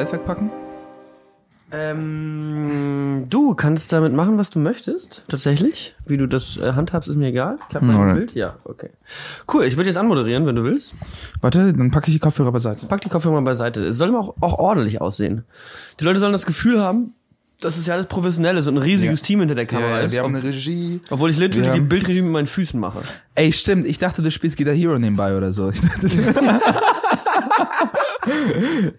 Komplett wegpacken? Ähm, du kannst damit machen, was du möchtest. Tatsächlich. Wie du das äh, handhabst, ist mir egal. Klappt dein Alright. Bild? Ja, okay. Cool, ich würde jetzt anmoderieren, wenn du willst. Warte, dann packe ich die Kopfhörer beiseite. Pack die Kopfhörer mal beiseite. Es soll auch, auch ordentlich aussehen. Die Leute sollen das Gefühl haben, dass es ja alles professionell ist und ein riesiges Ja. Team hinter der Kamera Ja, ist. wir haben eine Regie. obwohl ich literally wir die haben- Bildregie mit meinen Füßen mache. Ey, stimmt. Ich dachte, du spielst Guitar Hero nebenbei oder so. Ich dachte-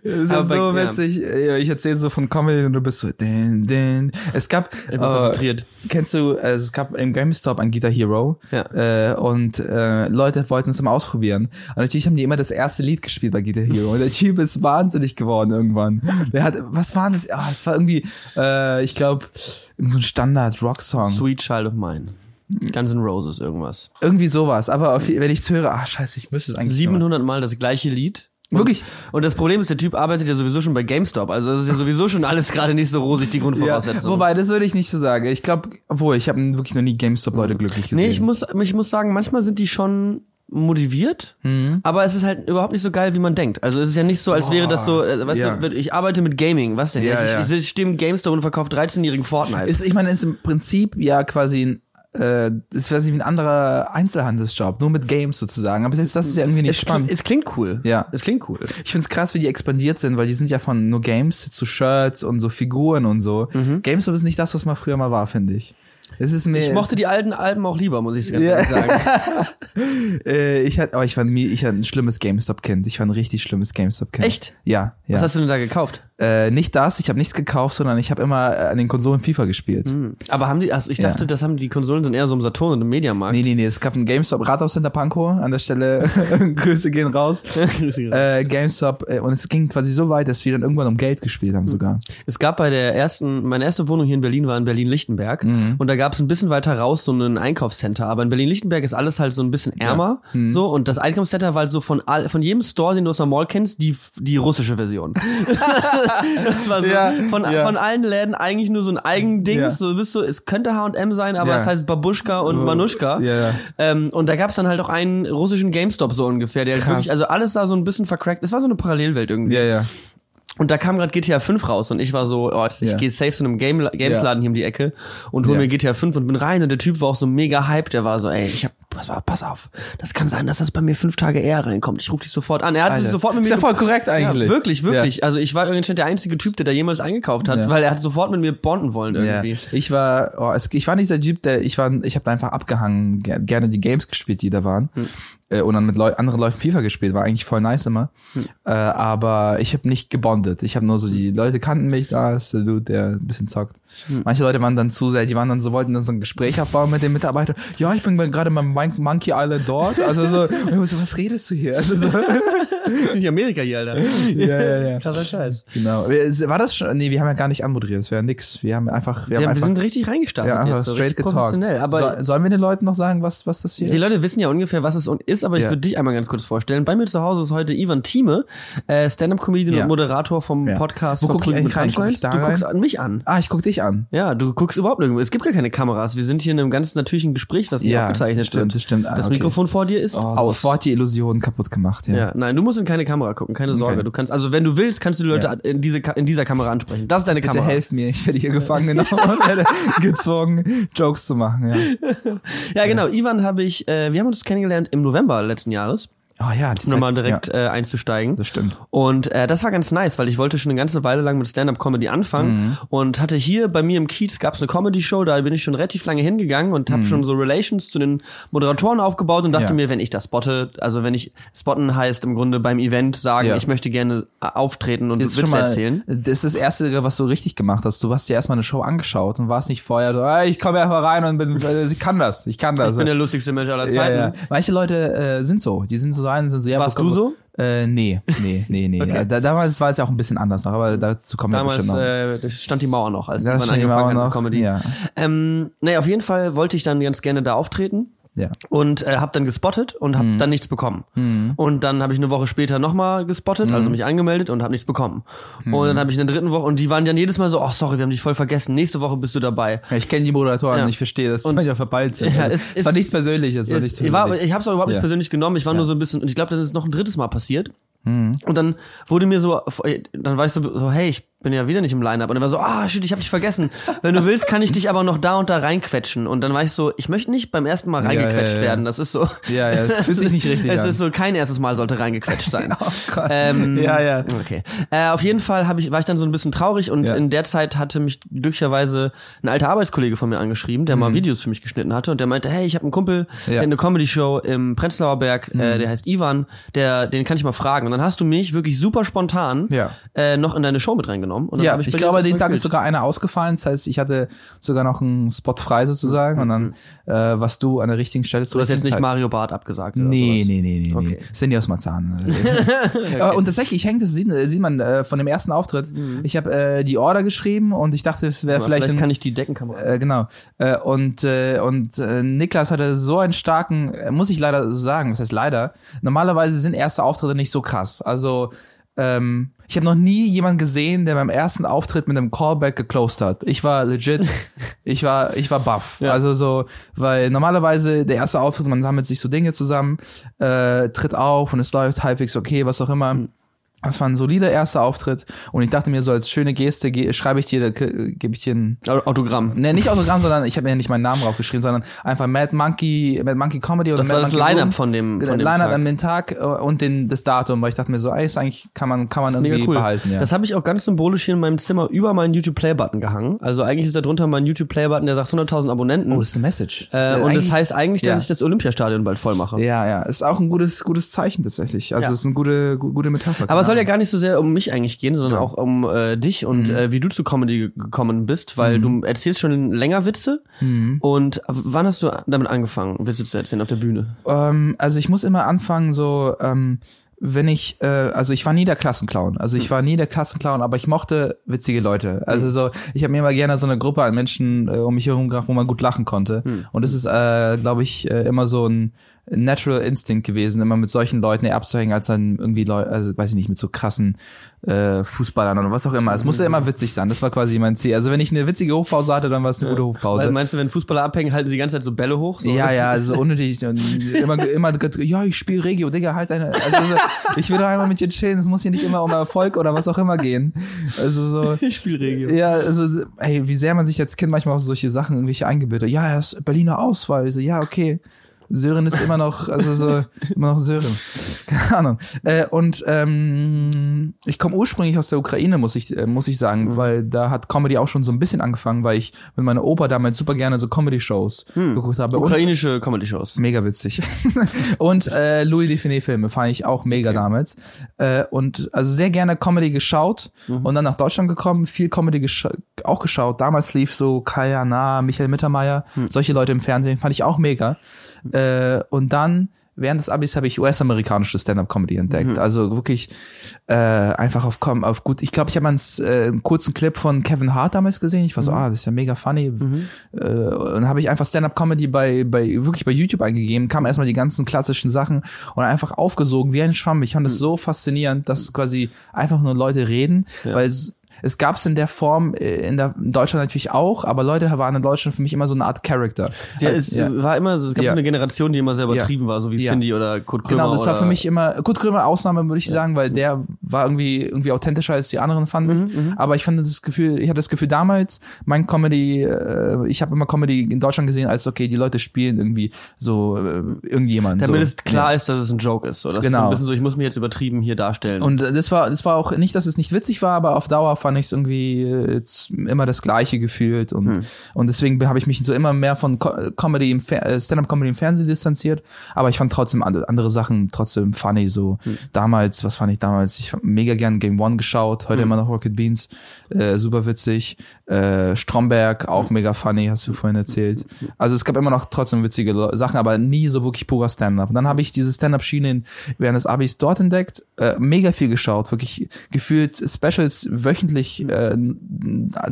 Das ist so witzig. Ja, Ich erzähle so von Comedy und du bist so, din, din. Es gab, bin äh, konzentriert. kennst du, äh, es gab im GameStop ein Guitar Hero Ja. äh, und äh, Leute wollten es mal ausprobieren. Und natürlich haben die immer das erste Lied gespielt bei Guitar Hero. Und der Typ ist wahnsinnig geworden irgendwann. Der hat, was war das? Ah, es war irgendwie, äh, ich glaube, so ein Standard-Rock-Song. Sweet Child of Mine. Guns N' Roses, irgendwas. Irgendwie sowas. Aber auf, wenn ich es höre, ah, scheiße, ich müsste es eigentlich. 700 Mal das gleiche Lied. Und, Wirklich? Und das Problem ist, der Typ arbeitet ja sowieso schon bei GameStop. Also das ist ja sowieso schon alles gerade nicht so rosig, die Ja, Grundvoraussetzungen. wobei, das würde ich nicht so sagen. Ich glaube, obwohl, ich habe wirklich noch nie GameStop-Leute glücklich gesehen. Nee, ich muss, ich muss sagen, manchmal sind die schon motiviert, Mhm. aber es ist halt überhaupt nicht so geil, wie man denkt. Also es ist ja nicht so, als wäre das so, äh, weißt ja. du, ich arbeite mit Gaming, was denn? Ja, ich, ja. ich, ich stehe im GameStop und verkaufe 13-jährigen Fortnite. Ist, ich meine, ist im Prinzip ja quasi ein, äh, das wäre wie ein anderer Einzelhandelsjob, nur mit Games sozusagen. Aber selbst das ist ja irgendwie nicht es, klingt, spannend. es klingt cool. Ja. Es klingt cool. Ich find's krass, wie die expandiert sind, weil die sind ja von nur Games zu Shirts und so Figuren und so. GameStop ist nicht das, was man früher mal war, finde ich. Es ist mehr, Ich mochte die alten Alben auch lieber, muss ich ganz Ja. ehrlich sagen. äh, ich hatte, aber ich war ich hatte ein schlimmes GameStop-Kind. Ich war ein richtig schlimmes GameStop-Kind. Echt? Ja, ja. Was hast du denn da gekauft? Äh, nicht das, ich habe nichts gekauft, sondern ich habe immer äh, an den Konsolen FIFA gespielt. Hm. Aber haben die, also ich Ja. dachte, das haben die Konsolen sind eher so im Saturn und im Mediamarkt. Nee, nee, nee, es gab ein GameStop Rathaus Center Pankow an der Stelle. Grüße gehen raus. äh, GameStop äh, und es ging quasi so weit, dass wir dann irgendwann um Geld gespielt haben sogar. Es gab bei der ersten, meine erste Wohnung hier in Berlin war in Berlin-Lichtenberg Mhm. und da gab es ein bisschen weiter raus so ein Einkaufscenter, aber in Berlin-Lichtenberg ist alles halt so ein bisschen ärmer, Mhm. so und das Einkaufscenter war halt so von all, von jedem Store, den du aus der Mall kennst, die die russische Version. das war so Ja, von ja. von allen Läden eigentlich nur so ein Eigending, Ja. so bist du, es könnte H&M sein, aber es heißt Babuschka und Manuschka. Ja, ja. Ähm, und da gab es dann halt auch einen russischen GameStop so ungefähr, der halt wirklich, also alles da so ein bisschen vercrackt. Es war so eine Parallelwelt irgendwie. Ja, ja. Und da kam gerade GTA 5 raus und ich war so, oh, ich Ja. gehe safe zu einem Game Gamesladen hier um die Ecke und hol Ja. mir GTA 5 und bin rein und der Typ war auch so mega hyped, der war so, ey, ich hab, pass, auf, pass auf, das kann sein, dass das bei mir fünf Tage eher reinkommt. Ich rufe dich sofort an. Er hat sich Alter. sofort mit mir Ist ja voll korrekt ja, eigentlich. wirklich, wirklich. Also ich war irgendwie der einzige Typ, der da jemals eingekauft hat, Ja. weil er hat sofort mit mir bonden wollen Ja. irgendwie. Ich war, oh, es, ich war nicht der Typ, der, ich war, ich habe da einfach abgehangen, ger- gerne die Games gespielt, die da waren. Hm. Äh, und dann mit Leu anderen Leuten FIFA gespielt, war eigentlich voll nice immer. Hm. Äh, aber ich habe nicht gebondet. Ich habe nur so, die Leute kannten mich, da ist der Dude, der ein bisschen zockt. Hm. Manche Leute waren dann zu sehr, die waren dann so, wollten dann so ein Gespräch aufbauen mit den Mitarbeitern. Ja, ich bin gerade beim Mon- Monkey Island dort. Also so, so, was redest du hier? Also so, sind in Amerika hier, Alter. ja, ja, ja. Krasser Scheiß. Genau. War das schon? Nee, wir haben ja gar nicht anmoderiert. Das wäre nix. Wir haben einfach, wir, Wir, haben wir einfach, sind richtig reingestartet ja, einfach jetzt, so straight getalkt. professionell. Aber so, sollen wir den Leuten noch sagen, was, was das hier Die ist? Leute wissen ja ungefähr, was es ist, aber ich Ja. würde dich einmal ganz kurz vorstellen. Bei mir zu Hause ist heute Ivan Thieme, äh, Stand-Up-Comedian Ja. und Moderator vom Ja. Podcast Wo guck ich eigentlich rein? Guck ich da Du guckst rein? an mich an. ah, ich guck dich an. Ja, du guckst überhaupt nirgendwo. Es gibt gar keine Kameras. Wir sind hier in einem ganz natürlichen Gespräch, was Ja, aufgezeichnet das stimmt, wird. das stimmt. Ah, Das okay. Mikrofon vor dir ist Oh, aus. sofort die Illusion kaputt gemacht, ja. Ja, nein, du musst in keine Kamera gucken, keine Sorge. Okay. Du kannst, also wenn du willst, kannst du die Leute Ja. in, diese, in dieser Kamera ansprechen. Das ist deine Bitte Kamera. helft mir, ich werde hier gefangen genommen und werde gezwungen, Jokes zu machen, ja. Ja, genau. Ivan habe ich, äh, wir haben uns kennengelernt im November letzten Jahres, Oh ja, um nochmal direkt Ja, äh, einzusteigen. das stimmt. Und äh, das war ganz nice, weil ich wollte schon eine ganze Weile lang mit Stand-Up-Comedy anfangen Mhm. und hatte hier bei mir im Kiez gab es eine Comedy-Show, da bin ich schon relativ lange hingegangen und habe schon so Relations zu den Moderatoren aufgebaut und dachte Mhm. Ja. mir, wenn ich das spotte, also wenn ich spotten heißt im Grunde beim Event sagen, Ja. ich möchte gerne äh, auftreten und Das Witze mal, erzählen. das ist das erste, was du richtig gemacht hast. Du hast dir erstmal eine Show angeschaut und warst nicht vorher so, "Ey, ich komme einfach rein und bin, ich kann das, ich kann das. Ich bin der lustigste Mensch aller Zeiten. Manche Leute äh, sind so, die sind so ein, sind so, ja, Warst du so? Äh, nee, nee, nee, nee. Okay. da, damals war es ja auch ein bisschen anders noch, aber dazu kommen wir Damals bestimmt noch. äh, da stand die Mauer noch, als Da man angefangen Mauer hat mit noch, Comedy. ja. Ähm, naja, auf jeden Fall wollte ich dann ganz gerne da auftreten. Ja. und äh, habe dann gespottet und habe dann nichts bekommen. Und dann habe ich eine Woche später nochmal gespottet, also mich angemeldet und habe nichts bekommen. Und dann habe ich in der dritten Woche und die waren dann jedes Mal so, oh sorry, wir haben dich voll vergessen. Nächste Woche bist du dabei. Ja, Ich kenne die Moderatoren Ja. ich verstehe, dass Und- manchmal verpeilt sind. Ja, Also, es- es, war nichts Persönliches. Es war nichts Es, ich war, persönlich. ich habe es auch überhaupt nicht persönlich genommen. Ich war nur so ein bisschen und ich glaube, das ist noch ein drittes Mal passiert. Und dann wurde mir so, dann weißt du so, hey, ich bin ja wieder nicht im Line-Up. Und er war so, ah, shit, ich hab dich vergessen. Wenn du willst, kann ich dich aber noch da und da reinquetschen. Und dann war ich so, ich möchte nicht beim ersten Mal reingequetscht ja, ja. werden. Das ist so. Ja, ja, das fühlt sich nicht richtig es an. ist so, kein erstes Mal sollte reingequetscht sein. Oh Gott. ähm, Ja, ja. Okay. Äh, auf jeden Fall hab ich, war ich dann so ein bisschen traurig und Ja. in der Zeit hatte mich glücklicherweise ein alter Arbeitskollege von mir angeschrieben, der mal Videos für mich geschnitten hatte und der meinte, hey, ich habe einen Kumpel, der eine Comedy-Show im Prenzlauer Berg, äh, der heißt Ivan, der, den kann ich mal fragen. Und dann hast du mich wirklich super spontan Ja. äh, noch in deine Show mit reingenommen. Dann Ja, ich, dir glaube, den mal Tag ist sogar einer ausgefallen. Das heißt, ich hatte sogar noch einen Spot frei sozusagen und dann äh, warst du an der richtigen Stelle zu Du hast jetzt nicht Zeit. Mario Bart abgesagt oder Nee, sowas. nee, nee, nee, nee. Okay. Cindy aus Marzahn. Äh, Und tatsächlich hängt das, sieht, sieht man äh, von dem ersten Auftritt. Ich habe äh, die Order geschrieben und ich dachte, es wäre vielleicht, vielleicht ein, kann ich die Deckenkamera. äh, genau. Äh, und äh, und äh, Niklas hatte so einen starken, äh, muss ich leider so sagen, was heißt leider, normalerweise sind erste Auftritte nicht so krass. Also ähm, ich habe noch nie jemanden gesehen, der beim ersten Auftritt mit einem Callback geclosed hat. Ich war legit, ich war, ich war baff. Ja. Also so, weil normalerweise der erste Auftritt, man sammelt sich so Dinge zusammen, äh, tritt auf und es läuft halbwegs okay, was auch immer. Das war ein solider erster Auftritt und ich dachte mir so als schöne Geste ge schreibe ich dir, ge- gebe ich dir ein Autogramm. Ne, nicht Autogramm, sondern ich habe mir nicht meinen Namen draufgeschrieben, sondern einfach Mad Monkey, Mad Monkey Comedy oder Das Mad war das Monkey Line-Up Room. von dem, von dem Line-Up Tag. an den Tag äh, und den, das Datum, weil ich dachte mir so, ey, ist eigentlich kann man kann man irgendwie cool. behalten, ja. Das habe ich auch ganz symbolisch hier in meinem Zimmer über meinen YouTube-Play-Button gehangen. Also eigentlich ist da drunter mein YouTube-Play-Button, der sagt 100.000 Abonnenten. oh, das ist eine Message. äh, ist und das heißt eigentlich, dass ja. ich das Olympiastadion bald voll mache. ja, ja, ist auch ein gutes gutes Zeichen tatsächlich. Also Ja. es ist eine gute gu- gute Metapher. Aber soll ja gar nicht so sehr um mich eigentlich gehen, sondern auch um äh, dich und Mhm. äh, wie du zu Comedy ge- gekommen bist, weil du erzählst schon länger Witze. Mhm. Und wann hast du damit angefangen, Witze zu erzählen auf der Bühne? Ähm, also ich muss immer anfangen, so, ähm, wenn ich, äh, also ich war nie der Klassenclown. Also ich war nie der Klassenclown, aber ich mochte witzige Leute. Also so, ich habe mir immer gerne so eine Gruppe an Menschen äh, um mich herum gebracht, wo man gut lachen konnte. Und das ist, äh, glaube ich, äh, immer so ein Natural Instinct gewesen, immer mit solchen Leuten eher abzuhängen, als dann irgendwie Leute, also weiß ich nicht, mit so krassen äh, Fußballern oder was auch immer. Es musste immer witzig sein. Das war quasi mein Ziel. Also wenn ich eine witzige Hofpause hatte, dann war es eine gute Hofpause. Weil meinst du, wenn Fußballer abhängen, halten sie die ganze Zeit so Bälle hoch? So? Ja, ja, also unnötig. Und immer, immer, ja, ich spiele Regio, Digga, halt deine. Also, so, ich will doch einmal mit dir chillen. Es muss hier nicht immer um Erfolg oder was auch immer gehen. Also so. Ich spiele Regio. Ja, also, ey, wie sehr man sich als Kind manchmal auf solche Sachen irgendwelche eingebildet. Ja, er ist Berliner Ausweise. Ja, okay. Sören ist immer noch, also so, immer noch Sören. Keine Ahnung. Äh, und ähm, ich komme ursprünglich aus der Ukraine, muss ich, äh, muss ich sagen, weil da hat Comedy auch schon so ein bisschen angefangen, weil ich mit meiner Opa damals super gerne so Comedy-Shows geguckt habe. Ukrainische Comedy-Shows. Mega witzig. und äh, Louis Define Filme fand ich auch mega damals. Äh, und also sehr gerne Comedy geschaut und dann nach Deutschland gekommen, viel Comedy gescha auch geschaut. Damals lief so Kaya Na, Michael Mittermeier, solche Leute im Fernsehen, fand ich auch mega. Äh, und dann während des Abis habe ich US-amerikanische Stand-up-Comedy entdeckt. Also wirklich äh, einfach auf, auf gut. Ich glaube, ich habe einen, äh, einen kurzen Clip von Kevin Hart damals gesehen. Ich war so, ah, das ist ja mega funny. Äh, und dann habe ich einfach Stand-up-Comedy bei, bei wirklich bei YouTube eingegeben, kam erstmal die ganzen klassischen Sachen und einfach aufgesogen wie ein Schwamm. Ich fand das so faszinierend, dass quasi einfach nur Leute reden, weil es gab es in der Form äh, in, der, in Deutschland natürlich auch, aber Leute waren in Deutschland für mich immer so eine Art Character. Ja, es ja. war immer, so- es gab Ja. so eine Generation, die immer sehr übertrieben war, so wie. Cindy oder Kurt Krömer. Genau, das war für mich immer, Kurt Krömer Ausnahme, würde ich sagen, weil der war irgendwie, irgendwie authentischer als die anderen, fand ich. Aber ich fand das Gefühl, ich hatte das Gefühl damals, mein Comedy, äh, ich habe immer Comedy in Deutschland gesehen, als okay, die Leute spielen irgendwie so äh, irgendjemand. Damit so. es klar ist, dass es ein Joke ist. So. Das ist so Genau. ein bisschen so, ich muss mich jetzt übertrieben hier darstellen. Und das war, das war auch nicht, dass es nicht witzig war, aber auf Dauer fand ich es irgendwie äh, immer das Gleiche gefühlt und und deswegen habe ich mich so immer mehr von Co Comedy im äh, Stand-up Comedy im Fernsehen distanziert. Aber ich fand trotzdem andere, andere Sachen trotzdem funny. So damals, was fand ich damals? Ich hab mega gern Game One geschaut. Heute immer noch Rocket Beans, äh, super witzig. Äh, Stromberg auch mega funny, hast du vorhin erzählt. Also es gab immer noch trotzdem witzige Le- Sachen, aber nie so wirklich purer Stand-up. Und dann habe ich diese Stand-up-Schiene während des Abis dort entdeckt, äh, mega viel geschaut, wirklich gefühlt Specials wöchentlich äh,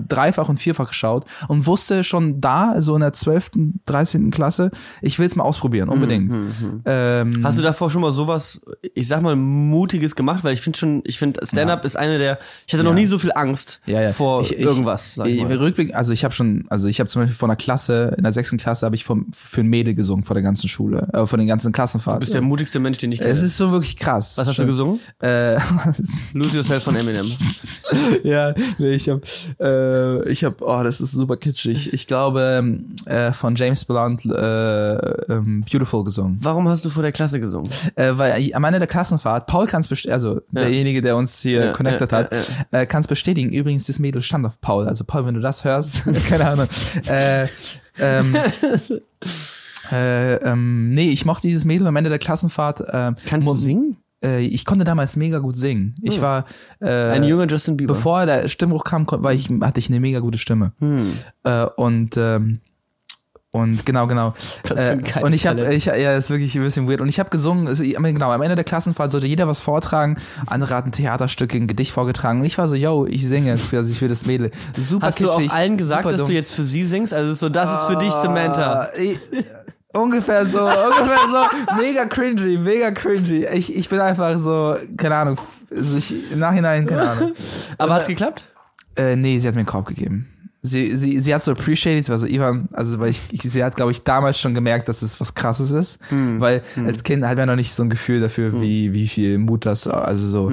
dreifach und vierfach geschaut und wusste schon da, so in der 12., 13. Klasse, ich will es mal ausprobieren, unbedingt. Ähm, Hast du davor schon mal sowas, ich sag mal, Mutiges gemacht? Weil ich finde schon ich finde, Stand-up ist eine der, ich hatte noch nie so viel Angst Ja, ja. vor Ich- ich- irgendwas. Sag ich. Rückblick, also ich habe schon, also ich habe zum Beispiel von einer Klasse, in der sechsten Klasse habe ich vom, für ein Mädel gesungen vor der ganzen Schule, äh, von den ganzen Klassenfahrten. Du bist der mutigste Mensch, den ich kenne. es ist so wirklich krass. Was hast du gesungen? Äh, Lose Yourself von Eminem. ja, nee, ich habe, äh, ich habe, oh, das ist super kitschig. Ich glaube ähm, äh, von James Blunt äh, ähm, Beautiful gesungen, Warum hast du vor der Klasse gesungen? äh, weil am Ende der Klassenfahrt Paul kann es bestätigen, also derjenige, der uns hier Ja, connected ja, hat, ja, Äh, kann es bestätigen. Übrigens, das Mädel stand auf Paul. Also Paul, wenn du das hörst, keine Ahnung. Äh, ähm, äh, ähm, nee, ich mochte dieses Mädel am Ende der Klassenfahrt. Äh, Kannst du singen? Äh, ich konnte damals mega gut singen. Ich war äh, Ein junger Justin Bieber. bevor der Stimmbruch kam, war ich, hatte ich eine mega gute Stimme. Hm. Äh, und ähm, und genau, genau. Äh, und ich habe, ich, ja, ist wirklich ein bisschen weird. Und ich habe gesungen, also, ich- genau, am Ende der Klassenfahrt sollte jeder was vortragen. Andere hatten Theaterstücke, ein Gedicht vorgetragen. Und ich war so, yo, ich singe für, also für das Mädel. Super Hast du auch kitschig, allen gesagt, dass dumm. du jetzt für sie singst? Also so, das ist für dich, Samantha. Ich, ungefähr so, ungefähr so, mega cringy, mega cringy. Ich, ich bin einfach so, keine Ahnung, also ich, im Nachhinein, keine Ahnung. Aber hat's geklappt? Äh, nee, sie hat mir einen Korb gegeben. Sie, sie, sie hat so appreciated, sie war so, Ivan, also weil ich, sie hat, glaube ich, damals schon gemerkt, dass es was krasses ist. Hm. Weil als Kind hat man noch nicht so ein Gefühl dafür, wie, wie viel Mut das, also so.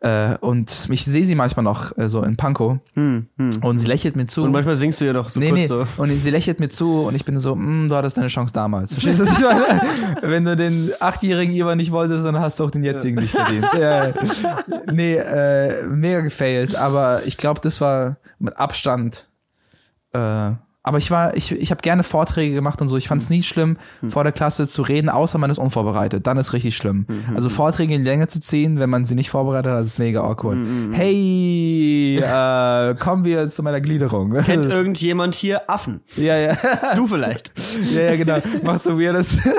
Äh, und ich sehe sie manchmal noch äh, so in Pankow hm. und sie lächelt mir zu. Und manchmal singst du ja noch so Nee, kurz nee. so. Und sie lächelt mir zu und ich bin so, mm, du hattest deine Chance damals. Verstehst du, was ich meine? Wenn du den achtjährigen Ivan nicht wolltest, dann hast du auch den jetzigen nicht verdient. Ja. Nee, äh, mega gefailt. Aber ich glaube, das war mit Abstand. Äh, aber ich war, ich, ich habe gerne Vorträge gemacht und so. Ich fand es nie schlimm, vor der Klasse zu reden, außer man ist unvorbereitet. Dann ist richtig schlimm. Also Vorträge in die Länge zu ziehen, wenn man sie nicht vorbereitet hat, ist mega awkward. Hey, äh, kommen wir zu meiner Gliederung. Kennt irgendjemand hier Affen? Ja, ja. Du vielleicht. ja, ja, genau. Macht so weirdes.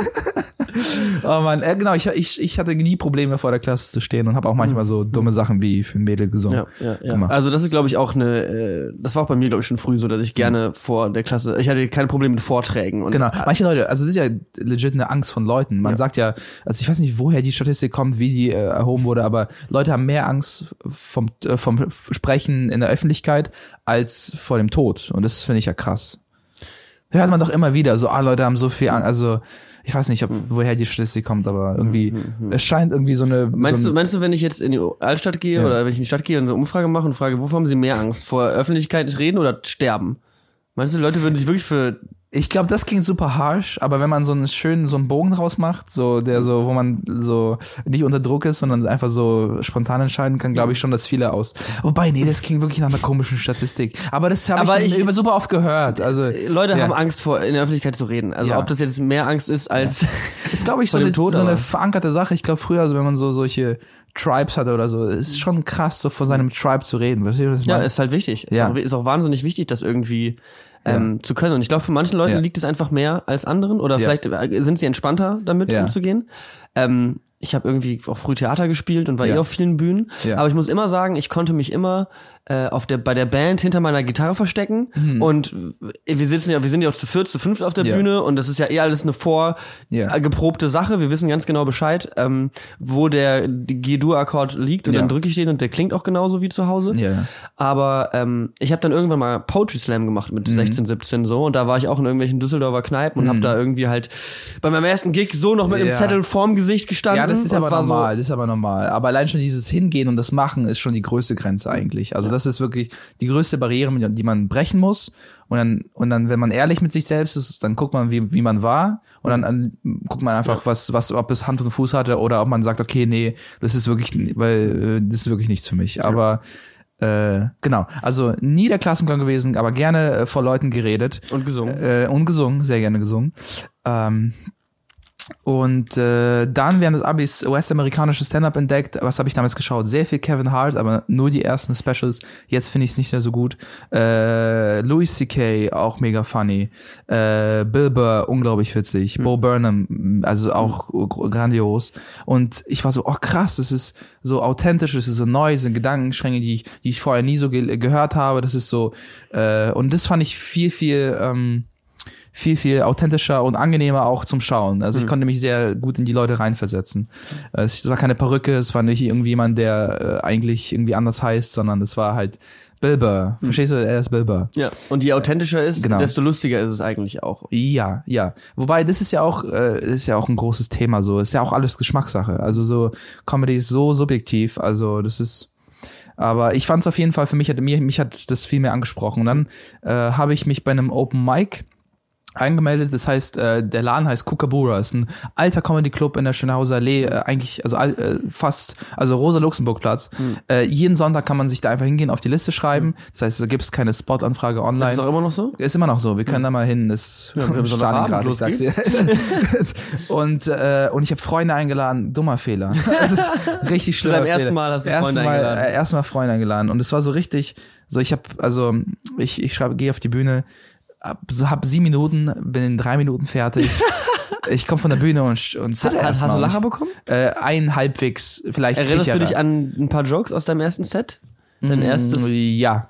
oh man, äh, genau, ich, ich, ich hatte nie Probleme vor der Klasse zu stehen und habe auch manchmal so dumme Sachen wie für ein Mädel gesungen. Ja, ja, ja. gemacht. Also das ist, glaube ich, auch eine, äh, das war auch bei mir, glaube ich, schon früh so, dass ich gerne vor der Klasse, ich hatte kein Problem mit Vorträgen. Und Genau. Manche Leute, also das ist ja legit eine Angst von Leuten. Man sagt ja, also ich weiß nicht, woher die Statistik kommt, wie die äh, erhoben wurde, aber Leute haben mehr Angst vom, äh, vom Sprechen in der Öffentlichkeit als vor dem Tod. Und das finde ich ja krass. Hört man doch immer wieder, so, ah, Leute haben so viel Angst, also ich weiß nicht, ob, woher die Statistik kommt, aber irgendwie, es scheint irgendwie so eine. Meinst so du, meinst du, wenn ich jetzt in die Altstadt gehe Ja. oder wenn ich in die Stadt gehe und eine Umfrage mache und frage, wovor haben sie mehr Angst? Vor Öffentlichkeit reden oder sterben? Meinst du, die Leute würden sich wirklich für Ich glaube, das klingt super harsh, aber wenn man so einen schönen, so einen Bogen draus macht, so, der so, wo man so nicht unter Druck ist, sondern einfach so spontan entscheiden kann, glaube ich schon, dass viele aus. Wobei, nee, das klingt wirklich nach einer komischen Statistik. Aber das habe ich, ich- super oft gehört. Also, Leute ja. haben Angst vor in der Öffentlichkeit zu reden. Also Ja. ob das jetzt mehr Angst ist als ist, glaube ich, so eine, Tod, so eine verankerte Sache. Ich glaube, früher, also wenn man so solche Tribes hatte oder so, ist schon krass, so vor seinem Tribe zu reden. Weißt du, was ich ja, meine? ist halt wichtig. Ja. Ist, auch, ist auch wahnsinnig wichtig, das irgendwie ähm, zu können. Und ich glaube, für manchen Leuten Ja. liegt es einfach mehr als anderen oder Ja. vielleicht äh, sind sie entspannter damit Ja. umzugehen. Ähm, ich habe irgendwie auch früh Theater gespielt und war Ja. eh auf vielen Bühnen. Ja. Aber ich muss immer sagen, ich konnte mich immer äh, auf der bei der Band hinter meiner Gitarre verstecken und äh, wir sitzen ja, wir sind ja auch zu viert, zu fünft auf der Mhm. Ja. Bühne und das ist ja eh alles eine vor Ja. äh, Sache. Wir wissen ganz genau Bescheid, ähm, wo der G-Dur-Akkord liegt und Ja. dann drücke ich den und der klingt auch genauso wie zu Hause. Ja. Aber ähm, ich habe dann irgendwann mal Poetry Slam gemacht mit Mhm. 16, 17 so und da war ich auch in irgendwelchen Düsseldorfer Kneipen und hab da irgendwie halt bei meinem ersten Gig so noch mit einem. Zettel vorm Gesicht gestanden. Ja, das ist und aber normal, das ist aber normal. Aber allein schon dieses Hingehen und das Machen ist schon die größte Grenze eigentlich. Also das ist wirklich die größte Barriere, die man brechen muss. Und dann, und dann, wenn man ehrlich mit sich selbst ist, dann guckt man, wie, wie man war. Und dann an, guckt man einfach, was, was, ob es Hand und Fuß hatte oder ob man sagt, okay, nee, das ist wirklich, weil, äh, das ist wirklich nichts für mich. Aber, äh, genau. Also nie der Klassenclown gewesen, aber gerne äh, vor Leuten geredet. und gesungen. Äh, und gesungen, sehr gerne gesungen. Ähm, und äh, dann während des Abis US-amerikanische Stand-Up entdeckt. Was habe ich damals geschaut? Sehr viel Kevin Hart, aber nur die ersten Specials. Jetzt finde ich es nicht mehr so gut. Äh, Louis C.K., auch mega funny. Äh, Bill Burr, unglaublich witzig. Bo Burnham, also auch gr- grandios. Und ich war so, oh krass, das ist so authentisch, das ist so neu, das sind Gedankenstränge, die ich, die ich vorher nie so ge gehört habe. Das ist so, äh, und das fand ich viel, viel... Ähm, viel, viel authentischer und angenehmer auch zum Schauen. Also ich Mhm. konnte mich sehr gut in die Leute reinversetzen. Es war keine Perücke, es war nicht irgendjemand, der äh, eigentlich irgendwie anders heißt, sondern es war halt Bill Burr. Verstehst du? Er ist Bill Burr. Ja. Und je authentischer ist, Genau. desto lustiger ist es eigentlich auch. Ja, ja. Wobei, das ist ja auch, äh, ist ja auch ein großes Thema so. Ist ja auch alles Geschmackssache. Also so, Comedy ist so subjektiv. Also das ist, aber ich fand es auf jeden Fall, für mich hat, mir, mich hat das viel mehr angesprochen. Und dann äh, habe ich mich bei einem Open Mic angemeldet. Das heißt, äh, der Laden heißt Kookaburra. Ist ein alter Comedy Club in der Schönhauser Allee, äh, eigentlich, also äh, fast, also Rosa-Luxemburg-Platz. Hm. Äh, jeden Sonntag kann man sich da einfach hingehen, auf die Liste schreiben. Das heißt, da gibt es keine Spot-Anfrage online. Das ist auch immer noch so? Ist immer noch so. Wir können da mal hin. Das Ja, Stalingrad, Sonntagabend, ich sag's dir. und äh, und ich habe Freunde eingeladen. Dummer Fehler. Das ist richtig Zu schlimmer deinem ersten. Mal hast du Freunde Mal, eingeladen. Äh, erstmal Freunde eingeladen und es war so richtig. So ich habe also ich ich schreibe gehe auf die Bühne. Hab, so hab sieben Minuten, bin in drei Minuten fertig. ich komme von der Bühne und und Hat, hast du Lacher bekommen? Äh, ein halbwegs vielleicht. Erinnerst du dich an ein paar Jokes aus deinem ersten Set? Dein erstes? Mm, Ja.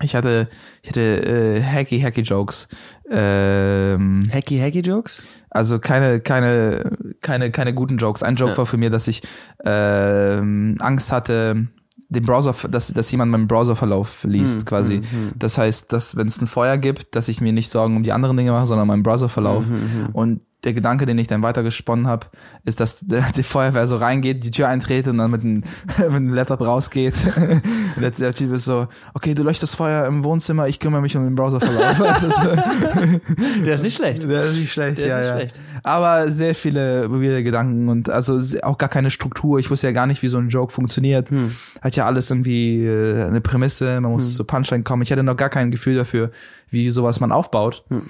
Ich hatte, ich hatte äh, hacky, hacky Jokes. Ähm, Hacky Hacky Jokes? also keine, keine, keine, keine guten Jokes. Ein Joke Ja. war für mir, dass ich ähm, Angst hatte, den Browser, dass, dass jemand meinen Browserverlauf liest, Hm, quasi. hm, hm. Das heißt, dass wenn es ein Feuer gibt, dass ich mir nicht Sorgen um die anderen Dinge mache, sondern meinen Browserverlauf. Hm, hm. Und der Gedanke, den ich dann weitergesponnen habe, ist, dass die Feuerwehr so reingeht, die Tür eintritt und dann mit dem, mit dem Laptop rausgeht. Der, der Typ ist so, okay, du löscht das Feuer im Wohnzimmer, ich kümmere mich um den Browserverlauf. Also so. Der ist nicht schlecht. Der ist nicht schlecht, Der ist ja, nicht ja. schlecht. Aber sehr viele weirde Gedanken und also auch gar keine Struktur. Ich wusste ja gar nicht, wie so ein Joke funktioniert. Hm. Hat ja alles irgendwie äh, eine Prämisse, man muss zur Punchline kommen. Ich hatte noch gar kein Gefühl dafür, wie sowas man aufbaut. Hm.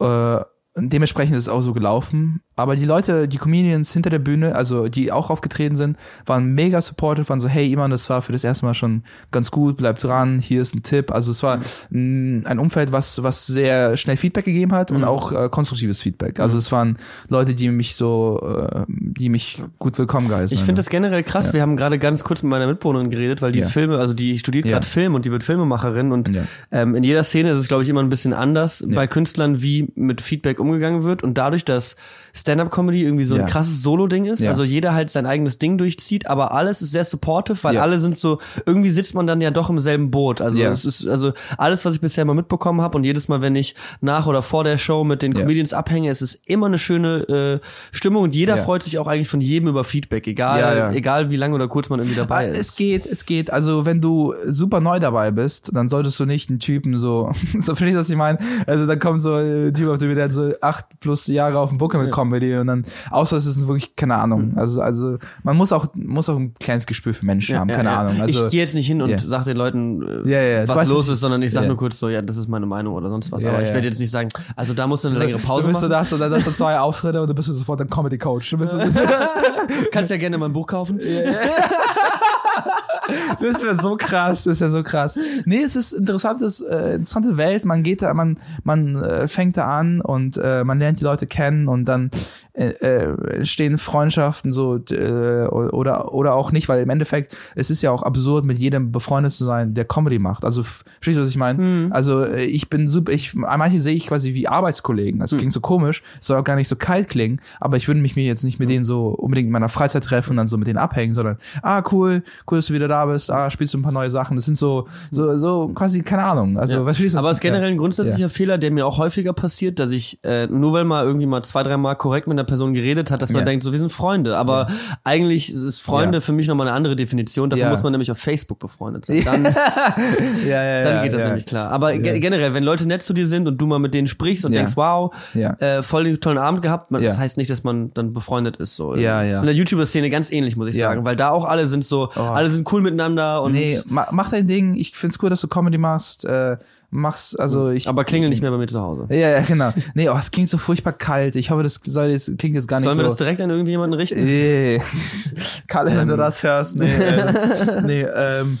Äh, und dementsprechend ist es auch so gelaufen. Aber die Leute, die Comedians hinter der Bühne, also die auch aufgetreten sind, waren mega supportive, waren so, hey Iman, das war für das erste Mal schon ganz gut, bleib dran, hier ist ein Tipp. Also es war mh, ein Umfeld, was, was sehr schnell Feedback gegeben hat und auch äh, konstruktives Feedback. Also es waren Leute, die mich so, äh, die mich gut willkommen geheißen Ich finde das generell krass. Ja. Wir haben gerade ganz kurz mit meiner Mitbewohnerin geredet, weil die Ja. Filme, also die studiert Ja. gerade Film und die wird Filmemacherin und Ja. ähm, in jeder Szene ist es, glaube ich, immer ein bisschen anders bei Künstlern, wie mit Feedback umgegangen wird und dadurch, dass Stand-up-Comedy irgendwie so ein Ja. krasses Solo-Ding ist, Ja. also jeder halt sein eigenes Ding durchzieht, aber alles ist sehr supportive, weil Ja. alle sind so, irgendwie sitzt man dann ja doch im selben Boot. Also es ist, also alles, was ich bisher mal mitbekommen habe und jedes Mal, wenn ich nach oder vor der Show mit den. Comedians abhänge, es ist immer eine schöne äh, Stimmung und jeder freut sich auch eigentlich von jedem über Feedback, egal, egal wie lange oder kurz man irgendwie dabei Ah, ist. Es geht, es geht. Also wenn du super neu dabei bist, dann solltest du nicht einen Typen so, so verstehst du, was ich meine? Also dann kommt so ein Typ auf der hat so acht plus Jahre auf dem Buckel mit Comedy und dann, außer es ist wirklich, keine Ahnung. Also, also man muss auch, muss auch ein kleines Gespür für Menschen haben, keine Ahnung. Also, ich gehe jetzt nicht hin und Ja. sag den Leuten, äh, Ja, ja, du was los ist, sondern ich sag Ja. nur kurz so, ja, das ist meine Meinung oder sonst was. Ja, Aber ich ja. werde jetzt nicht sagen, also da musst du eine längere Pause du bist so, machen. da hast du, da hast du zwei Auftritte und du bist sofort ein Comedy-Coach. Du so, Kannst ja gerne mein Buch kaufen. Das wäre so krass, das wäre so krass. Nee, es ist interessantes, äh, interessante Welt. Man geht da, man, man äh, fängt da an und äh, man lernt die Leute kennen und dann äh, äh, entstehen Freundschaften so äh, oder oder auch nicht, weil im Endeffekt es ist ja auch absurd, mit jedem befreundet zu sein, der Comedy macht. Also verstehst du, was ich meine? Also äh, ich bin super, ich manche sehe ich quasi wie Arbeitskollegen. Das klingt so komisch, soll auch gar nicht so kalt klingen, aber ich würde mich mir jetzt nicht mit denen so unbedingt in meiner Freizeit treffen und dann so mit denen abhängen, sondern ah cool, cool, dass du wieder da bist, ah spielst du ein paar neue Sachen. Das sind so so so quasi keine Ahnung. Also Ja. was verstehst du? Aber es ist generell ein grundsätzlicher Ja. Fehler, der mir auch häufiger passiert, dass ich äh, nur weil mal irgendwie mal zwei, drei Mal korrekt mit einer Person geredet hat, dass man Ja. denkt, so wir sind Freunde. Aber eigentlich ist Freunde Ja. für mich nochmal eine andere Definition. Dafür Ja. muss man nämlich auf Facebook befreundet sein. Dann, ja, ja, dann ja, geht das ja. nämlich klar. Aber ge generell, wenn Leute nett zu dir sind und du mal mit denen sprichst und Ja. denkst, wow, Ja. äh, voll den tollen Abend gehabt, man, Ja. das heißt nicht, dass man dann befreundet ist. So. Ja, ja. Das ist in der YouTuber-Szene ganz ähnlich, muss ich Ja. sagen, weil da auch alle sind so, alle sind cool miteinander und Nee, ma, mach dein Ding. Ich find's cool, dass du Comedy machst. Äh, mach's, also ich. aber klingel nicht mehr bei mir zu Hause. Ja, ja, genau. Nee, oh, es klingt so furchtbar kalt. Ich hoffe, das soll jetzt, klingt jetzt gar nicht Sollen so. wir das direkt an irgendjemanden richten? Nee. Kalle, wenn du das hörst. Nee, ähm, nee, ähm,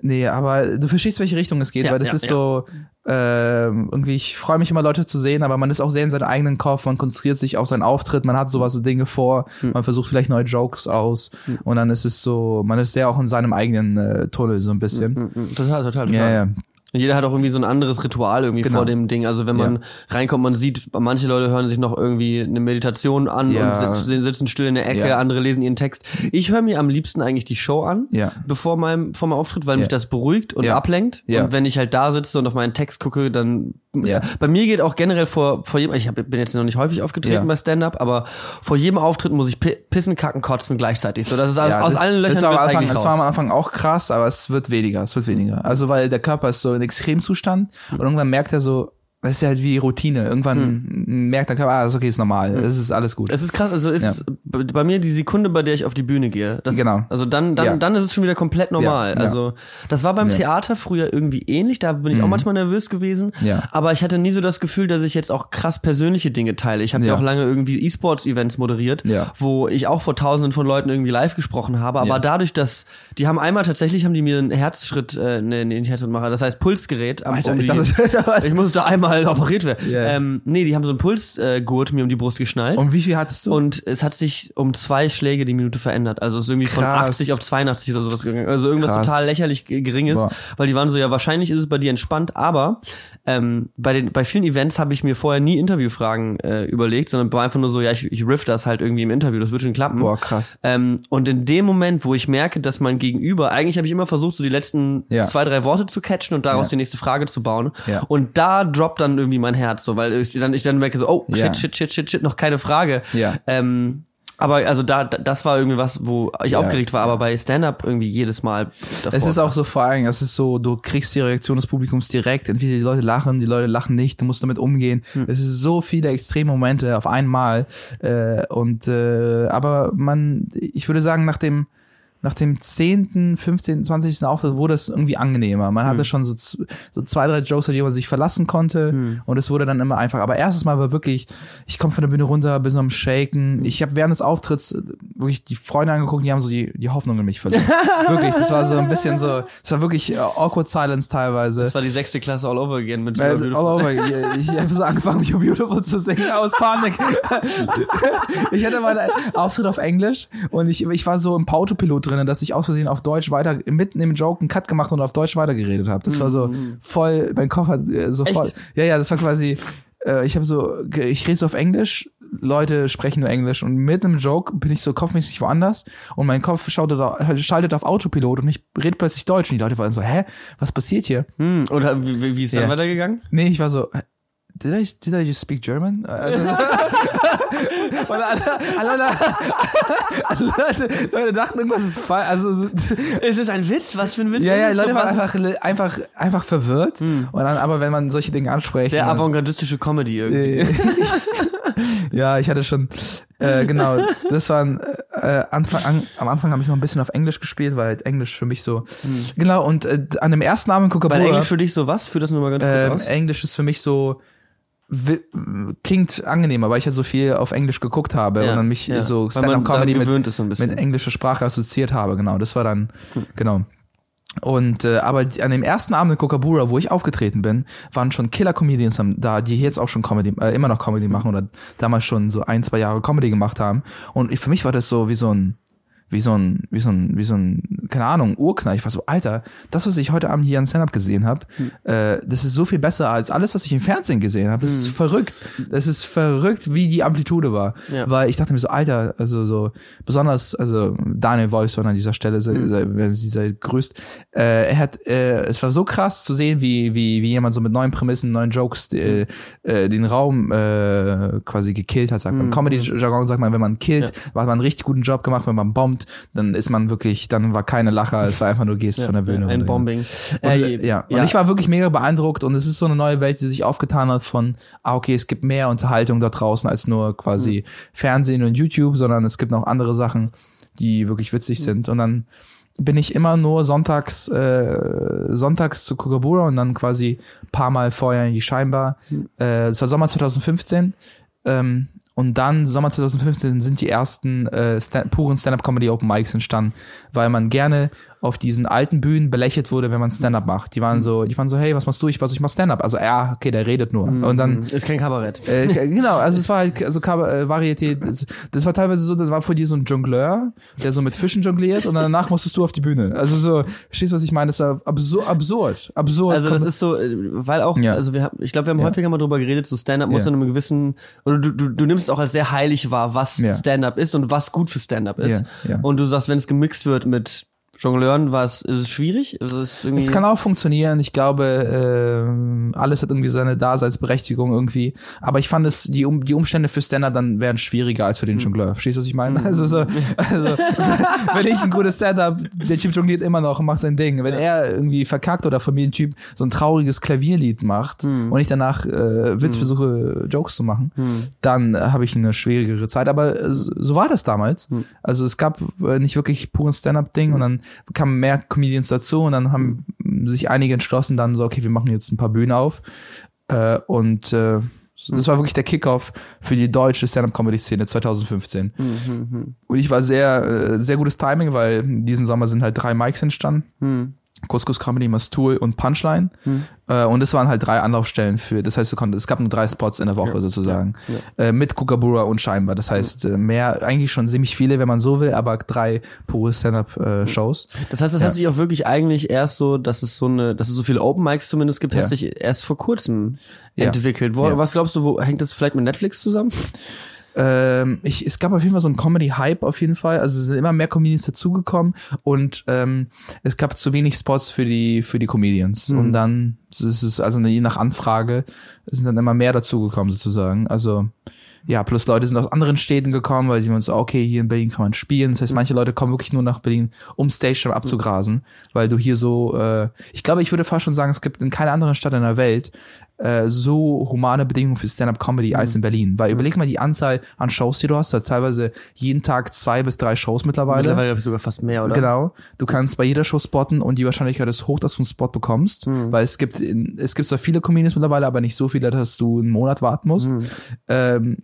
nee, aber du verstehst, welche Richtung es geht, Ja, weil das ja, ist ja. so, ähm, irgendwie, ich freue mich immer, Leute zu sehen, aber man ist auch sehr in seinem eigenen Kopf, man konzentriert sich auf seinen Auftritt, man hat sowas Dinge vor, Hm. man versucht vielleicht neue Jokes aus und dann ist es so, man ist sehr auch in seinem eigenen äh, Tunnel so ein bisschen. Total, total, total. Ja, ja. Jeder hat auch irgendwie so ein anderes Ritual irgendwie Genau. vor dem Ding. Also wenn man Ja. reinkommt, man sieht, manche Leute hören sich noch irgendwie eine Meditation an Ja. und sitzen, sitzen still in der Ecke, Ja. andere lesen ihren Text. Ich höre mir am liebsten eigentlich die Show an, Ja. bevor meinem, vor meinem Auftritt, weil mich das beruhigt und ablenkt. Und wenn ich halt da sitze und auf meinen Text gucke, dann Ja. bei mir geht auch generell vor, vor jedem, ich hab, bin jetzt noch nicht häufig aufgetreten Ja. bei Stand-Up, aber vor jedem Auftritt muss ich pi- pissen, kacken, kotzen gleichzeitig. So, das ist Ja, aus das, allen Löchern das war, am Anfang, eigentlich das war am. Anfang auch krass, aber es wird weniger, es wird weniger. Also weil der Körper ist so in Extremzustand und irgendwann merkt er so, das ist ja halt wie Routine. Irgendwann merkt der Körper, ah, das ist okay, ist normal, das ist alles gut. Es ist krass, also ist Ja. bei mir die Sekunde, bei der ich auf die Bühne gehe. Genau. Also dann, dann, Ja. dann ist es schon wieder komplett normal. Ja. Also das war beim. Theater früher irgendwie ähnlich. Da bin ich auch manchmal nervös gewesen. Ja. Aber ich hatte nie so das Gefühl, dass ich jetzt auch krass persönliche Dinge teile. Ich habe ja. Auch lange irgendwie E-Sports-Events moderiert, wo ich auch vor Tausenden von Leuten irgendwie live gesprochen habe. Aber dadurch, dass die haben einmal tatsächlich haben die mir einen Herzschritt, äh, nee, nicht Herzschrittmacher, das heißt Pulsgerät. am- Alter, um ich dachte, ich musste einmal operiert werden. Ja. Ähm, nee, die haben so einen Pulsgurt mir um die Brust geschnallt. Und wie viel hattest du? Und es hat sich um zwei Schläge die Minute verändert. Also es ist irgendwie von Krass. 80 auf 82 oder sowas gegangen. Also irgendwas Krass. total lächerlich g- geringes, Boah. weil die waren so, ja, wahrscheinlich ist es bei dir entspannt, aber ähm, bei den bei vielen Events habe ich mir vorher nie Interviewfragen äh, überlegt, sondern war einfach nur so, ja, ich, ich riff das halt irgendwie im Interview, das wird schon klappen. Boah, krass. Ähm, und in dem Moment, wo ich merke, dass mein Gegenüber, eigentlich habe ich immer versucht, so die letzten Ja. zwei, drei Worte zu catchen und daraus Ja. die nächste Frage zu bauen. Ja. Und da droppt dann irgendwie mein Herz, so, weil ich dann, ich dann merke so, oh, shit, shit, shit, shit, shit, noch keine Frage. Ja. Ähm, aber also da, da- das war irgendwie was, wo ich Ja. aufgeregt war, aber bei Stand-Up irgendwie jedes Mal davor. Es ist auch so vor allem, es ist so, du kriegst die Reaktion des Publikums direkt. Entweder die Leute lachen, die Leute lachen nicht, du musst damit umgehen. Hm. Es ist so viele extreme Momente auf einmal. Äh, und äh, aber man, ich würde sagen, nach dem nach dem 10., 15., 20. Auftritt wurde es irgendwie angenehmer. Man Hm. hatte schon so, so zwei, drei Jokes, auf die man sich verlassen konnte Hm. und es wurde dann immer einfacher. Aber erstes Mal war wirklich, ich komme von der Bühne runter, bin so am Shaken. Ich habe während des Auftritts äh, wirklich die Freunde angeguckt, die haben so die, die Hoffnung in mich verloren. wirklich, das war so ein bisschen so, es war wirklich äh, awkward silence teilweise. das war die sechste Klasse all over again mit Äh, Beautiful. all over. Ich, ich habe so angefangen, mich Beautiful zu singen aus Panik. ich hatte mal einen Auftritt auf Englisch und ich, ich war so im Autopilot drin, dass ich aus Versehen auf Deutsch weiter, mitten im Joke einen Cut gemacht und auf Deutsch weitergeredet habe. Das war so voll, mein Kopf hat äh, so Echt? voll. Ja, ja, das war quasi, äh, ich habe so, ich rede so auf Englisch, Leute sprechen nur Englisch und mitten im Joke bin ich so kopfmäßig woanders und mein Kopf schaltet auf, schaltet auf Autopilot und ich rede plötzlich Deutsch und die Leute waren so, hä, was passiert hier? Hm, oder wie, wie- wie ist dann Ja. weitergegangen? Nee, ich war so, did I, did I just speak German? Also, und alle, Leute, Leute dachten, irgendwas ist falsch. Also, so- Ist es ein Witz? Was für ein Witz? ja, ja? Leute waren einfach, einfach, einfach verwirrt. Und dann, aber wenn man solche Dinge anspricht. Sehr avantgardistische Comedy irgendwie. äh, ja, ich hatte schon, äh, genau, das war ein, äh, Anfang, an, am Anfang habe ich noch ein bisschen auf Englisch gespielt, weil halt Englisch für mich so, genau, und äh, an dem ersten Abend in Weil Kookaburra, Englisch für dich so was? Führ das nur mal ganz kurz ähm, aus. Englisch ist für mich so klingt angenehmer, weil ich ja so viel auf Englisch geguckt habe Ja, und dann mich ja. so Stand-up-Comedy mit, so mit englischer Sprache assoziiert habe, genau. Das war dann, genau. Und äh, aber an dem ersten Abend in Kokabura, wo ich aufgetreten bin, waren schon Killer-Comedians da, die jetzt auch schon Comedy, äh, immer noch Comedy machen oder damals schon so ein, zwei Jahre Comedy gemacht haben. Und für mich war das so wie so ein, wie so ein, wie so ein, wie so ein, keine Ahnung, Urknall. Ich war so, Alter, das, was ich heute Abend hier an Stand-Up gesehen habe, Hm. äh, das ist so viel besser als alles, was ich im Fernsehen gesehen habe. Das ist verrückt. Das ist verrückt, wie die Amplitude war. Ja. Weil ich dachte mir so, Alter, also so, besonders, also Daniel Wolfson an dieser Stelle, Hm. wenn sie sei grüßt, äh, er hat, äh, es war so krass zu sehen, wie, wie, wie jemand so mit neuen Prämissen, neuen Jokes äh, äh, den Raum äh, quasi gekillt hat, sagt Hm. man. Im Comedy-Jargon sagt man, wenn man killt, hat man einen richtig guten Job gemacht, wenn man bombt, dann ist man wirklich, dann war keine Lacher, es war einfach nur Gehst von der Bühne. Ein. Bombing. Und, Äh, ja. und ich war wirklich mega beeindruckt und es ist so eine neue Welt, die sich aufgetan hat von, ah, okay, es gibt mehr Unterhaltung da draußen als nur quasi Fernsehen und YouTube, sondern es gibt noch andere Sachen, die wirklich witzig sind. Und dann bin ich immer nur sonntags, äh, sonntags zu Kookaburra und dann quasi paar Mal vorher in die Scheinbar. Äh, das war Sommer 2015. Ähm, Und dann, Sommer 2015, sind die ersten äh, Stand puren Stand-Up-Comedy Open Mics entstanden, weil man gerne auf diesen alten Bühnen belächelt wurde, wenn man Stand-Up macht. Die waren so, die waren so, hey, was machst du? Ich was, ich mach Stand-Up. Also, ja, okay, der redet nur. Und dann, Ist kein Kabarett. äh, genau, also es war halt, also Kaba- äh, Varietät, das, das war teilweise so, das war vor dir so ein Jongleur, der so mit Fischen jongliert und danach musstest du auf die Bühne. Also so, verstehst du, was ich meine? Das war absur absurd, absurd. Also das ist so, äh, weil auch, Ja. also wir haben, ich glaube, wir haben Ja. häufiger mal drüber geredet, so Stand-up muss Ja. in einem gewissen, oder du, du, du nimmst auch als sehr heilig wahr, was Ja. Stand-up ist und was gut für Stand-up ist. Ja, ja. Und du sagst, wenn es gemixt wird mit Jongleuren, war es, ist es schwierig? Es ist irgendwie, Es kann auch funktionieren. Ich glaube, ähm, alles hat irgendwie seine Daseinsberechtigung irgendwie. Aber ich fand es, die, um, die Umstände für Stand-Up dann wären schwieriger als für den Jongleur. Verstehst du, was ich meine? Also, so, also wenn ich ein gutes Stand-Up, der Typ jongliert immer noch und macht sein Ding. Wenn er irgendwie verkackt oder von mir ein Typ so ein trauriges Klavierlied macht und ich danach äh, Witz versuche, Jokes zu machen, dann äh, habe ich eine schwierigere Zeit. Aber äh, so so war das damals. Also es gab äh, nicht wirklich puren Stand-Up-Ding und dann kamen mehr Comedians dazu und dann haben sich einige entschlossen dann so, okay, wir machen jetzt ein paar Bühnen auf. Äh, und äh, das war wirklich der Kickoff für die deutsche Stand-Up-Comedy-Szene 2015. Und ich war sehr, äh, sehr gutes Timing, weil diesen Sommer sind halt drei Mics entstanden. Hm. Couscous Comedy, Mastool und Punchline. Äh, und es waren halt drei Anlaufstellen für, das heißt, konntest, es gab nur drei Spots in der Woche sozusagen. Äh, mit Kookaburra und Scheinbar. Das heißt, äh, mehr, eigentlich schon ziemlich viele, wenn man so will, aber drei pure Stand-Up-Shows. Das heißt, das Ja. hat sich auch wirklich eigentlich erst so, dass es so eine, dass es so viele Open Mics zumindest gibt, Ja. hat sich erst vor kurzem Ja. entwickelt. Wo, Ja. Was glaubst du, wo hängt das vielleicht mit Netflix zusammen? Ähm, ich, es gab auf jeden Fall so einen Comedy-Hype auf jeden Fall. Also es sind immer mehr Comedians dazugekommen und ähm, es gab zu wenig Spots für die für die Comedians. Und dann ist es also je nach Anfrage sind dann immer mehr dazugekommen sozusagen. Also ja, plus Leute sind aus anderen Städten gekommen, weil sie uns so, okay, hier in Berlin kann man spielen. Das heißt, manche Leute kommen wirklich nur nach Berlin, um Stage abzugrasen, weil du hier so, äh, ich glaube, ich würde fast schon sagen, es gibt in keiner anderen Stadt in der Welt äh, so humane Bedingungen für Stand-Up-Comedy als in Berlin. Weil überleg mal die Anzahl an Shows, die du hast. Du hast teilweise jeden Tag zwei bis drei Shows mittlerweile. Mittlerweile glaub ich, sogar fast mehr, oder? Genau. Du kannst bei jeder Show spotten und die Wahrscheinlichkeit ist hoch, dass du einen Spot bekommst, Hm. weil es gibt es gibt zwar viele Comedians mittlerweile, aber nicht so viele, dass du einen Monat warten musst. Hm. Ähm,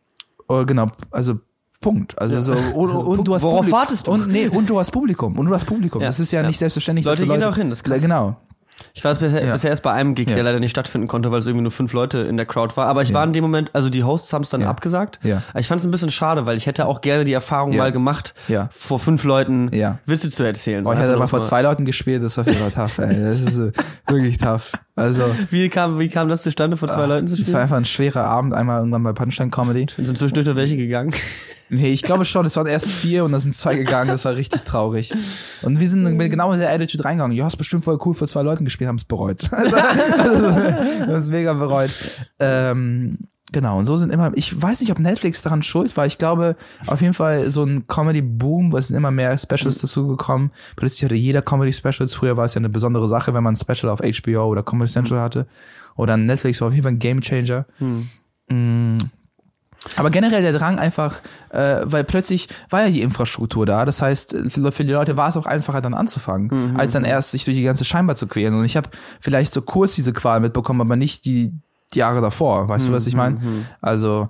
oh, genau, also Punkt. Also so und, und du hast Worauf Publikum. wartest du? Und nee, und du hast Publikum und du hast Publikum. Ja, Das ist ja, ja. nicht selbstverständlich. Leute dass du gehen da auch hin, das ist krass. Genau. Ich war bisher, Ja. bisher erst bei einem Gig, Ja. der leider nicht stattfinden konnte, weil es irgendwie nur fünf Leute in der Crowd war. Aber ich war in dem Moment, also die Hosts haben es dann Ja. abgesagt. Ja. Ich fand es ein bisschen schade, weil ich hätte auch gerne die Erfahrung Ja. mal gemacht, Ja. vor fünf Leuten Ja. Witze zu erzählen. Oh, ich hatte nur mal vor zwei Leuten gespielt, das war tough, ey. Das ist wirklich tough. Also, Wie kam, wie kam das zustande, vor zwei Leuten zu es war spielen? einfach ein schwerer Abend, einmal irgendwann bei Punchline Comedy. Sind zwischendurch noch welche gegangen? Nee, ich glaube schon, es waren erst vier und da sind zwei gegangen, das war richtig traurig. Und wir sind genau mit der Attitude reingegangen. Ja, ist bestimmt voll cool, vor zwei Leuten gespielt, haben es bereut. Also, also, haben es mega bereut. Ähm, genau, und so sind immer, ich weiß nicht, ob Netflix daran schuld war. Ich glaube, auf jeden Fall so ein Comedy-Boom, es sind immer mehr Specials dazugekommen. Plötzlich hatte jeder Comedy-Specials. Früher war es ja eine besondere Sache, wenn man ein Special auf HBO oder Comedy Central hatte. Oder Netflix war auf jeden Fall ein Gamechanger. Mm. Aber generell der Drang einfach, äh, weil plötzlich war ja die Infrastruktur da. Das heißt, für, die Leute war es auch einfacher dann anzufangen, als dann erst sich durch die ganze Scheinbar zu quälen. Und ich habe vielleicht so kurz diese Qual mitbekommen, aber nicht die Jahre davor. Weißt du, was ich meine? Also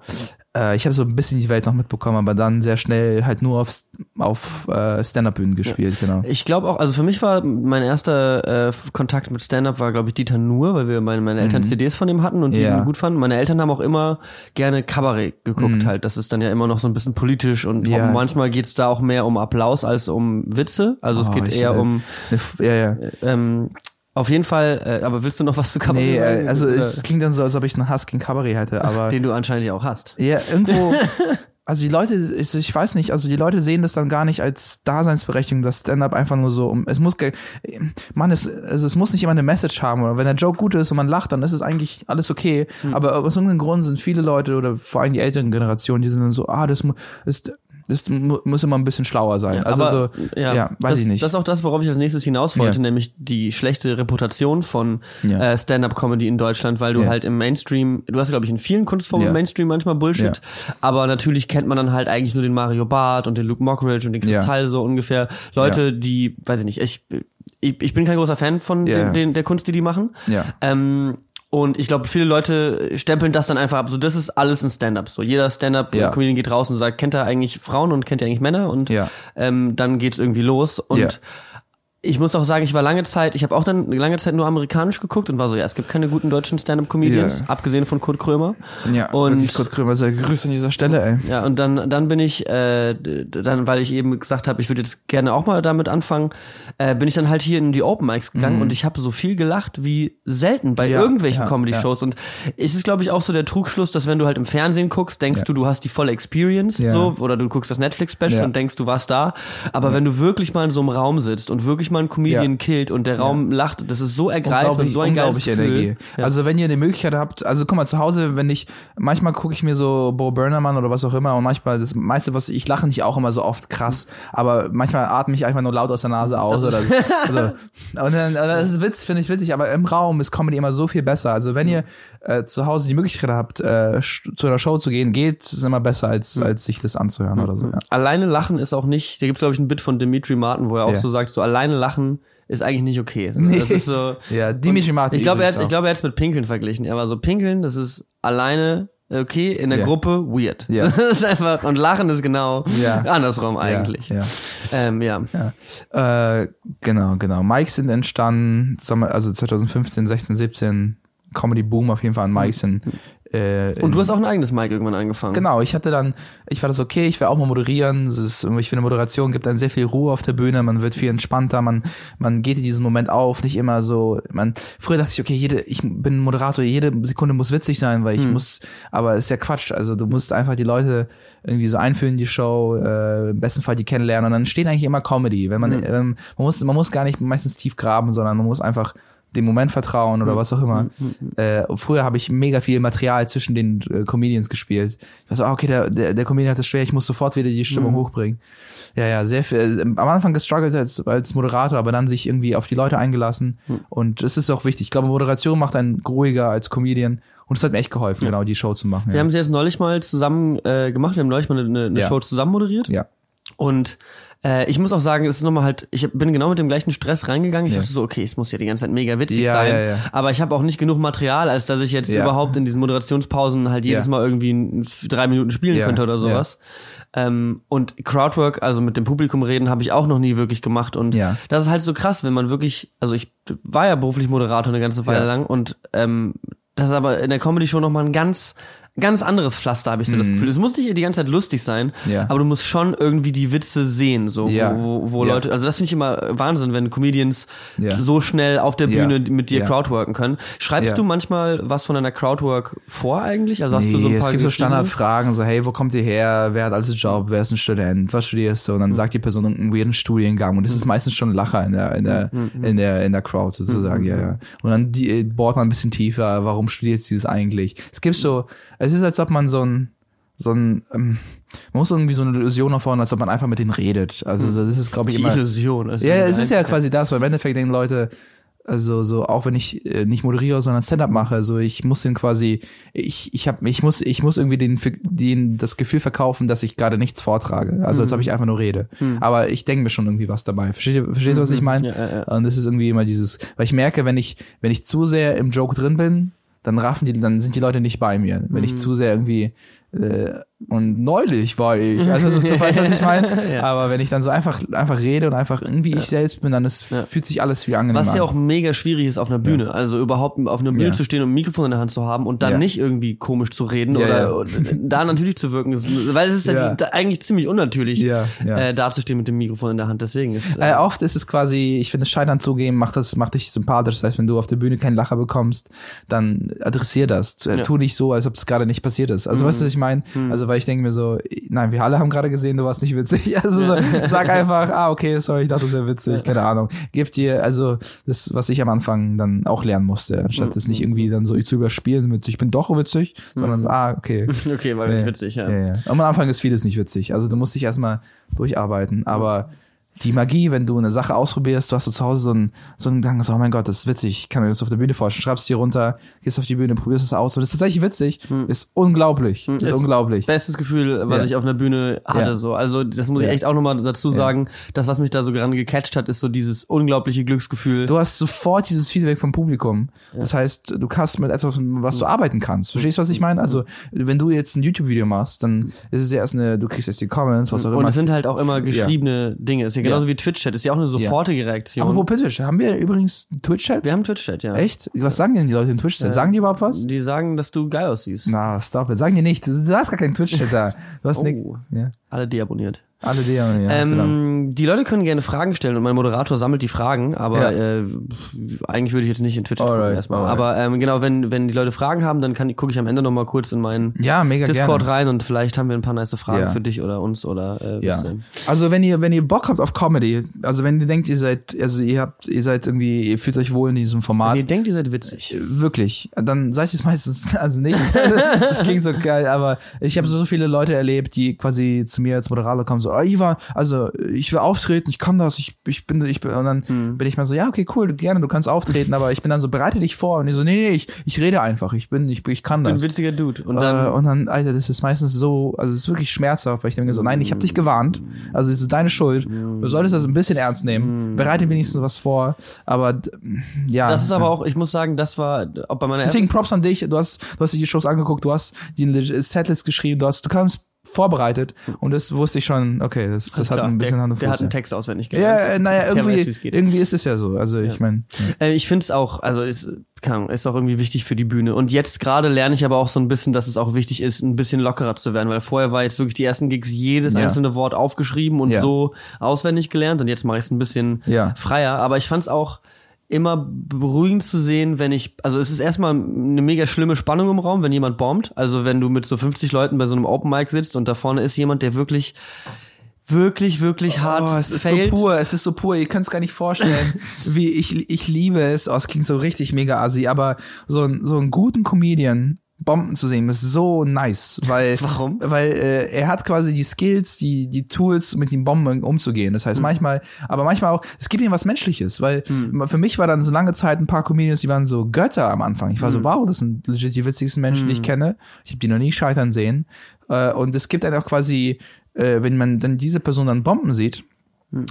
äh, ich habe so ein bisschen die Welt noch mitbekommen, aber dann sehr schnell halt nur auf, auf äh, Stand-Up-Bühnen gespielt, genau. Ich glaube auch, also für mich war mein erster äh, Kontakt mit Stand-Up war, glaube ich, Dieter Nuhr, weil wir meine, meine Eltern CDs von ihm hatten und die Mhm. Ja. ihn gut fanden. Meine Eltern haben auch immer gerne Kabarett geguckt halt. Das ist dann ja immer noch so ein bisschen politisch und Mhm. Ja. manchmal geht's da auch mehr um Applaus als um Witze. Also es Oh, geht ich, eher äh, um Ja, ja. ähm, auf jeden Fall, äh, aber willst du noch was zu Kabarett Nee, sagen? äh, also Oder- es klingt dann so, als ob ich einen Hass gegen Cabaret hätte, aber den du anscheinend auch hast. Ja, irgendwo. Also die Leute, ich, ich weiß nicht, also die Leute sehen das dann gar nicht als Daseinsberechtigung, das Stand-up einfach nur so um. Es muss, man, es, also es muss nicht immer eine Message haben oder wenn der Joke gut ist und man lacht, dann ist es eigentlich alles okay. Aber aus irgendeinem Grund sind viele Leute oder vor allem die älteren Generationen, die sind dann so, ah, das mu- ist, das mu- muss immer ein bisschen schlauer sein. also aber, so, ja, weiß das, ich nicht. Das ist auch das, worauf ich als nächstes hinaus wollte, Ja. nämlich die schlechte Reputation von Ja. äh, Stand-up-Comedy in Deutschland, weil du Ja. halt im Mainstream, du hast glaube ich in vielen Kunstformen Ja. im Mainstream manchmal Bullshit, aber natürlich kennt man dann halt eigentlich nur den Mario Barth und den Luke Mockridge und den Ja. Kristall so ungefähr. Leute, die, weiß ich nicht, ich, ich, ich bin kein großer Fan von Ja. den, den, der Kunst, die die machen. Ja. Ähm, Und ich glaube, viele Leute stempeln das dann einfach ab. So, das ist alles ein Stand-up. So, jeder Stand-up-Comedian Ja. geht raus und sagt, kennt er eigentlich Frauen und kennt er eigentlich Männer? Und Ja. ähm, dann geht's irgendwie los. Und Ja. Ich muss auch sagen, ich war lange Zeit, ich habe auch dann lange Zeit nur amerikanisch geguckt und war so, ja, es gibt keine guten deutschen Stand-up-Comedians, Ja. abgesehen von Kurt Krömer. Ja, Und- Kurt Krömer, sehr gegrüßt an dieser Stelle, ey. Ja, und dann, dann bin ich, äh, dann, weil ich eben gesagt habe, ich würde jetzt gerne auch mal damit anfangen, äh, bin ich dann halt hier in die Open Mics gegangen und ich habe so viel gelacht wie selten bei. Ja, irgendwelchen ja, Comedy-Shows. Und es ist, glaube ich, auch so der Trugschluss, dass wenn du halt im Fernsehen guckst, denkst Ja. du, du hast die volle Experience, Ja. so, oder du guckst das Netflix-Special Ja. und denkst, du warst da. Aber wenn du wirklich mal in so einem Raum sitzt und wirklich mal einen Comedian Ja. killt und der Raum lacht, das ist so ergreifend und so ein geiles. Energie. Ja. Also wenn ihr die Möglichkeit habt, also guck mal, zu Hause, wenn ich, manchmal gucke ich mir so Bo Burnham oder was auch immer und manchmal, das meiste, was ich lache nicht auch immer so oft krass, aber manchmal atme ich einfach nur laut aus der Nase aus oder so. Also, und dann, das ist Witz, finde ich witzig, aber im Raum ist Comedy immer so viel besser. Also wenn ihr äh, zu Hause die Möglichkeit habt, äh, zu einer Show zu gehen, geht, ist immer besser, als, als sich das anzuhören oder so. Ja. Alleine lachen ist auch nicht, da gibt's glaube ich ein Bit von Dimitri Martin, wo er auch Ja. so sagt, so alleine lachen ist eigentlich nicht okay. Nee. Das ist so. Ja, Dimitri Martin Ich glaube, er, ich glaube, er hat es mit Pinkeln verglichen. Er war so Pinkeln, das ist alleine okay, in der Ja. Gruppe weird. Ja. Das ist einfach und Lachen ist genau Ja. andersrum eigentlich. Ja, ja. Ähm, ja. Ja. Äh, genau, genau. Mikes sind entstanden, also 2015, 16, 17, Comedy Boom auf jeden Fall an Mikes sind. Äh, Und du hast auch ein eigenes Mic irgendwann angefangen. Genau, ich hatte dann, ich war das okay, ich will auch mal moderieren. Ist, ich finde, Moderation gibt dann sehr viel Ruhe auf der Bühne, man wird viel entspannter, man, man geht in diesen Moment auf, nicht immer so, man, früher dachte ich, okay, jede, ich bin Moderator, jede Sekunde muss witzig sein, weil ich muss, aber ist ja Quatsch, also du musst einfach die Leute irgendwie so einführen in die Show, äh, im besten Fall die kennenlernen und dann steht eigentlich immer Comedy, wenn man, ähm, man muss, man muss gar nicht meistens tief graben, sondern man muss einfach dem Moment vertrauen oder was auch immer. Äh, früher habe ich mega viel Material zwischen den äh, Comedians gespielt. Ich war so, ah, okay, der, der, der Comedian hat es schwer, ich muss sofort wieder die Stimmung hochbringen. Ja, ja, sehr viel. Also, am Anfang gestruggelt als, als Moderator, aber dann sich irgendwie auf die Leute eingelassen. Und das ist auch wichtig. Ich glaube, Moderation macht einen ruhiger als Comedian. Und es hat mir echt geholfen, genau die Show zu machen. Wir Ja. haben sie jetzt neulich mal zusammen äh, gemacht, wir haben neulich mal eine, eine Ja. Show zusammen moderiert. ja. Und äh, ich muss auch sagen, es ist nochmal halt, ich bin genau mit dem gleichen Stress reingegangen. Ich Ja. dachte so, okay, es muss ja die ganze Zeit mega witzig Ja, sein. ja. Aber ich habe auch nicht genug Material, als dass ich jetzt überhaupt in diesen Moderationspausen halt jedes. Mal irgendwie drei Minuten spielen könnte oder sowas. Ähm, und Crowdwork, also mit dem Publikum reden, habe ich auch noch nie wirklich gemacht. Und Ja. das ist halt so krass, wenn man wirklich, also ich war ja beruflich Moderator eine ganze Weile lang und ähm, das ist aber in der Comedy Show nochmal ein ganz ganz anderes Pflaster, habe ich so das Gefühl. Es muss nicht die ganze Zeit lustig sein, Mhm. Ja. aber du musst schon irgendwie die Witze sehen, so Ja. wo, wo, wo Ja. Leute, also das finde ich immer Wahnsinn, wenn Comedians so schnell auf der. Bühne mit dir crowdworken können. Schreibst du manchmal was von deiner Crowdwork vor eigentlich? Also hast du so ein Nee, paar es gibt so? Standardfragen, so, hey, wo kommt ihr her? Wer hat alles Job? Wer ist ein Student? Was studierst du? Und dann sagt die Person einen weirden Studiengang. Und das ist meistens schon ein Lacher in der, in der, in der, in der Crowd sozusagen, ja, ja. Und dann die, bohrt man ein bisschen tiefer. Warum studiert sie das eigentlich? Es gibt so, es ist, als ob man so ein, so ein, ähm, man muss irgendwie so eine Illusion aufbauen, als ob man einfach mit denen redet. Also, so, das ist, glaube ich, Die immer. Illusion. Also Ja, es ist ja quasi das, weil im Endeffekt denken Leute, also so auch wenn ich äh, nicht moderiere, sondern Stand-up mache, so ich muss den quasi, ich ich habe, ich muss, ich muss irgendwie den, den das Gefühl verkaufen, dass ich gerade nichts vortrage, also als ob ich einfach nur rede. Aber ich denke mir schon irgendwie was dabei. Versteht ihr, versteht ihr was ich meine? Ja, ja, ja. Und das ist irgendwie immer dieses, weil ich merke, wenn ich wenn ich zu sehr im Joke drin bin, dann raffen die, dann sind die Leute nicht bei mir. Wenn ich zu sehr irgendwie äh, und neulich war ich, also so, so weißt du, was ich meine? Ja. Aber wenn ich dann so einfach einfach rede und einfach irgendwie ich selbst bin, dann ist, Ja. fühlt sich alles viel angenehmer Was ja auch mega schwierig ist auf einer Bühne. Also überhaupt auf einer Bühne Ja. zu stehen und ein Mikrofon in der Hand zu haben und dann Ja. nicht irgendwie komisch zu reden Ja, oder ja. und da natürlich zu wirken. Weil es ist ja. Ja. eigentlich ziemlich unnatürlich, Ja, ja. Äh, dazustehen mit dem Mikrofon in der Hand. Deswegen ist Äh, oft ist es quasi, ich finde, Scheitern zugeben macht das, macht dich sympathisch. Das heißt, wenn du auf der Bühne keinen Lacher bekommst, dann adressier das. Tu- Ja. Mhm. Tu nicht so, als ob es gerade nicht passiert ist. Also weißt du, was ich meine? Also weil ich denke mir so, nein, wir alle haben gerade gesehen, du warst nicht witzig. Also so, sag einfach, ah, okay, sorry, ich dachte, das wäre witzig, keine Ahnung. Gib dir, also das, was ich am Anfang dann auch lernen musste, anstatt Mhm. das nicht irgendwie dann so zu überspielen mit, ich bin doch witzig, sondern so, ah, okay. okay, war Ja, witzig, ja. Ja, ja. Am Anfang ist vieles nicht witzig. Also du musst dich erstmal durcharbeiten. Aber die Magie, wenn du eine Sache ausprobierst, du hast so zu Hause so einen, so einen Gedanken, so, oh mein Gott, das ist witzig, ich kann mir das auf der Bühne vorstellen, schreibst dir runter, gehst auf die Bühne, probierst es aus und das ist tatsächlich witzig, ist unglaublich, ist, Hm. Ist unglaublich. Bestes Gefühl, was Ja. ich auf einer Bühne hatte. Ja. So. Also das muss ich echt auch nochmal dazu sagen. Das, was mich da so gerade gecatcht hat, ist so dieses unglaubliche Glücksgefühl. Du hast sofort dieses Feedback vom Publikum. Das heißt, du kannst mit etwas, was du arbeiten kannst. Verstehst du, was ich meine? Also, wenn du jetzt ein YouTube-Video machst, dann ist es ja erst eine, du kriegst erst die Comments, was auch immer. und es sind halt auch immer geschriebene Dinge. Ist ja genauso Ja. wie Twitch-Chat. Ist ja auch eine sofortige Reaktion. Apropos Twitch, haben wir übrigens Twitch-Chat? wir haben Twitch-Chat, ja. Echt? Was sagen denn die Leute im Twitch-Chat? Sagen die überhaupt was? Die sagen, dass du geil aussiehst. Na, stop it. Sagen die nicht. Du, du hast gar keinen Twitch-Chat da. Du hast Oh. nick. Ja. Alle deabonniert. Alle die, ja, genau. ähm, die Leute können gerne Fragen stellen und mein Moderator sammelt die Fragen, aber Ja. äh, eigentlich würde ich jetzt nicht in Twitch gucken erstmal. alright. Aber ähm, genau, wenn, wenn die Leute Fragen haben, dann gucke ich am Ende nochmal kurz in meinen Ja, mega Discord gerne. rein und vielleicht haben wir ein paar nice Fragen Ja. für dich oder uns oder äh, Ja. denn. Also wenn ihr, wenn ihr Bock habt auf Comedy, also wenn ihr denkt, ihr seid, also ihr habt, ihr seid irgendwie, ihr fühlt euch wohl in diesem Format. Ihr denkt, ihr seid witzig. Wirklich, dann sage ich es meistens, also nicht, das klingt so geil, aber ich habe so viele Leute erlebt, die quasi zu mir als Moderator kommen, so, oh, Ivan, also ich will auftreten, ich kann das, ich, ich bin, ich bin, und dann Hm. bin ich mal so, ja, okay, cool, gerne, du kannst auftreten, aber ich bin dann so, bereite dich vor, und die so, nee, nee, ich, ich rede einfach, ich bin, ich, ich kann Ich bin ein das. witziger Dude. Und Äh, dann, und dann, Alter, das ist meistens so, also es ist wirklich schmerzhaft, weil ich denke so, nein, ich habe dich gewarnt, also es ist deine Schuld, du solltest das ein bisschen ernst nehmen, bereite wenigstens was vor, aber ja. das ist aber auch, ich muss sagen, das war auch bei meiner Deswegen Props an dich. Du hast, du hast dir die Shows angeguckt, du hast die Setlist geschrieben, du hast, du kamst vorbereitet und das wusste ich schon, okay, das, das hat Klar, ein bisschen der, Hand und der Fuß. hat einen ja. Text auswendig Ja, gelernt. äh, naja, Der weiß, irgendwie, irgendwie ist es ja so. Also ich meine, ja. Äh, ich finde es auch, also ist, keine Ahnung, ist auch irgendwie wichtig für die Bühne. Und jetzt gerade lerne ich aber auch so ein bisschen, dass es auch wichtig ist, ein bisschen lockerer zu werden, weil vorher war jetzt wirklich die ersten Gigs jedes Ja. einzelne Wort aufgeschrieben und Ja. so auswendig gelernt und jetzt mache ich es ein bisschen Ja. freier. Aber ich fand es auch immer beruhigend zu sehen, wenn ich, also es ist erstmal eine mega schlimme Spannung im Raum, wenn jemand bombt. Also wenn du mit so 50 Leuten bei so einem Open Mic sitzt und da vorne ist jemand, der wirklich, wirklich, wirklich hart Oh, es ist failt. so pur, es ist so pur, ihr könnt es gar nicht vorstellen, wie ich, ich liebe es, oh, es klingt so richtig mega assi, aber so, ein, so einen guten Comedian Bomben zu sehen, ist so nice, weil, Warum? weil äh, er hat quasi die Skills, die, die Tools, mit den Bomben umzugehen. Das heißt Hm. manchmal, aber manchmal auch, es gibt ihm was Menschliches, weil für mich war dann so lange Zeit ein paar Comedians, die waren so Götter am Anfang. Ich war Hm. so, wow, das sind legit die witzigsten Menschen, die ich kenne. Ich habe die noch nie scheitern sehen. Äh, und es gibt dann auch quasi, äh, wenn man dann diese Person dann Bomben sieht, Hm.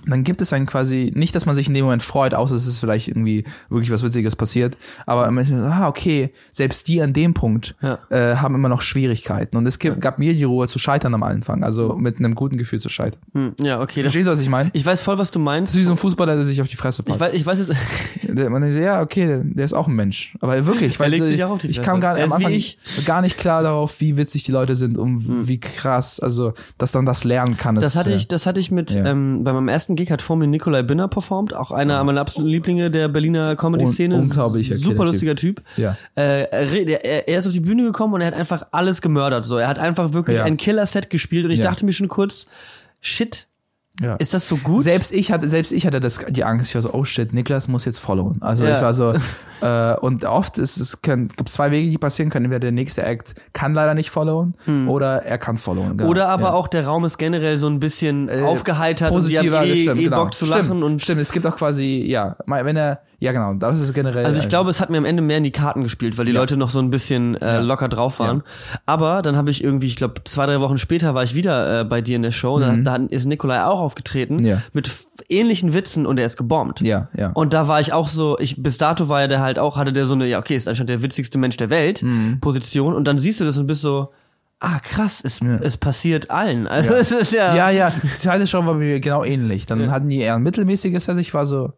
Dann gibt es dann quasi nicht, dass man sich in dem Moment freut, außer es ist vielleicht irgendwie wirklich was Witziges passiert. Aber man ist ah, okay, selbst die an dem Punkt Ja. äh, haben immer noch Schwierigkeiten. Und es gibt, gab mir die Ruhe zu scheitern am Anfang, also mit einem guten Gefühl zu scheitern. Hm, ja, okay. Das, Verstehst du, was ich meine? ich weiß voll, was du Das meinst. ist wie so ein Fußballer, der sich auf die Fresse Ich packt. weiß, ich weiß jetzt, man denkt, ja, okay, der, der ist auch ein Mensch. Aber wirklich, weil ich Fresse. kam gar, am Anfang ich. gar nicht klar darauf, wie witzig die Leute sind und wie krass, also, dass man das lernen kann. das hatte äh, ich, das hatte ich mit, Ja. ähm, bei meinem ersten Gig hat vor mir Nikolai Binner performt, auch einer meiner absoluten Lieblinge der Berliner Comedy-Szene. Un- unglaublicher Super lustiger Typ. Ja. Äh, er, er, er ist auf die Bühne gekommen und er hat einfach alles gemördert, so. Er hat einfach wirklich Ja. ein Killer-Set gespielt und ich Ja. dachte mir schon kurz, shit, Ja. ist das so gut? Selbst ich hatte, selbst ich hatte das, die Angst, ich war so, oh shit, Niklas muss jetzt followen. Also Ja. ich war so, äh, und oft ist es, können, gibt zwei Wege, die passieren können. Entweder der nächste Act kann leider nicht followen oder er kann followen. Genau. Hm. Oder aber ja. auch der Raum ist generell so ein bisschen aufgeheitert und die haben positiver, eh, das stimmt, eh genau. Bock zu stimmt, lachen und stimmt, es gibt auch quasi, ja, wenn er, ja genau, das ist generell. Also ich glaube, es hat mir am Ende mehr in die Karten gespielt, weil die Leute noch so ein bisschen äh, locker drauf waren. Aber dann habe ich irgendwie, ich glaube, zwei, drei Wochen später war ich wieder äh, bei dir in der Show. und Da, da ist Nikolai auch aufgetreten Mhm. Ja. mit ähnlichen Witzen und er ist gebombt. Ja, ja. Und da war ich auch so, ich bis dato war ja der halt auch, hatte der so eine, ja okay, ist anscheinend der witzigste Mensch der Welt Mhm. Position und dann siehst du das und bist so, ah krass, es, es passiert allen. Also es ist ja, ja, ja, die zweite Show war mir genau ähnlich. Dann hatten die eher ein mittelmäßiges Set. Ich war so,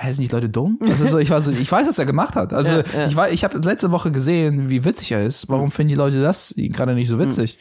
hä, sind die Leute dumm? Also so, ich war so, ich weiß, was er gemacht hat. Also Ja, ja. ich war, ich habe letzte Woche gesehen, wie witzig er ist. Warum finden die Leute das gerade nicht so witzig?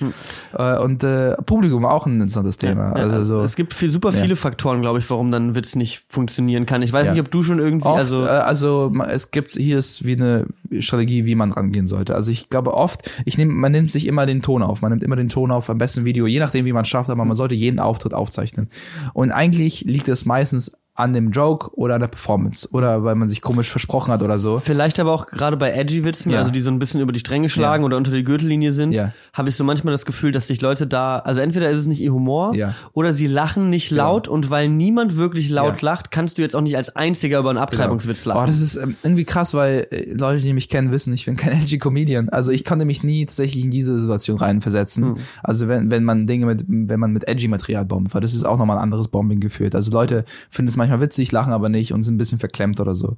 Äh, und äh, Publikum auch ein interessantes Thema. Ja, also so. es gibt viel, super viele Faktoren, glaube ich, warum dann ein Witz nicht funktionieren kann. Ich weiß nicht, ob du schon irgendwie, Oft, also äh, also es gibt hier ist wie eine Strategie, wie man rangehen sollte. Also ich glaube oft, ich nehme, man nimmt sich immer den Ton auf. Man nimmt immer den Ton auf, am besten Video, je nachdem, wie man es schafft, aber man sollte jeden Auftritt aufzeichnen. Und eigentlich liegt es meistens an dem Joke oder an der Performance oder weil man sich komisch versprochen hat oder so. Vielleicht aber auch gerade bei edgy Witzen, Ja. also die so ein bisschen über die Stränge schlagen Ja. oder unter die Gürtellinie sind, Ja. habe ich so manchmal das Gefühl, dass sich Leute da, also entweder ist es nicht ihr Humor oder sie lachen nicht laut und weil niemand wirklich laut lacht, kannst du jetzt auch nicht als einziger über einen Abtreibungswitz Oh, lachen. das ist ähm, irgendwie krass, weil äh, Leute, die mich kennen, wissen, ich bin kein edgy Comedian. Also ich konnte mich nie tatsächlich in diese Situation reinversetzen. Hm. Also wenn, wenn man Dinge mit, wenn man mit edgy Material bombt, weil das ist auch nochmal ein anderes Bombing geführt. Also Leute finden es manchmal witzig, lachen aber nicht und sind ein bisschen verklemmt oder so.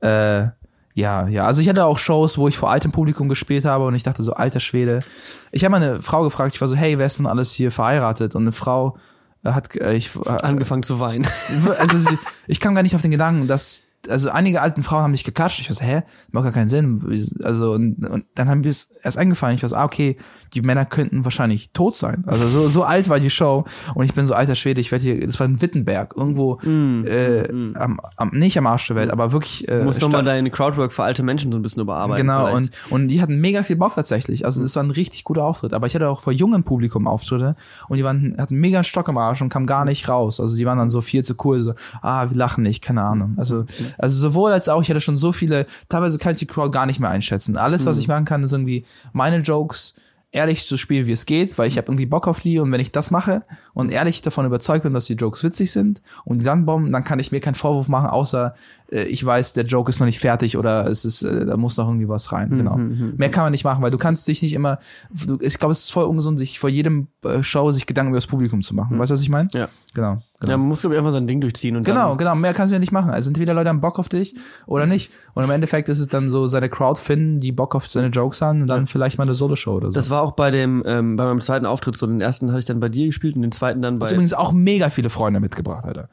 Äh, ja, ja. Also ich hatte auch Shows, wo ich vor altem Publikum gespielt habe und ich dachte so, alter Schwede. Ich habe mal eine Frau gefragt, ich war so, hey, wer ist denn alles hier verheiratet? Und eine Frau äh, hat, äh, ich, äh, Angefangen zu weinen. also sie- ich kam gar nicht auf den Gedanken, dass also einige alten Frauen haben mich geklatscht. Ich war so, hä, macht gar keinen Sinn. Also und, und dann haben wir es erst eingefallen. Ich war so, ah okay, die Männer könnten wahrscheinlich tot sein. Also so so alt war die Show und ich bin so alter Schwede. Ich werde hier, das war in Wittenberg irgendwo äh, Am, am nicht am Arsch der Welt, aber wirklich. Äh, Du musst nochmal deine Crowdwork für alte Menschen so ein bisschen überarbeiten. Genau, vielleicht. und, und die hatten mega viel Bock tatsächlich. Also das war ein richtig guter Auftritt. Aber ich hatte auch vor jungem Publikum Auftritte und die waren, hatten mega einen Stock im Arsch und kamen gar nicht raus. Also die waren dann so viel zu cool, so, ah, wir lachen nicht, keine Ahnung. Also, also sowohl als auch, ich hatte schon so viele, teilweise kann ich die Crowd gar nicht mehr einschätzen. Alles, was ich machen kann, ist irgendwie meine Jokes ehrlich zu spielen, wie es geht, weil ich habe irgendwie Bock auf die und wenn ich das mache und ehrlich davon überzeugt bin, dass die Jokes witzig sind und die dann bomben, dann kann ich mir keinen Vorwurf machen, außer äh, ich weiß, der Joke ist noch nicht fertig oder es ist, äh, da muss noch irgendwie was rein. Genau. Mehr kann man nicht machen, weil du kannst dich nicht immer, du, ich glaube, es ist voll ungesund, sich vor jedem äh, Show sich Gedanken über das Publikum zu machen. Weißt du, was ich meine? Ja. Genau. genau. Ja, man muss, glaube ich, einfach sein Ding durchziehen und Genau, dann, genau. Mehr kannst du ja nicht machen. Also entweder Leute haben Bock auf dich oder nicht. Und im Endeffekt ist es dann so, seine Crowd finden, die Bock auf seine Jokes haben und dann vielleicht mal eine Solo-Show oder so. Das war auch bei dem, ähm, bei meinem zweiten Auftritt so. Den ersten hatte ich dann bei dir gespielt und den zweiten dann bei. hast übrigens auch mega viele Freunde mitgebracht, Alter.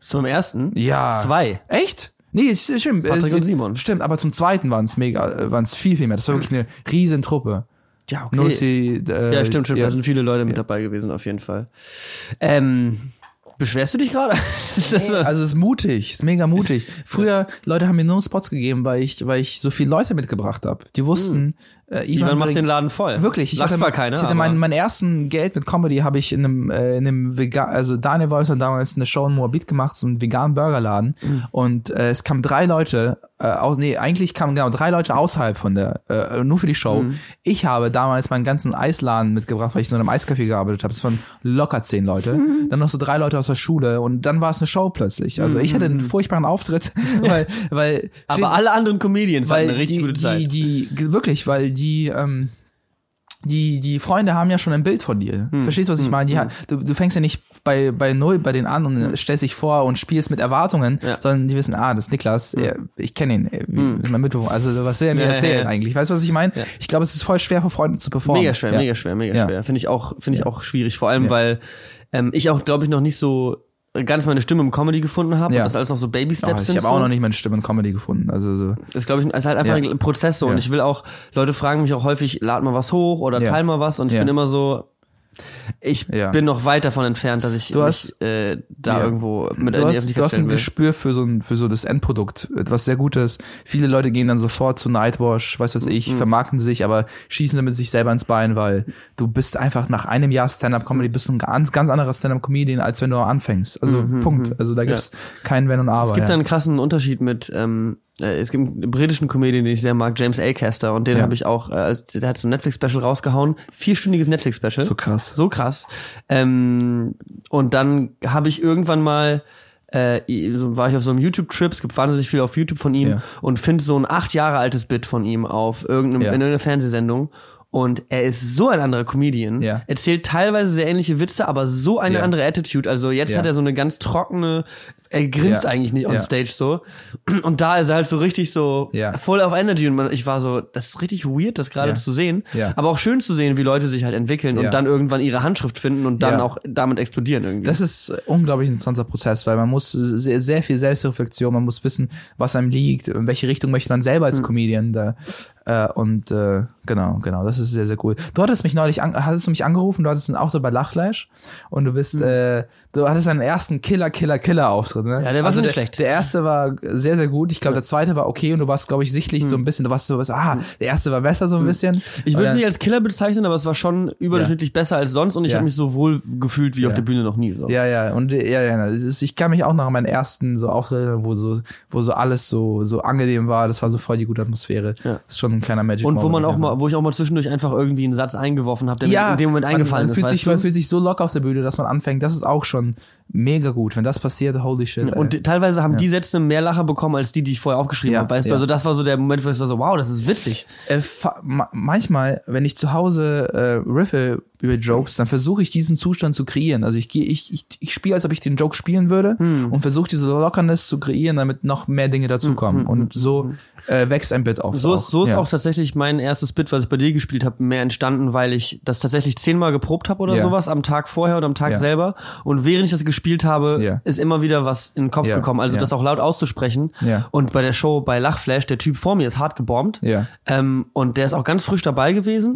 Zum ersten? Ja. Zwei. Echt? Nee, ist, stimmt. Patrick und Simon. Stimmt, aber zum zweiten waren es mega, äh, waren es viel, viel mehr. Das war wirklich eine riesen Truppe. Ja, okay. Nur sie, äh, ja, stimmt, stimmt. Ja. Da sind viele Leute mit dabei gewesen, auf jeden Fall. Ähm, beschwerst du dich gerade? Also es ist mutig, ist mega mutig. Früher, Leute haben mir nur Spots gegeben, weil ich, weil ich so viele Leute mitgebracht habe. Die wussten, äh, Ivan macht bringt- den Laden voll. Wirklich, ich Lacht hatte, zwar keiner, ich hatte meinen, meinen ersten Geld mit Comedy habe ich in einem, äh, in einem vegan, also Daniel Wolf hat damals eine Show in Moabit gemacht, so einen veganen Burgerladen Mhm. und äh, es kamen drei Leute, äh, auch, nee, eigentlich kamen genau drei Leute außerhalb von der, äh, nur für die Show. Mhm. Ich habe damals meinen ganzen Eisladen mitgebracht, weil ich nur in einem Eiscafé gearbeitet habe. Das waren locker zehn Leute. Mhm. Dann noch so drei Leute aus der Schule und dann war es eine Show plötzlich. Also ich hatte einen furchtbaren Auftritt, weil, weil Mhm. aber alle anderen Comedians hatten weil eine richtig die, gute Zeit. Die, die, wirklich, weil die, ähm, die, die Freunde haben ja schon ein Bild von dir. Hm. Verstehst du, was ich meine? Die, ha- du, du fängst ja nicht bei, bei Null bei denen an und stellst dich vor und spielst mit Erwartungen, Hm. Ja. Hm. sondern die wissen, ah, das ist Niklas, er, ich kenne ihn, er, wie, ist mein Mitbewohner. Also was will er mir Ja, erzählen ja. eigentlich? Weißt du, was ich meine? Ich glaube, es ist voll schwer für Freunde zu performen. Mega schwer, mega schwer, mega schwer. Finde ich auch, finde ich auch schwierig. Vor allem, weil ähm, ich auch, glaube ich, noch nicht so ganz meine Stimme im Comedy gefunden habe. Ja. Und das alles noch so Baby Oh, Steps ich sind. habe so. auch noch nicht meine Stimme in Comedy gefunden. Also so. Das glaube ich, ist halt einfach Ja. ein Prozess so. Und Ja. ich will auch, Leute fragen mich auch häufig, lad mal was hoch oder teil mal was. Und ich bin immer so, ich Ja. bin noch weit davon entfernt, dass ich Du hast- mich, äh, da Ja. irgendwo mit du hast, du hast ein will. Gespür für so ein für so das Endprodukt, etwas sehr Gutes. Viele Leute gehen dann sofort zu Nightwash, weiß was Mhm. ich, vermarkten sich, aber schießen damit sich selber ins Bein, weil du bist einfach nach einem Jahr Stand-up Comedy bist du ein ganz ganz anderer Stand-up Comedian, als wenn du anfängst. Also Punkt. Also da gibt's kein Wenn und Aber. Mhm, Es gibt ja. einen krassen Unterschied mit, ähm, äh, es gibt einen britischen Comedian, den ich sehr mag, James Acaster, und den Ja. habe ich auch, äh, als, der hat so ein Netflix-Special rausgehauen, vierstündiges Netflix-Special. so krass. So krass. Ähm, und dann habe ich irgendwann mal äh, war ich auf so einem YouTube-Trip, es gibt wahnsinnig viel auf YouTube von ihm Ja. und finde so ein acht Jahre altes Bit von ihm auf irgendeinem, Ja. in irgendeiner Fernsehsendung. Und er ist so ein anderer Comedian. Ja. Erzählt teilweise sehr ähnliche Witze, aber so eine Ja. andere Attitude. Also jetzt Ja. hat er so eine ganz trockene, er grinst eigentlich nicht on stage so. Und da ist er halt so richtig so voll auf Energy. Und man, ich war so, das ist richtig weird, das gerade zu sehen. Ja. Aber auch schön zu sehen, wie Leute sich halt entwickeln und dann irgendwann ihre Handschrift finden und dann auch damit explodieren irgendwie. Das ist unglaublich interessanter Prozess, weil man muss sehr, sehr viel Selbstreflexion, man muss wissen, was einem liegt, in welche Richtung möchte man selber Hm. als Comedian da. Äh, und äh, genau, genau, das ist sehr, sehr cool. Du hattest mich neulich, an, hattest du mich angerufen, du hattest ein Auto bei Lachflash und du bist, Hm. äh, du hattest deinen ersten Killer, Killer, Killer-Auftritt, ne? Ja, der war also nicht der, schlecht. Der erste war sehr, sehr gut. Ich glaube, der zweite war okay und du warst, glaube ich, sichtlich so ein bisschen, du warst so was, ah, der erste war besser so ein bisschen. Hm. Ich würde es nicht als Killer bezeichnen, aber es war schon überdurchschnittlich besser als sonst und ich Ja. habe mich so wohl gefühlt wie auf der Bühne noch nie. So. Ja, ja, und ja, ja, ist, ich kann mich auch noch an meinen ersten so Auftritt, wo so, wo so alles so, so angenehm war. Das war so voll die gute Atmosphäre. Ja. Das ist schon ein kleiner Magic Und wo man auch mal, wo ich auch mal zwischendurch einfach irgendwie einen Satz eingeworfen habe, der mir in dem Moment eingefallen man, man ist. Fühlt sich, man fühlt sich so locker auf der Bühne, dass man anfängt. Das ist auch schon mega gut. Wenn das passiert, holy shit. und ey. teilweise haben die Sätze mehr Lacher bekommen als die, die ich vorher aufgeschrieben Ja, habe. Weißt ja. du, also das war so der Moment, wo ich war so, wow, das ist witzig. äh, ma manchmal, wenn ich zu Hause äh, riffe über Jokes, dann versuche ich diesen Zustand zu kreieren. Also ich gehe, ich, ich, ich spiele, als ob ich den Joke spielen würde Hm. und versuche diese Lockerness zu kreieren, damit noch mehr Dinge dazukommen. und so äh, wächst ein Bit auf. Hm, So ist, so ist ja. auch tatsächlich mein erstes Bit, was ich bei dir gespielt habe, mehr entstanden, weil ich das tatsächlich zehnmal geprobt habe oder Ja. sowas am Tag vorher oder am Tag Ja. selber. Und während ich das gespielt habe, Ja. ist immer wieder was in den Kopf Ja. gekommen. Also Ja. das auch laut auszusprechen. Und bei der Show bei Lachflash, der Typ vor mir ist hart gebombt. Ähm, und der ist auch ganz frisch dabei gewesen.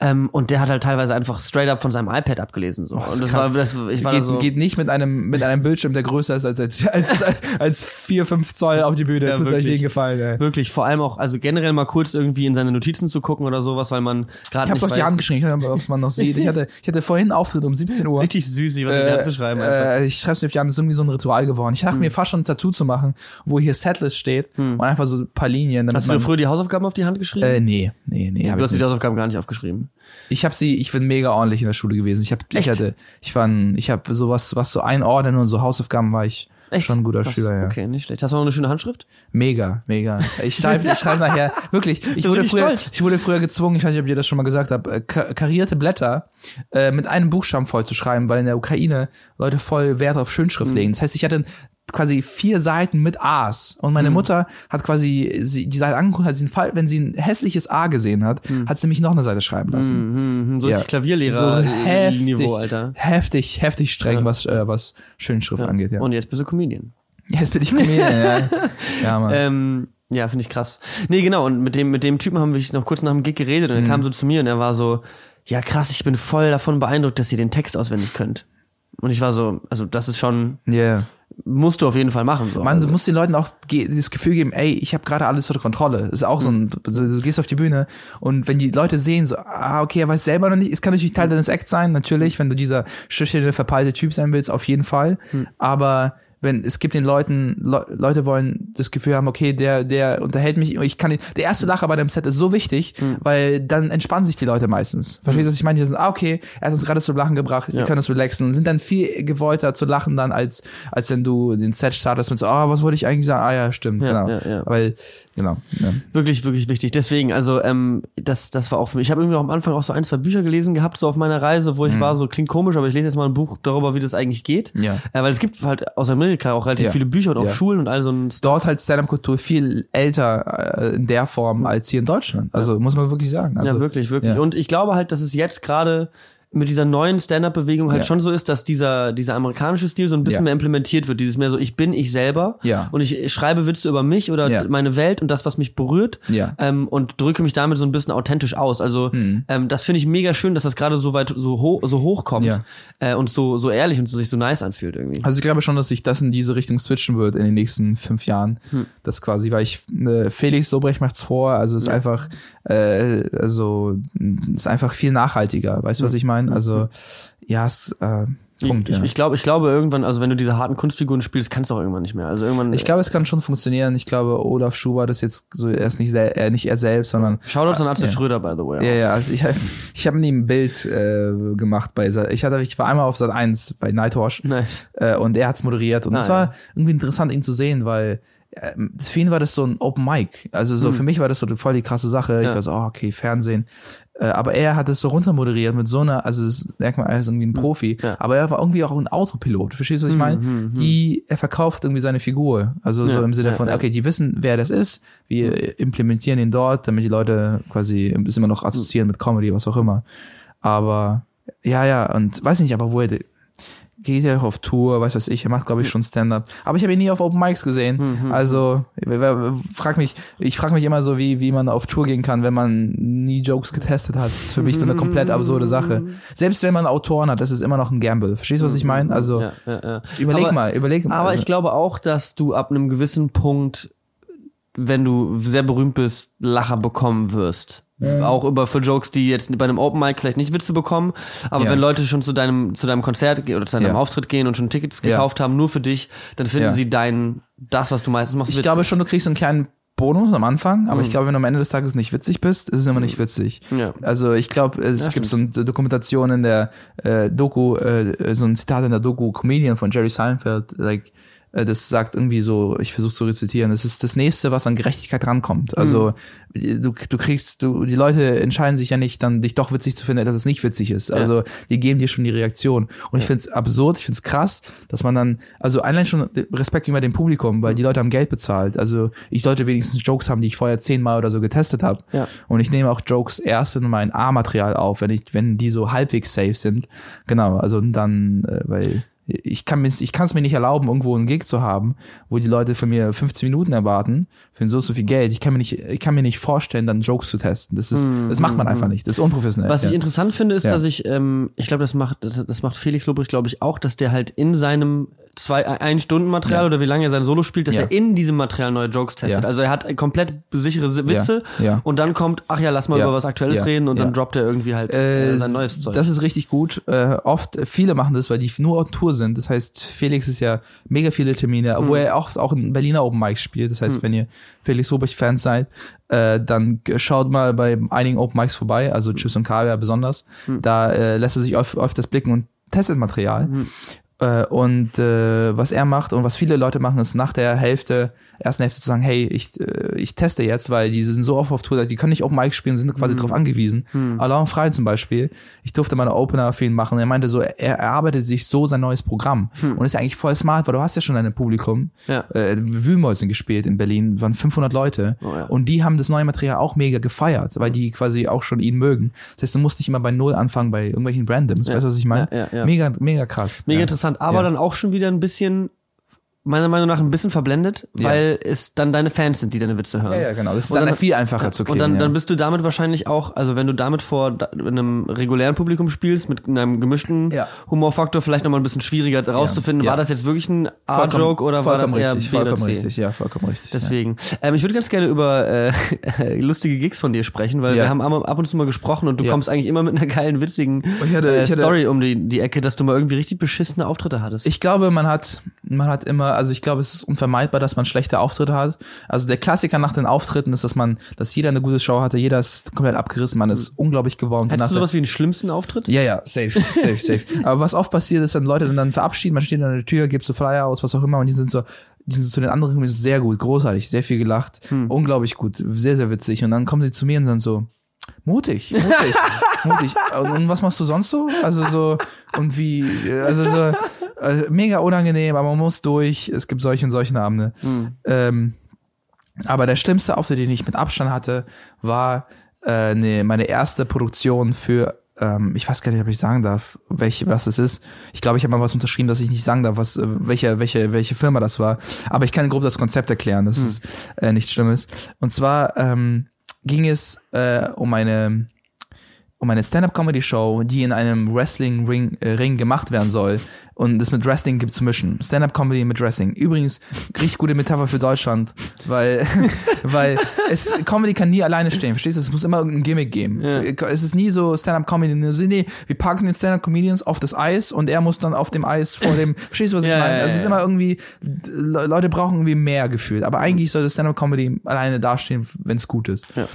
Ähm, und der hat halt teilweise einfach straight up von seinem iPad abgelesen. So. und das kann- war, das, ich war geht, da so. geht nicht mit einem mit einem Bildschirm, der größer ist als als als, als vier fünf Zoll auf die Bühne. Ja, Tut euch wirklich. den Gefallen. Ey. Wirklich, vor allem auch, also generell mal kurz irgendwie in seine Notizen zu gucken oder sowas, weil man gerade Ich hab's auf die Hand geschrieben, ich weiß nicht, ob es man noch sieht. Ich hatte, ich hatte vorhin einen Auftritt um 17 Uhr. Richtig süß, was äh, Äh, zu schreiben. Einfach. äh, ich schreibe es mir auf die Hand, das ist irgendwie so ein Ritual geworden. Ich dachte mir fast schon ein Tattoo zu machen, wo hier Setlist steht und einfach so ein paar Linien. Hast du dir früher die Hausaufgaben auf die Hand geschrieben? äh, nee, nee, nee. du hast die. Hausaufgaben gar nicht aufgeschrieben. Ich habe sie, ich bin mega ordentlich in der Schule gewesen. Ich habe, ich hatte, ich war, ein, ich habe sowas, was so einordnen und so Hausaufgaben war ich Echt? schon ein guter Krass. Schüler. Ja. Okay, nicht schlecht. Hast du noch eine schöne Handschrift? Mega, mega. Ich schreibe ich schreib nachher, wirklich, ich wurde, früher, stolz. ich wurde früher gezwungen, ich weiß nicht, ob ihr das schon mal gesagt habt, äh, ka- karierte Blätter äh, mit einem Buchstaben voll zu schreiben, weil in der Ukraine Leute voll Wert auf Schönschrift Mhm. legen. Das heißt, ich hatte quasi vier Seiten mit A's und Mhm. meine Mutter hat quasi sie, die Seite angeguckt, hat sie einen Fall, wenn sie ein hässliches A gesehen hat, Mhm. hat sie mich noch eine Seite schreiben lassen. Mhm, so Ja. richtig Klavierlehrer So äh, heftig, Niveau, Alter. heftig, heftig streng, Ja. was, äh, was Schönschrift angeht, ja. Und jetzt bist du Comedian. Jetzt bin ich Comedian, ja. Ja, Mann. Ähm, ja, finde ich krass. Nee, genau, und mit dem, mit dem Typen haben wir noch kurz nach dem Gig geredet und er Mhm. kam so zu mir und er war so, ja krass, ich bin voll davon beeindruckt, dass ihr den Text auswendig könnt. Und ich war so, also das ist schon, Yeah. Musst du auf jeden Fall machen. So. Mann, also, du musst den Leuten auch dieses Gefühl geben, ey, ich habe gerade alles unter Kontrolle. Das ist auch so ein, du, gehst auf die Bühne und wenn die Leute sehen, so, ah, okay, er weiß selber noch nicht, es kann natürlich Teil deines Acts sein, natürlich, wenn du dieser schüchterne, verpeilte Typ sein willst, auf jeden Fall. Aber wenn es gibt den Leuten, Le Leute wollen das Gefühl haben, okay, der, der unterhält mich, ich kann ihn, der erste Lacher bei dem Set ist so wichtig, weil dann entspannen sich die Leute meistens. Verstehst du, was ich meine? Die sind, ah, okay, er hat uns gerade zum Lachen gebracht, wir Ja. können uns relaxen und sind dann viel gewollter zu lachen dann, als, als wenn du den Set startest mit so, ah, was wollte ich eigentlich sagen? Ah, ja, stimmt, Ja, genau. ja, ja. Weil, genau. Ja. Wirklich, wirklich wichtig. Deswegen, also ähm, das, das war auch für mich. Ich habe irgendwie auch am Anfang auch so ein, zwei Bücher gelesen gehabt, so auf meiner Reise, wo ich war, so klingt komisch, aber ich lese jetzt mal ein Buch darüber, wie das eigentlich geht. Mhm. Ja. Äh, weil es gibt halt aus Amerika auch relativ Ja. viele Bücher und auch Ja. Schulen und all so ein Dort halt Stand-Up-Kultur viel älter äh, in der Form als hier in Deutschland. Also muss man wirklich sagen. Also, ja, wirklich, wirklich. Und ich glaube halt, dass es jetzt gerade mit dieser neuen Stand-Up-Bewegung halt Ja. schon so ist, dass dieser, dieser amerikanische Stil so ein bisschen Ja. mehr implementiert wird. Dieses mehr so, ich bin ich selber Ja. und ich, schreibe Witze über mich oder Ja. meine Welt und das, was mich berührt Ja. ähm, und drücke mich damit so ein bisschen authentisch aus. Also Mhm. ähm, das finde ich mega schön, dass das gerade so weit so, hoch so hoch kommt Ja. äh, und so, so ehrlich und so, sich so nice anfühlt irgendwie. Also ich glaube schon, dass sich das in diese Richtung switchen wird in den nächsten fünf Jahren. Hm. Das quasi, weil ich äh, Felix Lobrecht macht's vor, also ist einfach äh, also ist einfach viel nachhaltiger. Weißt du, was ich meine? Also ja, es, äh, Punkt. ich, ja. ich glaube, ich glaube irgendwann, also wenn du diese harten Kunstfiguren spielst, kannst du auch irgendwann nicht mehr. Also irgendwann. Ich glaube, es kann schon funktionieren. Ich glaube, Olaf Schubert ist jetzt so, er ist nicht, er, nicht er selbst, sondern Shoutouts an Ja. Schröder, by the way. Ja, ja, also ich, ich habe ihm ein Bild äh, gemacht bei ich hatte ich war einmal auf Sat 1 bei Nightwash Nice. äh, und er hat's moderiert und Ah, es war ja. irgendwie interessant ihn zu sehen, weil äh, für ihn war das so ein Open Mic. Also so für mich war das so voll die krasse Sache. Ich Hm. War so, oh, okay, Fernsehen. Äh, aber er hat es so runtermoderiert mit so einer, also das merkt man, er ist irgendwie ein Profi, Hm. Ja. Hm, aber er war irgendwie auch ein Autopilot. Verstehst du, was ich meine? Die, er verkauft irgendwie seine Figur. Also so Ja, im Sinne ja, von, ja. okay, die wissen, wer das ist, wir implementieren ihn dort, damit die Leute quasi es immer noch assoziieren mit Comedy, was auch immer. Aber ja, ja, und weiß nicht, aber wo er geht ja auch auf Tour, weiß was ich, er macht, glaube ich, schon Stand-up. Aber ich habe ihn nie auf Open Mics gesehen. Mhm. Also, wer- wer- frag mich, ich frage mich immer so, wie, wie man auf Tour gehen kann, wenn man nie Jokes getestet hat. Das ist für mich so eine komplett absurde Sache. Selbst wenn man Autoren hat, das ist immer noch ein Gamble. Verstehst du, was ich meine? Also, Ja, ja, ja. überleg aber, mal, überleg mal. Aber also, ich glaube auch, dass du ab einem gewissen Punkt, wenn du sehr berühmt bist, Lacher bekommen wirst. Auch über für Jokes, die jetzt bei einem Open Mic vielleicht nicht Witze bekommen, aber Ja. wenn Leute schon zu deinem zu deinem Konzert oder zu deinem Ja. Auftritt gehen und schon Tickets gekauft haben, nur für dich, dann finden sie dein das, was du meistens machst. Ich witzig. glaube schon, du kriegst einen kleinen Bonus am Anfang, aber ich Mhm. glaube, wenn du am Ende des Tages nicht witzig bist, ist es immer nicht witzig. Ja. Also ich glaube, es Ja, gibt so eine Dokumentation in der äh, Doku, äh, so ein Zitat in der Doku Comedian von Jerry Seinfeld, like, das sagt irgendwie so, ich versuche zu rezitieren, es ist das nächste, was an Gerechtigkeit rankommt. Also du, du kriegst, du, die Leute entscheiden sich ja nicht, dann dich doch witzig zu finden, dass es nicht witzig ist. Also die geben dir schon die Reaktion. Und ich finde es absurd, ich finde es krass, dass man dann, also allein schon Respekt gegenüber dem Publikum, weil die Leute haben Geld bezahlt. Also ich sollte wenigstens Jokes haben, die ich vorher zehnmal oder so getestet habe. Ja. Und ich nehme auch Jokes erst in mein A-Material auf, wenn ich, wenn die so halbwegs safe sind. Genau, also dann, äh, weil ich kann mir, ich kann es mir nicht erlauben, irgendwo einen Gig zu haben, wo die Leute von mir 15 Minuten erwarten, für so so viel Geld. Ich kann mir nicht, ich kann mir nicht vorstellen, dann Jokes zu testen. Das ist, das macht man einfach nicht. Das ist unprofessionell. Was ich ja. interessant finde, ist, Ja. dass ich, ähm, ich glaube, das macht, das, das macht Felix Lobrecht, glaube ich, auch, dass der halt in seinem zwei, ein Stunden Material Ja. oder wie lange er sein Solo spielt, dass Ja. er in diesem Material neue Jokes testet. Ja. Also er hat komplett sichere Si- Witze Ja. Und dann kommt, ach ja, lass mal über was Aktuelles reden und dann droppt er irgendwie halt äh, Äh, sein neues Zeug. Das ist richtig gut. Äh, oft, viele machen das, weil die nur auf Tour sind. Das heißt, Felix ist ja mega viele Termine, obwohl Hm. er auch, auch in Berliner Open Mics spielt. Das heißt, wenn ihr Felix Lobrecht Fans seid, äh, dann schaut mal bei einigen Open Mics vorbei, also Chips und Kaviar besonders. Hm. Da äh, lässt er sich öf öfters blicken und testet Material. Äh, und äh, was er macht und was viele Leute machen, ist nach der Hälfte, ersten Hälfte zu sagen, hey, ich, äh, ich teste jetzt, weil die sind so oft auf Tour, die können nicht Open Mic spielen, sind quasi drauf angewiesen. Alain Frei zum Beispiel, ich durfte mal eine Opener für ihn machen. Er meinte so, er er erarbeitet sich so sein neues Programm und ist eigentlich voll smart, weil du hast ja schon ein Publikum. Ja. Äh, Wühlmäusen gespielt in Berlin, waren 500 Leute Oh ja. und die haben das neue Material auch mega gefeiert, weil die quasi auch schon ihn mögen. Das heißt, du musst nicht immer bei Null anfangen bei irgendwelchen Randoms. Ja. Weißt du, was ich meine? Mega, mega krass. Mega ja. Interessant, aber Ja. dann auch schon wieder ein bisschen, meiner Meinung nach, ein bisschen verblendet, Ja. weil es dann deine Fans sind, die deine Witze hören. Ja, ja, genau. Das ist Und dann, viel einfacher zu kriegen. Und dann, ja. dann bist du damit wahrscheinlich auch, also wenn du damit vor einem regulären Publikum spielst, mit einem gemischten. Humorfaktor, vielleicht nochmal ein bisschen schwieriger rauszufinden, war das jetzt wirklich ein A-Joke oder war das eher richtig, B vollkommen richtig, ja, vollkommen richtig. Deswegen. Ähm, ich würde ganz gerne über äh, lustige Gigs von dir sprechen, weil wir haben ab und zu mal gesprochen und du kommst eigentlich immer mit einer geilen, witzigen Ich hatte- äh, ich hatte- Story um die, die Ecke, dass du mal irgendwie richtig beschissene Auftritte hattest. Ich glaube, man hat, man hat immer, also ich glaube, es ist unvermeidbar, dass man schlechte Auftritte hat. Also der Klassiker nach den Auftritten ist, dass man, dass jeder eine gute Show hatte, jeder ist komplett abgerissen, man ist unglaublich geworden. Hattest Nach du sowas wie einen schlimmsten Auftritt? Ja, ja, safe, safe, safe. Aber was oft passiert ist, wenn Leute dann, dann verabschieden, man steht an der Tür, gibt so Flyer aus, was auch immer, und die sind so, die sind zu den anderen Comedians sehr gut, großartig, sehr viel gelacht, unglaublich gut, sehr, sehr witzig. Und dann kommen sie zu mir und sind so, mutig, mutig, mutig. Und, und was machst du sonst so? Also so, und wie, also so, äh, mega unangenehm, aber man muss durch. Es gibt solche und solche Abende. Ähm, aber der schlimmste Auftritt, den ich mit Abstand hatte, war äh, ne, meine erste Produktion für, ähm, ich weiß gar nicht, ob ich sagen darf, welche, was es ist. Ich glaube, ich habe mal was unterschrieben, dass ich nicht sagen darf, was, äh, welche, welche, welche Firma das war. Aber ich kann grob das Konzept erklären, das ist äh, nichts Schlimmes. Und zwar ähm, ging es äh, um eine um eine Stand-up-Comedy-Show, die in einem Wrestling-Ring äh, Ring gemacht werden soll und das mit Wrestling gibt zu mischen. Stand-up-Comedy mit Wrestling. Übrigens, richtig gute Metapher für Deutschland, weil, weil es, Comedy kann nie alleine stehen, verstehst du? Es muss immer irgendein Gimmick geben. Ja. Es ist nie so Stand-up-Comedy, nee, wir packen den Stand-up-Comedians auf das Eis und er muss dann auf dem Eis vor dem, verstehst du, was ich Ja, meine? ja, Also es ist immer irgendwie, Le- Leute brauchen irgendwie mehr Gefühl, aber eigentlich soll das Stand-up-Comedy alleine dastehen, wenn es gut ist. Ja.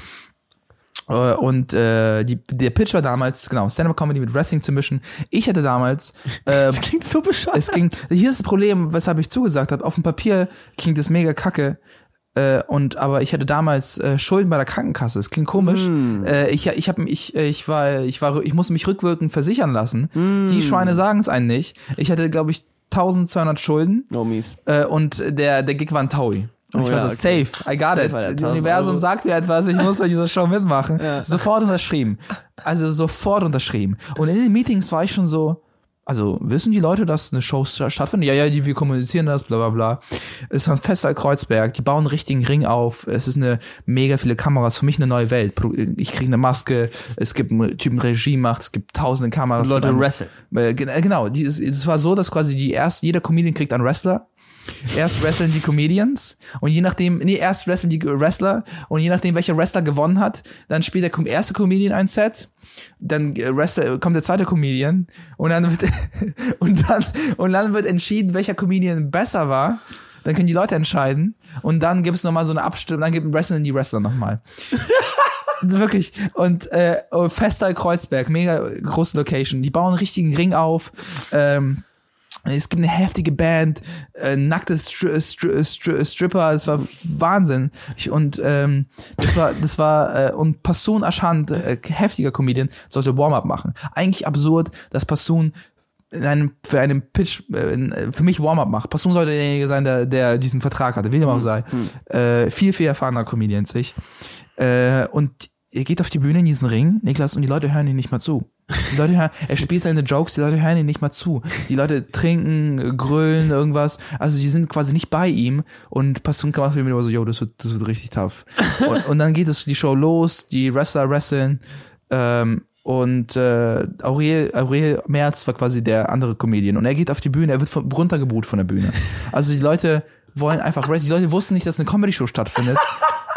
Äh, Und äh, die, der Pitch war damals, genau, Stand-Up-Comedy mit Wrestling zu mischen. Ich hatte damals, äh, Das klingt so bescheuert. es ging, hier ist das Problem, weshalb ich zugesagt habe. Auf dem Papier klingt es mega kacke. Äh, und aber ich hatte damals äh, Schulden bei der Krankenkasse. Es klingt komisch. Äh, ich ich habe ich äh, ich war ich war ich musste mich rückwirkend versichern lassen. Die Schweine sagen es einen nicht. Ich hatte glaube ich 1200 Schulden Oh, mies. äh, und der der Gig war ein Taui. Und Oh ich war ja, so, okay. safe, I got Safe, it. Das 1000 Universum Euro. sagt mir etwas, ich muss bei dieser Show mitmachen. Ja. Sofort unterschrieben. Also sofort unterschrieben. Und in den Meetings war ich schon so, also wissen die Leute, dass eine Show sta- stattfindet? Ja, ja, die, wir kommunizieren das, bla bla bla. Es ist ein Fester Kreuzberg, die bauen einen richtigen Ring auf, es ist eine mega viele Kameras, für mich eine neue Welt. Ich kriege eine Maske, es gibt einen Typen, Regie macht, es gibt tausende Kameras. Leute gibt einen- wresteln. Äh, gen- Genau, es, war so, dass quasi die erst, jeder Comedian kriegt einen Wrestler. Erst wresteln die Comedians und je nachdem, nee, erst wresteln die Wrestler und je nachdem, welcher Wrestler gewonnen hat, dann spielt der erste Comedian ein Set, dann äh, Wrestler, kommt der zweite Comedian und dann wird, und dann, und dann wird entschieden, welcher Comedian besser war. Dann können die Leute entscheiden und dann gibt es nochmal so eine Abstimmung, dann gibt Wrestling die Wrestler nochmal. Wirklich. Und äh, oh, Fester Kreuzberg, mega große Location. Die bauen einen richtigen Ring auf. Ähm, es gibt eine heftige Band, äh, nackte Stri Stri Stri Stripper, das war Wahnsinn. Ich, und ähm, das war, das war äh, und Passun Aschand, äh, heftiger Comedian, sollte Warm-up machen. Eigentlich absurd, dass Passun in einem, für einen Pitch, äh, äh, für mich Warm-up macht. Passun sollte derjenige sein, der, der diesen Vertrag hatte, wie dem auch sei. Äh, viel, viel erfahrener Comedian als ich. Äh, und er geht auf die Bühne in diesen Ring, Niklas, und die Leute hören ihn nicht mal zu. Die Leute hören, er spielt seine Jokes, die Leute hören ihn nicht mal zu. Die Leute trinken, grölen, irgendwas. Also die sind quasi nicht bei ihm und die Bühne und war so, yo, das wird, das wird richtig tough. Und, und dann geht es die Show los, die Wrestler wresteln, ähm, und äh, Aurel, Aurel Merz war quasi der andere Comedian. Und er geht auf die Bühne, er wird von, runtergebuht von der Bühne. Also die Leute wollen einfach Wrestling. Die Leute wussten nicht, dass eine Comedy-Show stattfindet.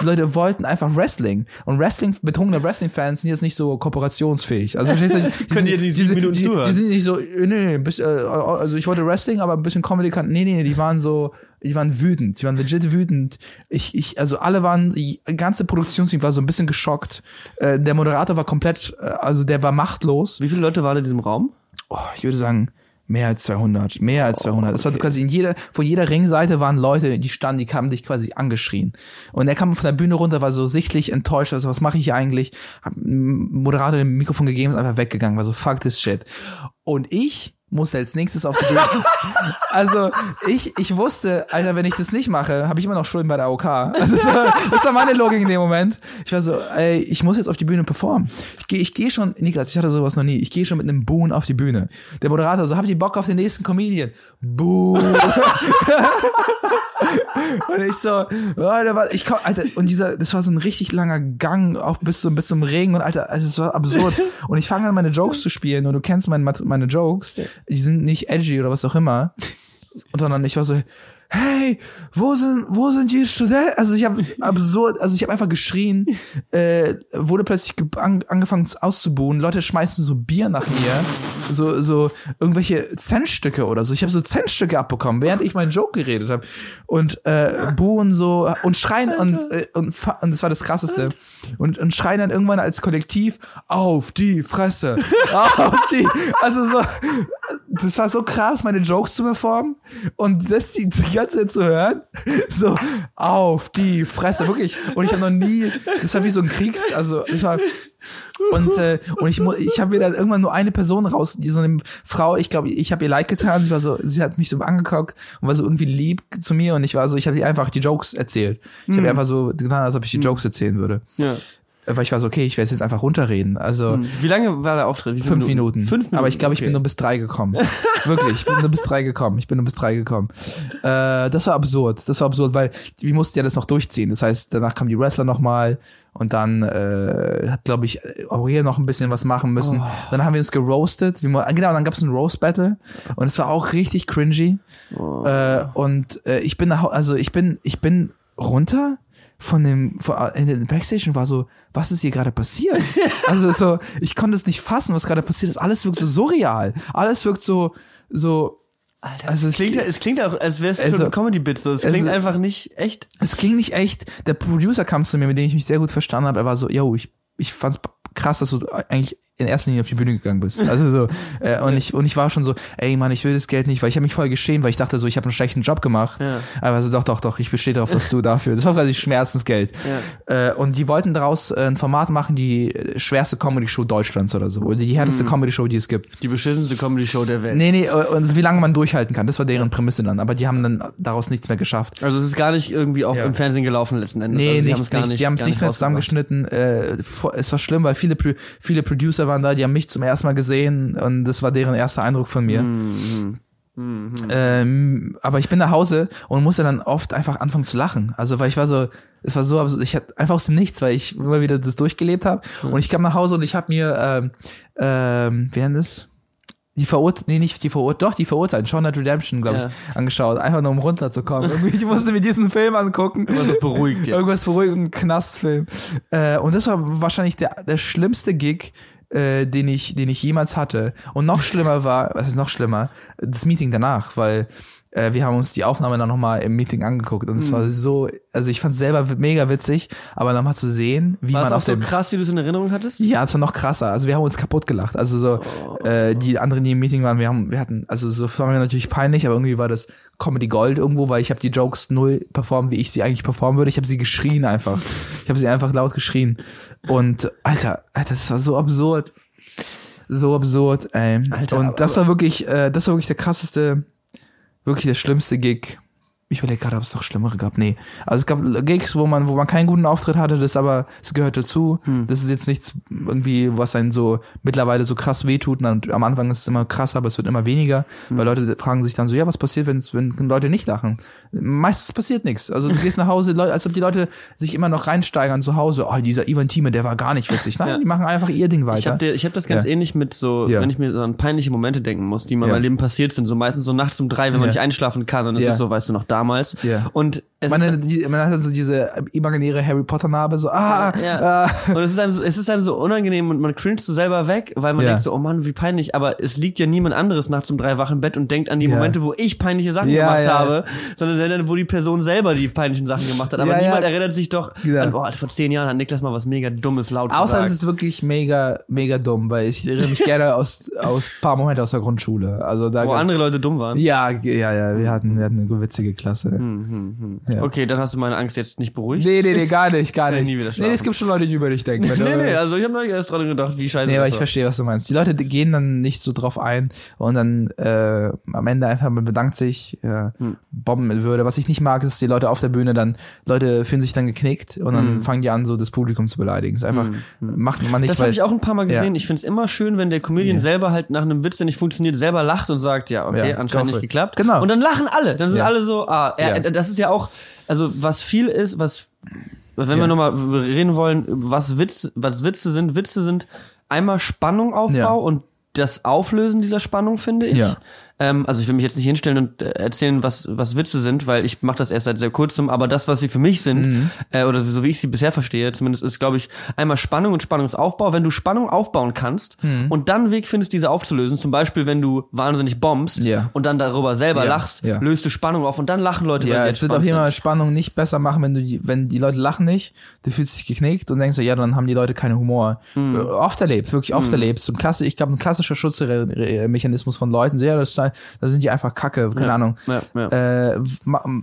Die Leute wollten einfach Wrestling. Und Wrestling, betrunkene Wrestling-Fans sind jetzt nicht so kooperationsfähig. Also verstehst du? Die Können sind- die sieben sind- die, zuhören? die sind nicht so, äh, nee, nee, bis, äh, also ich wollte Wrestling, aber ein bisschen Comedy kann, nee, nee, die waren so, die waren wütend, die waren legit wütend. Ich, ich, also alle waren, die ganze Produktionsteam war so ein bisschen geschockt. Äh, der Moderator war komplett, äh, also der war machtlos. Wie viele Leute waren in diesem Raum? Oh, ich würde sagen, mehr als 200, mehr als 200. Es war quasi in jeder, vor jeder Ringseite waren Leute, die standen, die kamen dich quasi angeschrien. Und er kam von der Bühne runter, war so sichtlich enttäuscht, also was mache ich hier eigentlich? Hab Moderator dem Mikrofon gegeben, ist einfach weggegangen, war so fuck this shit. Und ich musste als nächstes auf die Bühne. also ich, ich wusste, Alter, wenn ich das nicht mache, habe ich immer noch Schulden bei der AOK. Also das, war, das war meine Logik in dem Moment. Ich war so, ey, ich muss jetzt auf die Bühne performen. Ich gehe ich geh schon, Niklas, ich hatte sowas noch nie. Ich gehe schon mit einem Boon auf die Bühne. Der Moderator so, habt ihr Bock auf den nächsten Comedian? Boon. Und ich so, Alter, was, ich komm, Alter, und dieser, das war so ein richtig langer Gang, auch bis zum, bis zum Regen und Alter, also es war absurd. Und ich fange an, meine Jokes zu spielen und du kennst meine, meine Jokes, die sind nicht edgy oder was auch immer, und sondern ich war so, hey, wo sind, wo sind die Studenten? Also ich habe absurd, also ich habe einfach geschrien, äh, wurde plötzlich an, angefangen auszubuhen, Leute schmeißen so Bier nach mir, so, so irgendwelche Centstücke oder so. Ich habe so Centstücke abbekommen, während ich meinen Joke geredet habe. Und äh, buhen so und schreien und, äh, und, und das war das krasseste. Und, und schreien dann irgendwann als Kollektiv auf die Fresse. auf die. Also so, das war so krass, meine Jokes zu performen und das die, die ganze Zeit zu hören. So, auf die Fresse, wirklich. Und ich habe noch nie, das war wie so ein Kriegs, also das war und äh, und ich ich habe mir dann irgendwann nur eine Person raus, die so eine Frau, ich glaube, ich habe ihr leid getan, sie war so, sie hat mich so angeguckt und war so irgendwie lieb zu mir und ich war so, ich habe ihr einfach die Jokes erzählt. Ich habe ihr einfach so getan, als ob ich die Jokes erzählen würde. Ja. Weil ich war so, okay, ich werde jetzt einfach runterreden. Also Wie lange war der Auftritt? Wie Fünf Minuten. Fünf Minuten. Aber ich glaube, ich okay. bin nur bis drei gekommen. Wirklich, ich bin nur bis drei gekommen. Ich bin nur bis drei gekommen. Äh, das war absurd. Das war absurd, weil wir mussten ja das noch durchziehen. Das heißt, danach kamen die Wrestler nochmal und dann äh, hat, glaube ich, Aurel noch ein bisschen was machen müssen. Dann haben wir uns geroastet. Man, genau, dann gab es ein Roast-Battle und es war auch richtig cringy. Äh, und äh, ich bin also ich bin, ich bin runter von dem von, in den Backstage und war so, was ist hier gerade passiert? also so, ich konnte es nicht fassen, was gerade passiert ist. Alles wirkt so surreal. Alles wirkt so so Alter, also es klingt, ja- es klingt auch, als wäre es Also- schon ein Comedy-Bit. So. Es Also- klingt einfach nicht echt. es klingt nicht echt. Der Producer kam zu mir, mit dem ich mich sehr gut verstanden habe. Er war so, yo, ich ich fand's krass, dass du eigentlich in erster Linie auf die Bühne gegangen bist. Also so äh, und ich und ich war schon so, ey Mann, ich will das Geld nicht, weil ich habe mich voll geschämt, weil ich dachte so, ich habe einen schlechten Job gemacht. Ja. Aber so doch doch doch, ich bestehe darauf, dass du dafür. Das war quasi Schmerzensgeld. Äh, und die wollten daraus äh, ein Format machen, die äh, schwerste Comedy Show Deutschlands oder so, oder die härteste Comedy Show, die es gibt. Die beschissenste Comedy-Show der Welt. Nee, nee, äh, und wie lange man durchhalten kann, das war deren Prämisse dann, aber die haben dann daraus nichts mehr geschafft. Also es ist gar nicht irgendwie auch Ja. im Fernsehen gelaufen letzten Endes. Nee, also sie nichts, nichts. nicht, die haben es nicht mehr zusammengeschnitten. Äh, es war schlimm, weil viele, viele Producer waren da, die haben mich zum ersten Mal gesehen und das war deren erster Eindruck von mir. Mhm. Ähm, aber ich bin nach Hause und musste dann oft einfach anfangen zu lachen. Also weil ich war so, es war so absurd, ich hatte einfach aus dem Nichts, weil ich immer wieder das durchgelebt habe. Und ich kam nach Hause und ich habe mir, ähm, ähm, wie nennt es? Die Verurteilten, nee, nicht die Verurteilten, doch, die Verurteilten, Shaun Night Redemption, glaube ich, Ja. angeschaut, einfach nur um runterzukommen. Irgendwie, ich musste mir diesen Film angucken. Irgendwas beruhigt jetzt. Irgendwas beruhigt, ein Knastfilm. Äh, und das war wahrscheinlich der, der schlimmste Gig, äh, den ich, den ich jemals hatte. Und noch schlimmer war, was ist noch schlimmer? Das Meeting danach, weil äh, wir haben uns die Aufnahme dann nochmal im Meeting angeguckt und es Mhm. war so, also ich fand es selber mega witzig, aber nochmal zu sehen, wie War es man auch auf so dem krass, wie du es in Erinnerung hattest? ja, es war noch krasser. Also wir haben uns kaputt gelacht. Also so Oh. äh, die anderen, die im Meeting waren, wir haben, wir hatten, also so war mir natürlich peinlich, aber irgendwie war das Comedy Gold irgendwo, weil ich habe die Jokes null performt, wie ich sie eigentlich performen würde. Ich habe sie geschrien einfach. Ich habe sie einfach laut geschrien. Und Alter, Alter, das war so absurd, so absurd. Ey. Alter, Und das war wirklich, äh, das war wirklich der krasseste, wirklich der schlimmste Gig. Ich überlege gerade, ob es noch schlimmere gab. Nee. Also es gab Gigs, wo man, wo man keinen guten Auftritt hatte, das aber, es gehört dazu. Hm. Das ist jetzt nichts irgendwie, was einen so mittlerweile so krass wehtut. Und am Anfang ist es immer krasser, aber es wird immer weniger. Hm. Weil Leute fragen sich dann so, ja, was passiert, wenn's, wenn Leute nicht lachen? Meistens passiert nichts. Also du gehst nach Hause, als ob die Leute sich immer noch reinsteigern zu Hause. Oh, dieser Ivan Thieme, der war gar nicht witzig. Nein, Ja. die machen einfach ihr Ding weiter. Ich habe hab das ganz Ja. ähnlich mit so, Ja. wenn ich mir so an peinliche Momente denken muss, die mir in Ja. meinem Leben passiert sind, so meistens so nachts um drei, wenn man nicht einschlafen kann und es ist so, weißt du noch, damals. Ja. Und es man, hat, die, man hat so diese imaginäre Harry Potter Narbe, so, ah, Ja. ah. und es ist, einem so, es ist einem so unangenehm und man cringet so selber weg, weil man Ja. denkt so, oh Mann, wie peinlich, aber es liegt ja niemand anderes nachts um drei wach im Bett und denkt an die Ja. Momente, wo ich peinliche Sachen gemacht habe, sondern wo die Person selber die peinlichen Sachen gemacht hat. Aber niemand erinnert sich doch an, boah, vor zehn Jahren hat Niklas mal was mega Dummes laut Außer gesagt. es ist wirklich mega, mega dumm, weil ich erinnere mich gerne aus, aus paar Momente aus der Grundschule. Also da wo andere Leute dumm waren. ja, ja, ja, wir hatten, wir hatten eine witzige Klasse. Ja. Okay, dann hast du meine Angst jetzt nicht beruhigt. Nee, nee, nee, gar nicht, gar nicht. nie wieder nee, es gibt schon Leute, die über dich denken. Nee, nee, also ich habe neulich erst dran gedacht, wie scheiße Nee, aber das ich war. verstehe, was du meinst. Die Leute gehen dann nicht so drauf ein und dann äh, am Ende einfach man bedankt sich, ja, Hm. bomben Würde. Was ich nicht mag, ist, die Leute auf der Bühne dann, Leute fühlen sich dann geknickt und dann Hm. fangen die an, so das Publikum zu beleidigen. ist einfach, macht man nicht, Das habe ich auch ein paar Mal Ja. gesehen. Ich finde es immer schön, wenn der Comedian Ja. selber halt nach einem Witz, der nicht funktioniert, selber lacht und sagt, ja, okay, Ja, anscheinend nicht geklappt. Genau. Und dann lachen alle. Dann sind Ja. alle so, ah, er, Ja. das ist ja auch, also was viel ist, was, wenn wir Ja. nochmal reden wollen, was Witz, was Witze sind, Witze sind einmal Spannung Aufbau Ja. und das Auflösen dieser Spannung, finde ich. Ja. Ähm, also ich will mich jetzt nicht hinstellen und äh, erzählen, was, was Witze sind, weil ich mache das erst seit sehr kurzem, aber das, was sie für mich sind, Mhm. äh, oder so wie ich sie bisher verstehe, zumindest ist, glaube ich, einmal Spannung und Spannungsaufbau. Wenn du Spannung aufbauen kannst Mhm. und dann einen Weg findest, diese aufzulösen, zum Beispiel, wenn du wahnsinnig bombst Ja. und dann darüber selber Ja, lachst, ja. löst du Spannung auf und dann lachen Leute, Ja, es wird auf jeden. Fall Spannung nicht besser machen, wenn du, die- wenn die Leute lachen nicht, du fühlst dich geknickt und denkst so, ja, dann haben die Leute keinen Humor. Mhm. Oft erlebt, wirklich oft erlebt. So ein klasse, ich glaube, ein klassischer Schutzmechanismus von Leuten, so, ja, das, da sind die einfach kacke, keine Ja, Ahnung. ja, ja. Äh,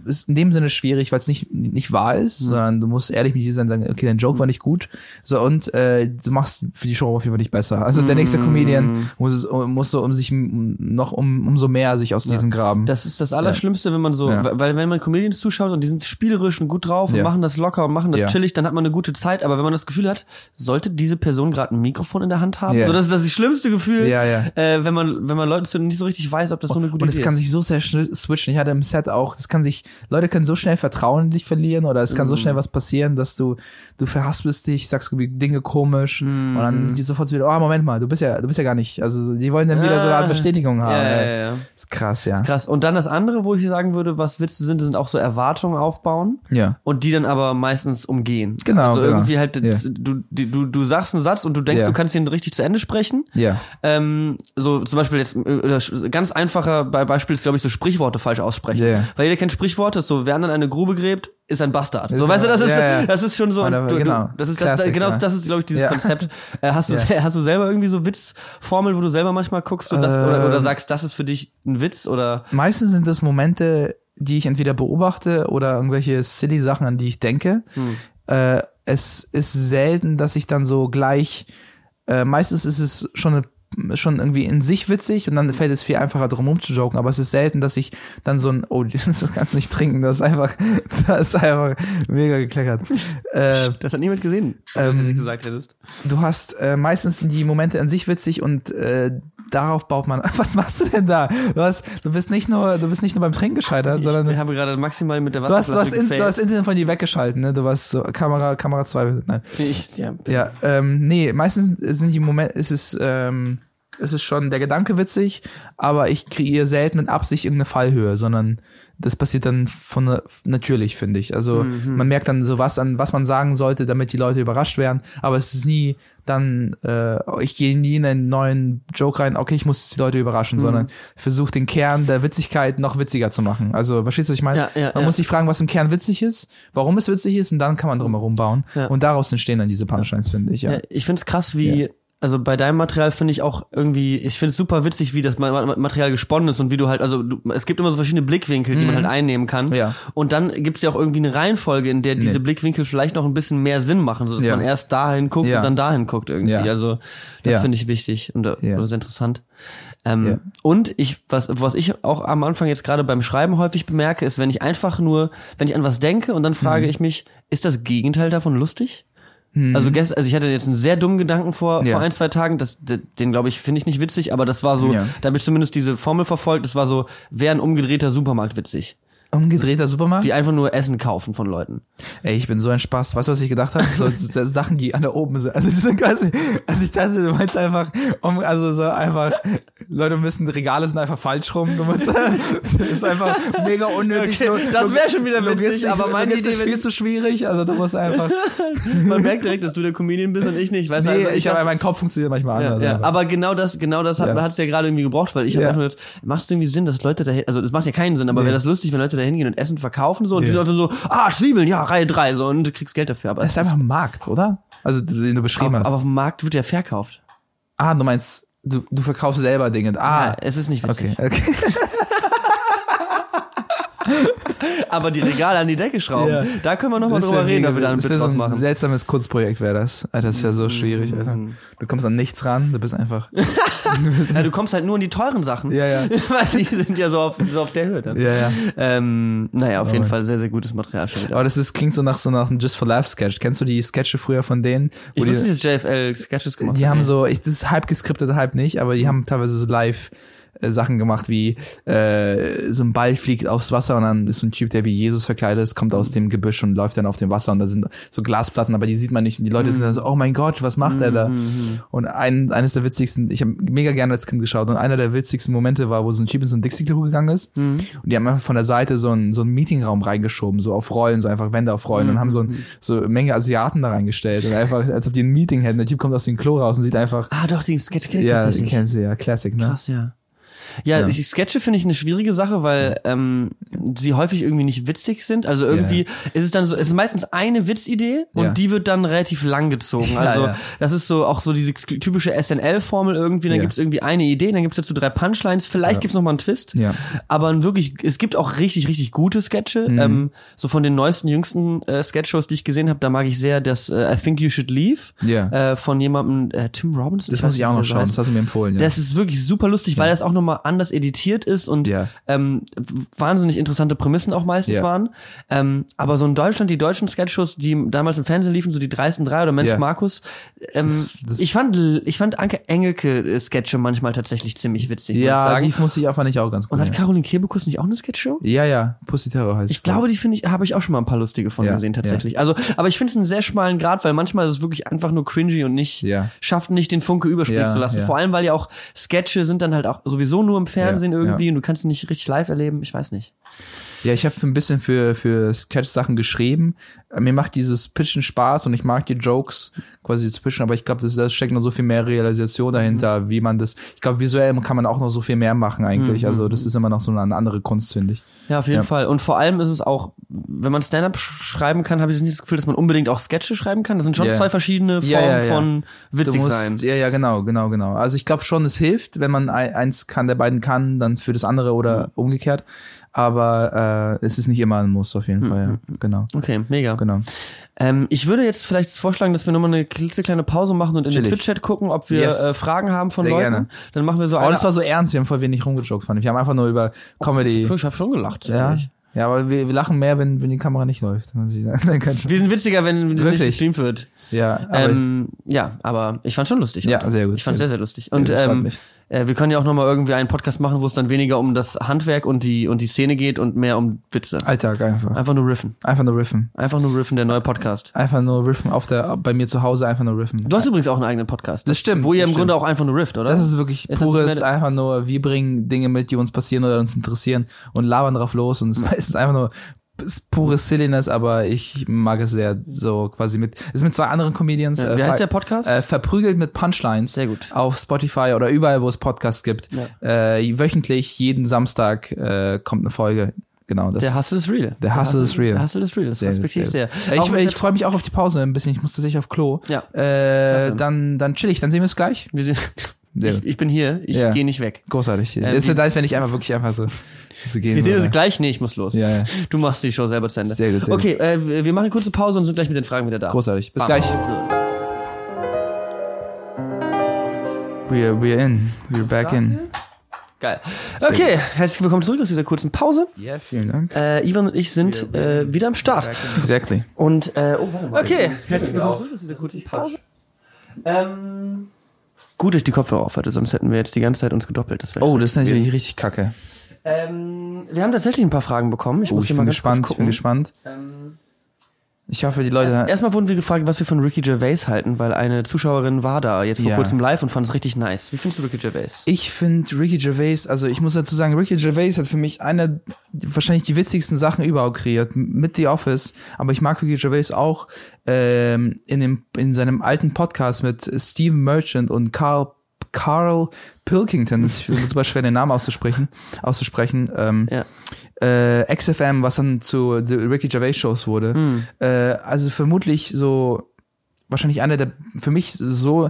ist in dem Sinne schwierig, weil es nicht, nicht wahr ist, Mhm. sondern du musst ehrlich mit dir sein und sagen, okay, dein Joke war nicht gut. So, und äh, du machst für die Show auf jeden Fall nicht besser. Also der Mhm. nächste Comedian muss es muss so um sich noch um umso mehr sich aus diesem Graben. Das ist das Allerschlimmste, wenn man so, weil wenn man Comedians zuschaut und die sind spielerisch und gut drauf und machen das locker und machen das chillig, dann hat man eine gute Zeit. Aber wenn man das Gefühl hat, sollte diese Person gerade ein Mikrofon in der Hand haben, so das ist das schlimmste Gefühl. Äh, wenn man wenn man Leuten nicht so richtig weiß, ob das so eine gute und es Idee kann ist. sich so sehr schnell switchen. Ich hatte im Set auch, das kann sich, Leute können so schnell Vertrauen in dich verlieren oder es kann so Mhm. schnell was passieren, dass du, du verhaspelst dich, sagst irgendwie Dinge komisch und Mhm. dann sind die sofort so wieder, oh, Moment mal, du bist ja, du bist ja gar nicht, also die wollen dann wieder so eine Art Ah. Bestätigung haben. ja, ja, ey. ja, ja. Ist krass, ja. Krass. Und dann das andere, wo ich sagen würde, was Witze sind, sind auch so Erwartungen aufbauen. Ja. Und die dann aber meistens umgehen. Genau, Also genau. irgendwie halt, Ja. du, du, du sagst einen Satz und du denkst, Ja. du kannst ihn richtig zu Ende sprechen. Ja. Ähm, so zum Beispiel jetzt äh, ganz einfacher Be- Beispiel ist, glaube ich, so Sprichworte falsch aussprechen. Ja. Weil jeder kennt Sprichworte, so, wer anderen eine Grube gräbt, ist ein Bastard. So, weißt du, das ist, ja, ja. das ist schon so, du, genau. das ist das, Classic, genau, ja. das ist, glaube ich, dieses Ja. Konzept. Äh, hast du, hast du selber irgendwie so Witzformel, wo du selber manchmal guckst, das, oder, oder Ähm. sagst, das ist für dich ein Witz oder, Meistens sind das Momente, die ich entweder beobachte oder irgendwelche silly Sachen, an die ich denke. Hm. Äh, es ist selten, dass ich dann so gleich, äh, meistens ist es schon eine schon irgendwie in sich witzig und dann fällt es viel einfacher drum rum zu joken, aber es ist selten, dass ich dann so ein, oh, das kannst du nicht trinken, das ist einfach, das ist einfach mega gekleckert. äh, Das hat niemand gesehen, Ähm, was du gesagt hättest. du hast äh, meistens die Momente an sich witzig und äh, darauf baut man. Was machst du denn da? Du hast, du bist nicht nur, du bist nicht nur beim Trinken gescheitert, sondern Ich habe gerade maximal mit der du hast, du hast, Wasserflasche ins, du hast Internet von dir weggeschalten, ne? Du warst so Kamera, Kamera 2. Nein. Ich, ja, Ja, ähm, nee, meistens sind die Momente, ist es, ähm, es ist schon der Gedanke witzig, aber ich kreiere selten mit Absicht irgendeine Fallhöhe, sondern das passiert dann von natürlich, finde ich. Also man merkt dann so was an, was man sagen sollte, damit die Leute überrascht werden, aber es ist nie dann, äh, ich gehe nie in einen neuen Joke rein, okay, ich muss die Leute überraschen, sondern ich versuche den Kern der Witzigkeit noch witziger zu machen. Also, verstehst du, was ich meine? Ja, ja, man ja. muss sich fragen, was im Kern witzig ist, warum es witzig ist und dann kann man drumherum bauen. Und daraus entstehen dann diese Punchlines, finde ich. Ja, ich finde es krass, wie, also bei deinem Material finde ich auch irgendwie, ich finde es super witzig, wie das Ma- Ma- Material gesponnen ist und wie du halt, also du, es gibt immer so verschiedene Blickwinkel, die man halt einnehmen kann. Mhm. Ja. Und dann gibt es ja auch irgendwie eine Reihenfolge, in der diese Blickwinkel vielleicht noch ein bisschen mehr Sinn machen, sodass Ja. man erst dahin guckt Ja. und dann dahin guckt irgendwie. Ja. Also das Ja. finde ich wichtig und äh, Ja. das ist interessant. Ähm, Ja. Und ich, was, was ich auch am Anfang jetzt gerade beim Schreiben häufig bemerke, ist, wenn ich einfach nur, wenn ich an was denke und dann frage Mhm. ich mich, ist das Gegenteil davon lustig? Also, gest, also ich hatte jetzt einen sehr dummen Gedanken vor, Ja. vor ein, zwei Tagen, das, den glaube ich, finde ich nicht witzig, aber das war so, Ja. da habe ich zumindest diese Formel verfolgt, das war so, wäre ein umgedrehter Supermarkt witzig. Umgedrehter Supermarkt? Die einfach nur Essen kaufen von Leuten. Ey, ich bin so ein Spaß. Weißt du, was ich gedacht habe? So, Sachen, die an der oben sind. Also, die sind quasi, also ich dachte, du meinst einfach, um, also so einfach, Leute müssen, Regale sind einfach falsch rum. Du musst, das ist einfach mega unnötig. Okay, das wär schon wieder witzig, aber meine Idee, wenn- viel zu schwierig. Also du musst einfach, Man merkt direkt, dass du der Comedian bist und ich nicht. Weißt du, nee, also ich habe, hab- mein Kopf funktioniert manchmal ja, anders. ja, aber genau das, genau das hat Ja. es ja gerade irgendwie gebraucht, weil ich habe Ja. einfach jetzt, macht es irgendwie Sinn, dass Leute da, also es macht ja keinen Sinn, aber Nee. wäre das lustig, wenn Leute da hingehen und Essen verkaufen so und die Ja. sind einfach so, ah, Zwiebeln, ja, Reihe drei so und du kriegst Geld dafür, aber das ist einfach ein Markt, oder? Also, den du beschrieben aber, hast. aber auf dem Markt wird ja verkauft. ah, du meinst, du, du verkaufst selber Dinge. Ah, Ja, es ist nicht okay, witzig. okay. Aber die Regale an die Decke schrauben, Ja. da können wir nochmal drüber wär reden, ob wir da ein Bit draus ein machen. seltsames Kunstprojekt wäre das. Alter, das ist ja so schwierig, Alter. Du kommst an nichts ran, du bist einfach. du bist, Ja, du kommst halt nur in die teuren Sachen. ja, ja. Weil die sind ja so auf, so auf der Höhe dann. Ja, ja. Ähm, naja, auf jeden Oh. Fall sehr, sehr gutes Material schon wieder. Aber das ist, klingt so nach so nach einem Just for Laugh Sketch. Kennst du die Sketche früher von denen? Wo Ich die, wusste nicht, dass JFL Sketches gemacht die haben so, ich, das ist halb geskriptet, halb nicht, aber die haben teilweise so live äh, Sachen gemacht wie äh, so ein Ball fliegt aufs Wasser und dann ist so ein Typ, der wie Jesus verkleidet ist, kommt aus dem Gebüsch und läuft dann auf dem Wasser und da sind so Glasplatten, aber die sieht man nicht und die Leute sind dann so, oh mein Gott, was macht er da? Und ein, eines der witzigsten, ich habe mega gerne als Kind geschaut und einer der witzigsten Momente war, wo so ein Typ in so ein Dixie-Klo gegangen ist und die haben einfach von der Seite so einen so einen Meetingraum reingeschoben, so auf Rollen, so einfach Wände auf Rollen und haben so, ein, so eine Menge Asiaten da reingestellt und einfach, als ob die ein Meeting hätten. Der Typ kommt aus dem Klo raus und sieht einfach, Ah, doch, die Sketch kenn ich ja, die tatsächlich. kennen sie ja, Classic, ne? Krass, ja. Ja, Ja. die Sketche finde ich eine schwierige Sache, weil ähm, sie häufig irgendwie nicht witzig sind. Also irgendwie ist es dann so, es ist meistens eine Witzidee und Ja. die wird dann relativ lang gezogen. Ja, Also ja. das ist so auch so diese typische SNL-Formel irgendwie. Dann Ja. gibt's irgendwie eine Idee, dann gibt's dazu drei Punchlines, vielleicht Ja. gibt's noch mal einen Twist. Ja. Aber wirklich, es gibt auch richtig, richtig gute Sketche. Mhm. Ähm, so von den neuesten, jüngsten äh, Sketchshows, die ich gesehen habe, da mag ich sehr das äh, I Think You Should Leave Ja. äh, von jemandem, äh, Tim Robinson. Das muss ich auch noch schauen, das hast du mir empfohlen, ja. Das ist wirklich super lustig, weil das auch nochmal anders editiert ist und Ja. ähm, wahnsinnig interessante Prämissen auch meistens Ja. waren. Ähm, aber so in Deutschland, die deutschen Sketchshows, die damals im Fernsehen liefen, so die dreisten drei oder Mensch Ja. Markus, ähm, Das- das- ich fand ich fand Anke Engelke äh, Sketche manchmal tatsächlich ziemlich witzig, muss ich ja, sagen. die muss ich auch, fand ich auch ganz gut. und hat. Caroline Kebekus nicht auch eine Sketchshow? ja, ja, Pussy Terror heißt Ich glaube, die finde ich, habe ich auch schon mal ein paar lustige von gesehen tatsächlich. Also, aber ich finde es einen sehr schmalen Grad, weil manchmal ist es wirklich einfach nur cringy und nicht schafft nicht den Funke überspringen zu lassen. Vor allem, weil ja auch Sketche sind dann halt auch sowieso nur im Fernsehen Ja, irgendwie ja. und du kannst sie nicht richtig live erleben. Ich weiß nicht. Ja, ich habe ein bisschen für, für Sketch-Sachen geschrieben. Mir macht dieses Pitchen Spaß und ich mag die Jokes quasi zu pitchen, aber ich glaube, das, das steckt noch so viel mehr Realisation dahinter, wie man das. Ich glaube, visuell kann man auch noch so viel mehr machen eigentlich. Also, das ist immer noch so eine andere Kunst, finde ich. Ja, auf jeden Ja. Fall. Und vor allem ist es auch, wenn man Stand-up sch- schreiben kann, habe ich nicht das Gefühl, dass man unbedingt auch Sketche schreiben kann. Das sind schon Ja. zwei verschiedene Formen Ja, ja, von witzig musst, sein. Ja, ja, genau, genau, genau. Also ich glaube schon, es hilft, wenn man ein- eins kann, der beiden kann, dann für das andere oder umgekehrt. Aber äh, es ist nicht immer ein Muss auf jeden Fall, ja. Genau. Okay, mega. Genau. Ähm, ich würde jetzt vielleicht vorschlagen, dass wir nochmal eine klitzekleine Pause machen und in den Chillig. Twitch-Chat gucken, ob wir Yes. äh, Fragen haben von Sehr Leuten. gerne. Dann machen wir so Aber eine. das war so ernst, wir haben voll wenig rumgejoked, fand ich. Wir haben einfach nur über Comedy. ich habe schon gelacht. ja. ehrlich. ja, aber wir, wir lachen mehr, wenn, wenn die Kamera nicht läuft. Wir sind witziger, wenn nicht Wirklich? gestreamt wird. Ja, aber Ähm, ja, aber ich fand schon lustig. Ja, heute. sehr gut. Ich fand Sehr sehr, sehr lustig. Sehr Und gut, das ähm, äh, wir können ja auch nochmal irgendwie einen Podcast machen, wo es dann weniger um das Handwerk und die und die Szene geht und mehr um Witze. Alltag einfach. Einfach nur riffen. Einfach nur riffen. Einfach nur riffen, der neue Podcast. Einfach nur riffen auf der, bei mir zu Hause einfach nur riffen. Du hast übrigens auch einen eigenen Podcast. Das stimmt, Wo ihr das im stimmt. Grunde auch einfach nur rifft, oder? Das ist wirklich Ist das pures, mehr- einfach nur, wir bringen Dinge mit, die uns passieren oder uns interessieren und labern drauf los und es ist einfach nur ist pure Silliness, aber ich mag es sehr so quasi mit, ist mit zwei anderen Comedians. Ja, äh, wie heißt ver- der Podcast? Äh, verprügelt mit Punchlines. Sehr gut. Auf Spotify oder überall, wo es Podcasts gibt. Äh, wöchentlich, jeden Samstag äh, kommt eine Folge. Genau, das der Hustle is real. Der Hustle is real. Der Hustle is real. Das Sehr respektiere ich sehr. Äh, Auch Ich, ich freue mich auch auf die Pause ein bisschen. Ich muss tatsächlich auf Klo. Ja. Äh, dann, dann chill ich. Dann sehen wir uns gleich. wir Sehr ich, ich bin hier, ich Ja. gehe nicht weg. Großartig. Äh, es wie- wird nice, wenn ich einfach wirklich einfach so, so gehen Wir sehen uns gleich. Nee, ich muss los. Ja, ja. Du machst die Show selber zu Ende. Sehr gut, sehr okay, äh, wir- machen eine kurze Pause und sind gleich mit den Fragen wieder da. Großartig. Bis Bam. gleich. We're, we're in. We're back in. Geil. Okay, herzlich willkommen zurück aus dieser kurzen Pause. Yes. Vielen Dank. Äh, Ivan und ich sind äh, wieder am Start. Exactly. Und, äh, oh. Okay, herzlich willkommen zurück aus dieser kurzen Pause. Ähm, gut, dass ich die Kopfhörer auf hatte, sonst hätten wir jetzt die ganze Zeit uns gedoppelt. Das Oh, das ist natürlich richtig kacke. Ähm, wir haben tatsächlich ein paar Fragen bekommen. Ich Oh, muss ich mal bin kurz gespannt. Ich bin gespannt. Ähm, Ich hoffe, die Leute. Erstmal wurden wir gefragt, was wir von Ricky Gervais halten, weil eine Zuschauerin war da jetzt vor Ja. kurzem live und fand es richtig nice. Wie findest du Ricky Gervais? Ich finde Ricky Gervais, also ich muss dazu sagen, Ricky Gervais hat für mich eine, wahrscheinlich die witzigsten Sachen überhaupt kreiert, mit The Office. Aber ich mag Ricky Gervais auch ähm, in, dem, in seinem alten Podcast mit Steven Merchant und Carl Carl Pilkington, das ist super schwer den Namen auszusprechen, auszusprechen. Ähm, Ja. äh, XFM, was dann zu The Ricky Gervais Shows wurde. Hm. Äh, also vermutlich so, wahrscheinlich einer der, für mich so,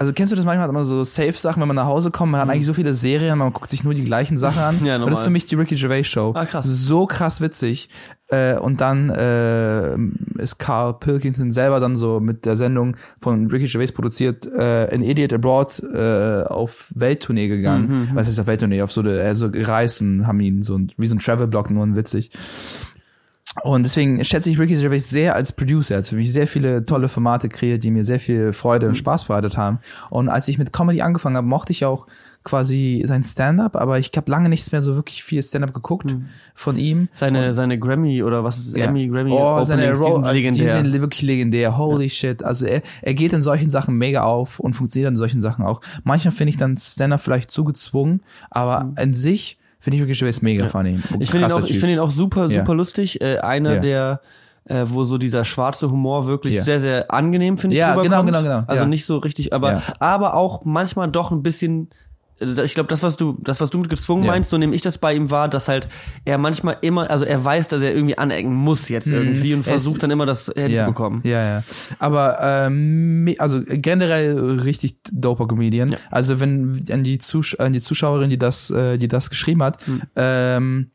also kennst du das manchmal, man so Safe-Sachen, wenn man nach Hause kommt, man hat eigentlich so viele Serien, man guckt sich nur die gleichen Sachen an. Ja, Und das normal. ist für mich die Ricky Gervais Show. Ah, krass. So krass witzig. Äh, und dann äh, ist Carl Pilkington selber dann so mit der Sendung von Ricky Gervais produziert, äh, in Idiot Abroad äh, auf Welttournee Mhm, gegangen. Was ist auf Welttournee? Auf so, eine- äh, so gereist und haben ihn so ein, wie so ein Travel-Blog, nur ein witzig. Und deswegen schätze ich Ricky Gervais sehr als Producer. Er hat für mich sehr viele tolle Formate kreiert, die mir sehr viel Freude Mhm. und Spaß bereitet haben. Und als ich mit Comedy angefangen habe, mochte ich auch quasi sein Stand-up, aber ich habe lange nichts mehr so wirklich viel Stand-up geguckt von ihm. Seine, seine Grammy oder was ist? Ja. Emmy, Grammy oh, seine Openings, die Ro sind also legendär. Die sind wirklich legendär. Holy shit. Also er, er geht in solchen Sachen mega auf und funktioniert in solchen Sachen auch. Manchmal finde ich dann Stand-up vielleicht zu gezwungen, aber an sich finde ich wirklich Gervais mega funny. Mhm. ich finde ihn, auch- ich Typ. finde ihn auch super, Ja. super lustig. Äh, einer Ja. der äh, wo so dieser schwarze Humor wirklich Ja. sehr, sehr angenehm, finde ich, Ja, genau, rüberkommt. genau, genau. Also Ja. nicht so richtig, aber, Ja. aber auch manchmal doch ein bisschen, ich glaube, das, was du, das, was du mit gezwungen Ja. meinst, so nehme ich das bei ihm wahr, dass halt er manchmal immer, also er weiß, dass er irgendwie anecken muss jetzt irgendwie und Es- versucht dann immer das hinzubekommen. Ja, ja. Aber ähm, also generell richtig doper Comedian. Ja. Also wenn an die, Zus an die Zuschauerin, die das, äh, die das geschrieben hat, Hm. ähm,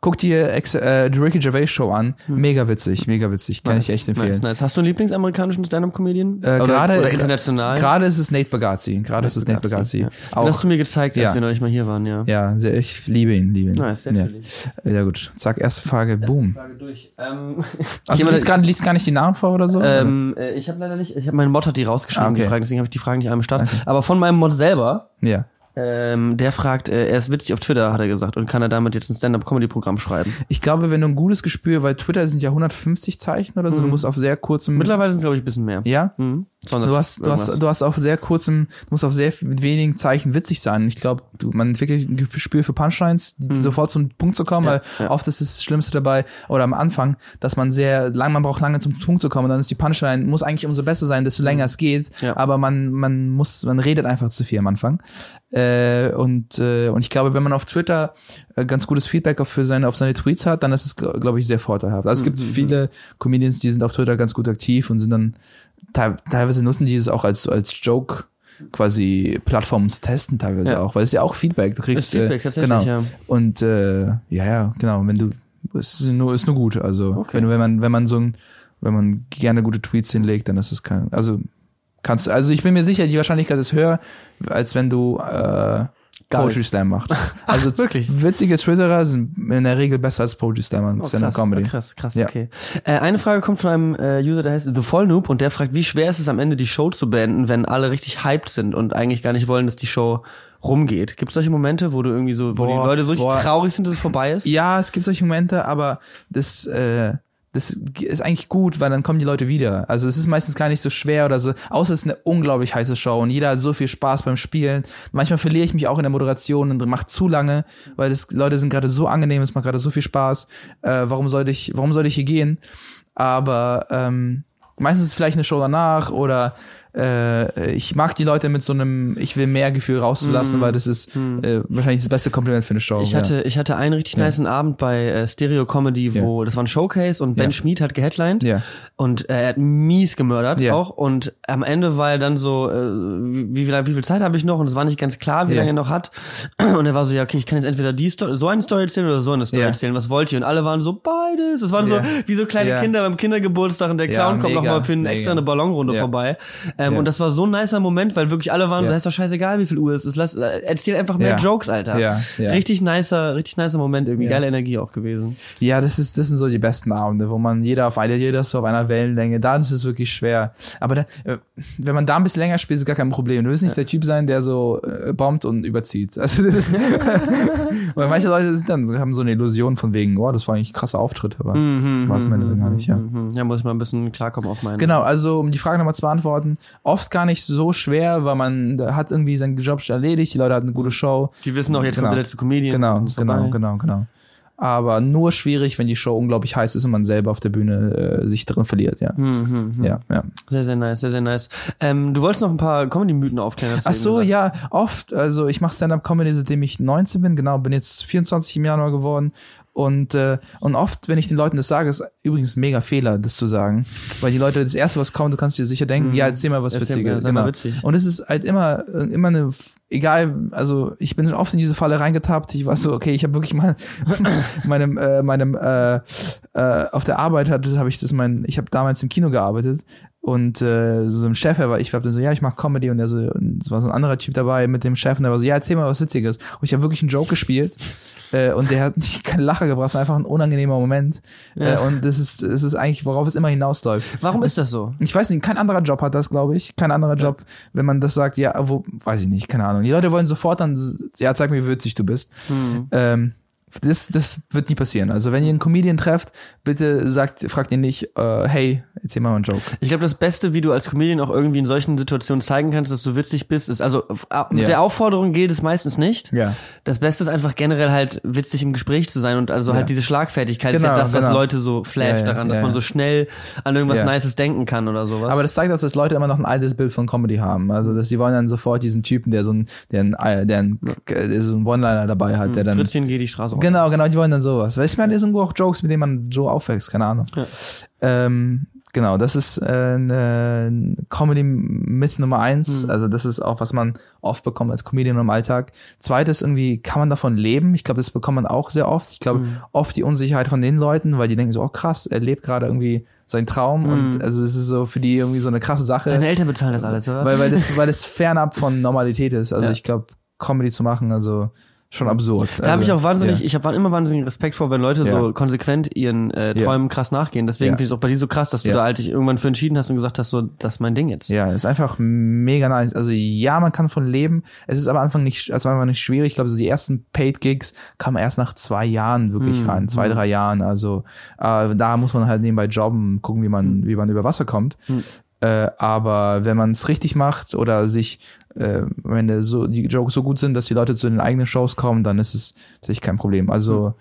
guck dir Ex äh, die Ricky Gervais Show an. Mega witzig, mega witzig. Kann ich echt empfehlen. Hm. Nice, nice. Hast du einen Lieblingsamerikanischen Stand-Up-Comedian? Äh, oder, gerade- oder international? Gerade ist es Nate Bagazzi. Gerade ist es Nate Bagazzi. Ja. Den hast du mir gezeigt, als Ja. wir neulich mal hier waren, ja. ja, sehr, ich liebe ihn, liebe ihn. Nice, sehr ja. ja, gut. Zack, erste Frage, boom. Frage durch. Ähm, Also du liest gar, liest gar nicht die Namen vor oder so? ähm, äh, ich habe leider nicht, ich habe meinen Mod hat die rausgeschrieben, Ah, okay. die Frage, deswegen habe ich die Frage nicht alle im Start. Aber von meinem Mod selber, ja. Ähm, der fragt, äh, er ist witzig auf Twitter, hat er gesagt, und kann er damit jetzt ein Stand-Up-Comedy-Programm schreiben. Ich glaube, wenn du ein gutes Gespür, weil Twitter sind ja 150 Zeichen oder so, du musst auf sehr kurzem. Mittlerweile sind es, glaube ich, ein bisschen mehr. Ja? Mhm. 200 Du hast, du hast, du hast auf sehr kurzem, du musst auf sehr mit wenigen Zeichen witzig sein. Ich glaube, man entwickelt ein Gespür für Punchlines, die sofort zum Punkt zu kommen, Mhm. Ja, weil ja. oft ist das Schlimmste dabei, oder am Anfang, dass man sehr lang, man braucht lange zum Punkt zu kommen, und dann ist die Punchline, muss eigentlich umso besser sein, desto länger es geht, Ja. aber man, man muss, man redet einfach zu viel am Anfang. Äh, und, äh, und ich glaube, wenn man auf Twitter äh, ganz gutes Feedback auf, für seine, auf seine Tweets hat, dann ist es, glaube ich, sehr vorteilhaft. Also es gibt viele Comedians, die sind auf Twitter ganz gut aktiv und sind dann teilweise nutzen die es auch als, als Joke quasi Plattformen zu testen, teilweise Ja. auch, weil es ja auch Feedback. Du kriegst Ist Feedback, äh, tatsächlich, genau. ja. Und äh, ja, ja, genau, wenn du es ist nur ist nur gut. Also Okay. wenn, wenn man wenn man so ein wenn man gerne gute Tweets hinlegt, dann ist es kein also Kannst du, also ich bin mir sicher, die Wahrscheinlichkeit ist höher, als wenn du äh, Poetry Slam machst. Also wirklich? witzige Twitterer sind in der Regel besser als Poetry Slammer und Oh, Stand-Up Comedy. Krass, krass, Ja. okay. Äh, eine Frage kommt von einem äh, User, der heißt The Vollnoob und der fragt, wie schwer ist es am Ende die Show zu beenden, wenn alle richtig hyped sind und eigentlich gar nicht wollen, dass die Show rumgeht. Gibt es solche Momente, wo du irgendwie so, wo Boah, die Leute so richtig boah. traurig sind, dass es vorbei ist? Ja, es gibt solche Momente, aber das, äh, das ist eigentlich gut, weil dann kommen die Leute wieder. Also es ist meistens gar nicht so schwer oder so, außer es ist eine unglaublich heiße Show und jeder hat so viel Spaß beim Spielen. Manchmal verliere ich mich auch in der Moderation und macht zu lange, weil das Leute sind gerade so angenehm, es macht gerade so viel Spaß. Äh, warum sollte ich, warum sollte ich hier gehen? Aber ähm, meistens ist es vielleicht eine Show danach oder äh, ich mag die Leute mit so einem, ich will mehr Gefühl rauszulassen, weil das ist äh, wahrscheinlich das beste Kompliment für eine Show. Ich ja. hatte, ich hatte einen richtig niceen Abend bei äh, Stereo Comedy, wo das war ein Showcase und Ben Ja. Schmid hat geheadlined Ja. und äh, er hat mies gemördert Ja. auch und am Ende war er dann so, äh, wie, wie, viel- wie viel Zeit habe ich noch und es war nicht ganz klar, wie Ja. lange er noch hat und er war so, ja okay, ich kann jetzt entweder die Story, so eine Story erzählen oder so eine Story Ja. erzählen, was wollt ihr? Und alle waren so, beides. Es waren so Ja. wie so kleine Ja. Kinder beim Kindergeburtstag und der Ja, Clown kommt nochmal für einen mega. extra eine Ballonrunde Ja. vorbei ähm, Ja. und das war so ein nicer Moment, weil wirklich alle waren so, Ja. ist doch scheißegal, wie viel Uhr es ist, lass, äh, erzähl einfach mehr Ja. Jokes, Alter. Ja. Richtig nicer, richtig nicer Moment, irgendwie geile Energie auch gewesen. Ja, das ist, das sind so die besten Abende, wo man jeder auf einer, jeder ist so auf einer Wellenlänge. Da ist es wirklich schwer. Aber da, äh, wenn man da ein bisschen länger spielt, ist gar kein Problem. Du willst nicht der Typ sein, der so äh, bombt und überzieht. Also das ist, weil manche Leute sind dann, haben so eine Illusion von wegen, oh, das war eigentlich ein krasser Auftritt, aber war es am Ende gar nicht, ja. Mhm. Ja, muss ich mal ein bisschen klarkommen auf meine. Genau, also um die Frage nochmal zu beantworten, oft gar nicht so schwer, weil man hat irgendwie seinen Job schon erledigt, die Leute hatten eine gute Show. Die wissen auch, jetzt Genau. kommt der letzte Comedian. Genau, genau, genau, genau. Aber nur schwierig, wenn die Show unglaublich heiß ist und man selber auf der Bühne äh, sich drin verliert, ja. Mhm, mhm. Ja, ja. Sehr, sehr nice, sehr, sehr nice. Ähm, du wolltest noch ein paar Comedy-Mythen aufklären. Ach so, ja, oft. Also ich mache Stand-up-Comedy, seitdem ich 19 bin, genau, bin jetzt 24 im Januar geworden. Und, äh, und oft, wenn ich den Leuten das sage, ist übrigens ein mega Fehler, das zu sagen. Weil die Leute, das erste, was kommt, du kannst dir sicher denken, ja, erzähl mal was Mhm. Erzähl- Witziges. mal witzig. Und es ist halt immer, immer eine, egal, also ich bin oft in diese Falle reingetappt. Ich war so, okay, ich habe wirklich mal meinem, äh, meinem, äh, äh, auf der Arbeit hatte, habe ich das mein, ich habe damals im Kino gearbeitet und äh, so ein Chef, er war, ich war dann so, ja, ich mach Comedy und der so, und es war so ein anderer Typ dabei mit dem Chef und der war so, ja, erzähl mal was Witziges. Und ich habe wirklich einen Joke gespielt äh, und der hat nicht keine Lache gebracht, war einfach ein unangenehmer Moment. Äh, Ja. und das ist, das ist eigentlich, worauf es immer hinausläuft. Warum ist das so? Ich weiß nicht, kein anderer Job hat das, glaube ich. Kein anderer Job, wenn man das sagt, ja, wo, weiß ich nicht, keine Ahnung. Die Leute wollen sofort dann, ja, zeig mir, wie witzig du bist. Hm. Ähm, das, das wird nie passieren. Also wenn ihr einen Comedian trefft, bitte sagt, fragt ihn nicht, äh, hey, erzähl mal einen Joke. Ich glaube, das Beste, wie du als Comedian auch irgendwie in solchen Situationen zeigen kannst, dass du witzig bist, ist, also mit Ja. der Aufforderung geht es meistens nicht. Ja. Das Beste ist einfach generell halt witzig im Gespräch zu sein und also Ja. halt diese Schlagfertigkeit ist Genau, ja das, was genau. Leute so flasht daran, dass man so schnell an irgendwas. Nices denken kann oder sowas. Aber das zeigt auch, dass Leute immer noch ein altes Bild von Comedy haben. Also, dass die wollen dann sofort diesen Typen, der so ein, der ein, der ein, der so einen One-Liner dabei hat, der dann, Fritzchen geht die Straße runter. Genau, genau, die wollen dann sowas. Weil ich meine, das sind irgendwo auch Jokes, mit denen man so aufwächst, keine Ahnung. Ja. Ähm, genau, das ist äh, eine Comedy-Myth Nummer eins. Hm. Also das ist auch, was man oft bekommt als Comedian im Alltag. Zweites, irgendwie, kann man davon leben? Ich glaube, das bekommt man auch sehr oft. Ich glaube, Hm. oft die Unsicherheit von den Leuten, weil die denken so, oh krass, er lebt gerade irgendwie seinen Traum und also es ist so für die irgendwie so eine krasse Sache. Deine Eltern bezahlen das alles, oder? weil, weil das, weil das fernab von Normalität ist. Also Ja. ich glaube, Comedy zu machen, also schon absurd. Da habe ich auch wahnsinnig, Ja. ich habe immer wahnsinnigen Respekt vor, wenn Leute Ja. so konsequent ihren äh, Ja. Träumen krass nachgehen. Deswegen Ja. finde ich es auch bei dir so krass, dass du Ja. da halt dich irgendwann für entschieden hast und gesagt hast, so, das ist mein Ding jetzt. Ja, ist einfach mega nice. Also ja, man kann von leben. Es ist aber am Anfang nicht, also einfach nicht schwierig. Ich glaube, so die ersten Paid Gigs kamen erst nach zwei Jahren wirklich Mhm. rein, zwei, drei Jahren. Also äh, da muss man halt nebenbei jobben, gucken, wie man, wie man über Wasser kommt. Mhm. Äh, aber wenn man es richtig macht oder sich, äh, wenn so, die Jokes so gut sind, dass die Leute zu den eigenen Shows kommen, dann ist es natürlich kein Problem. Also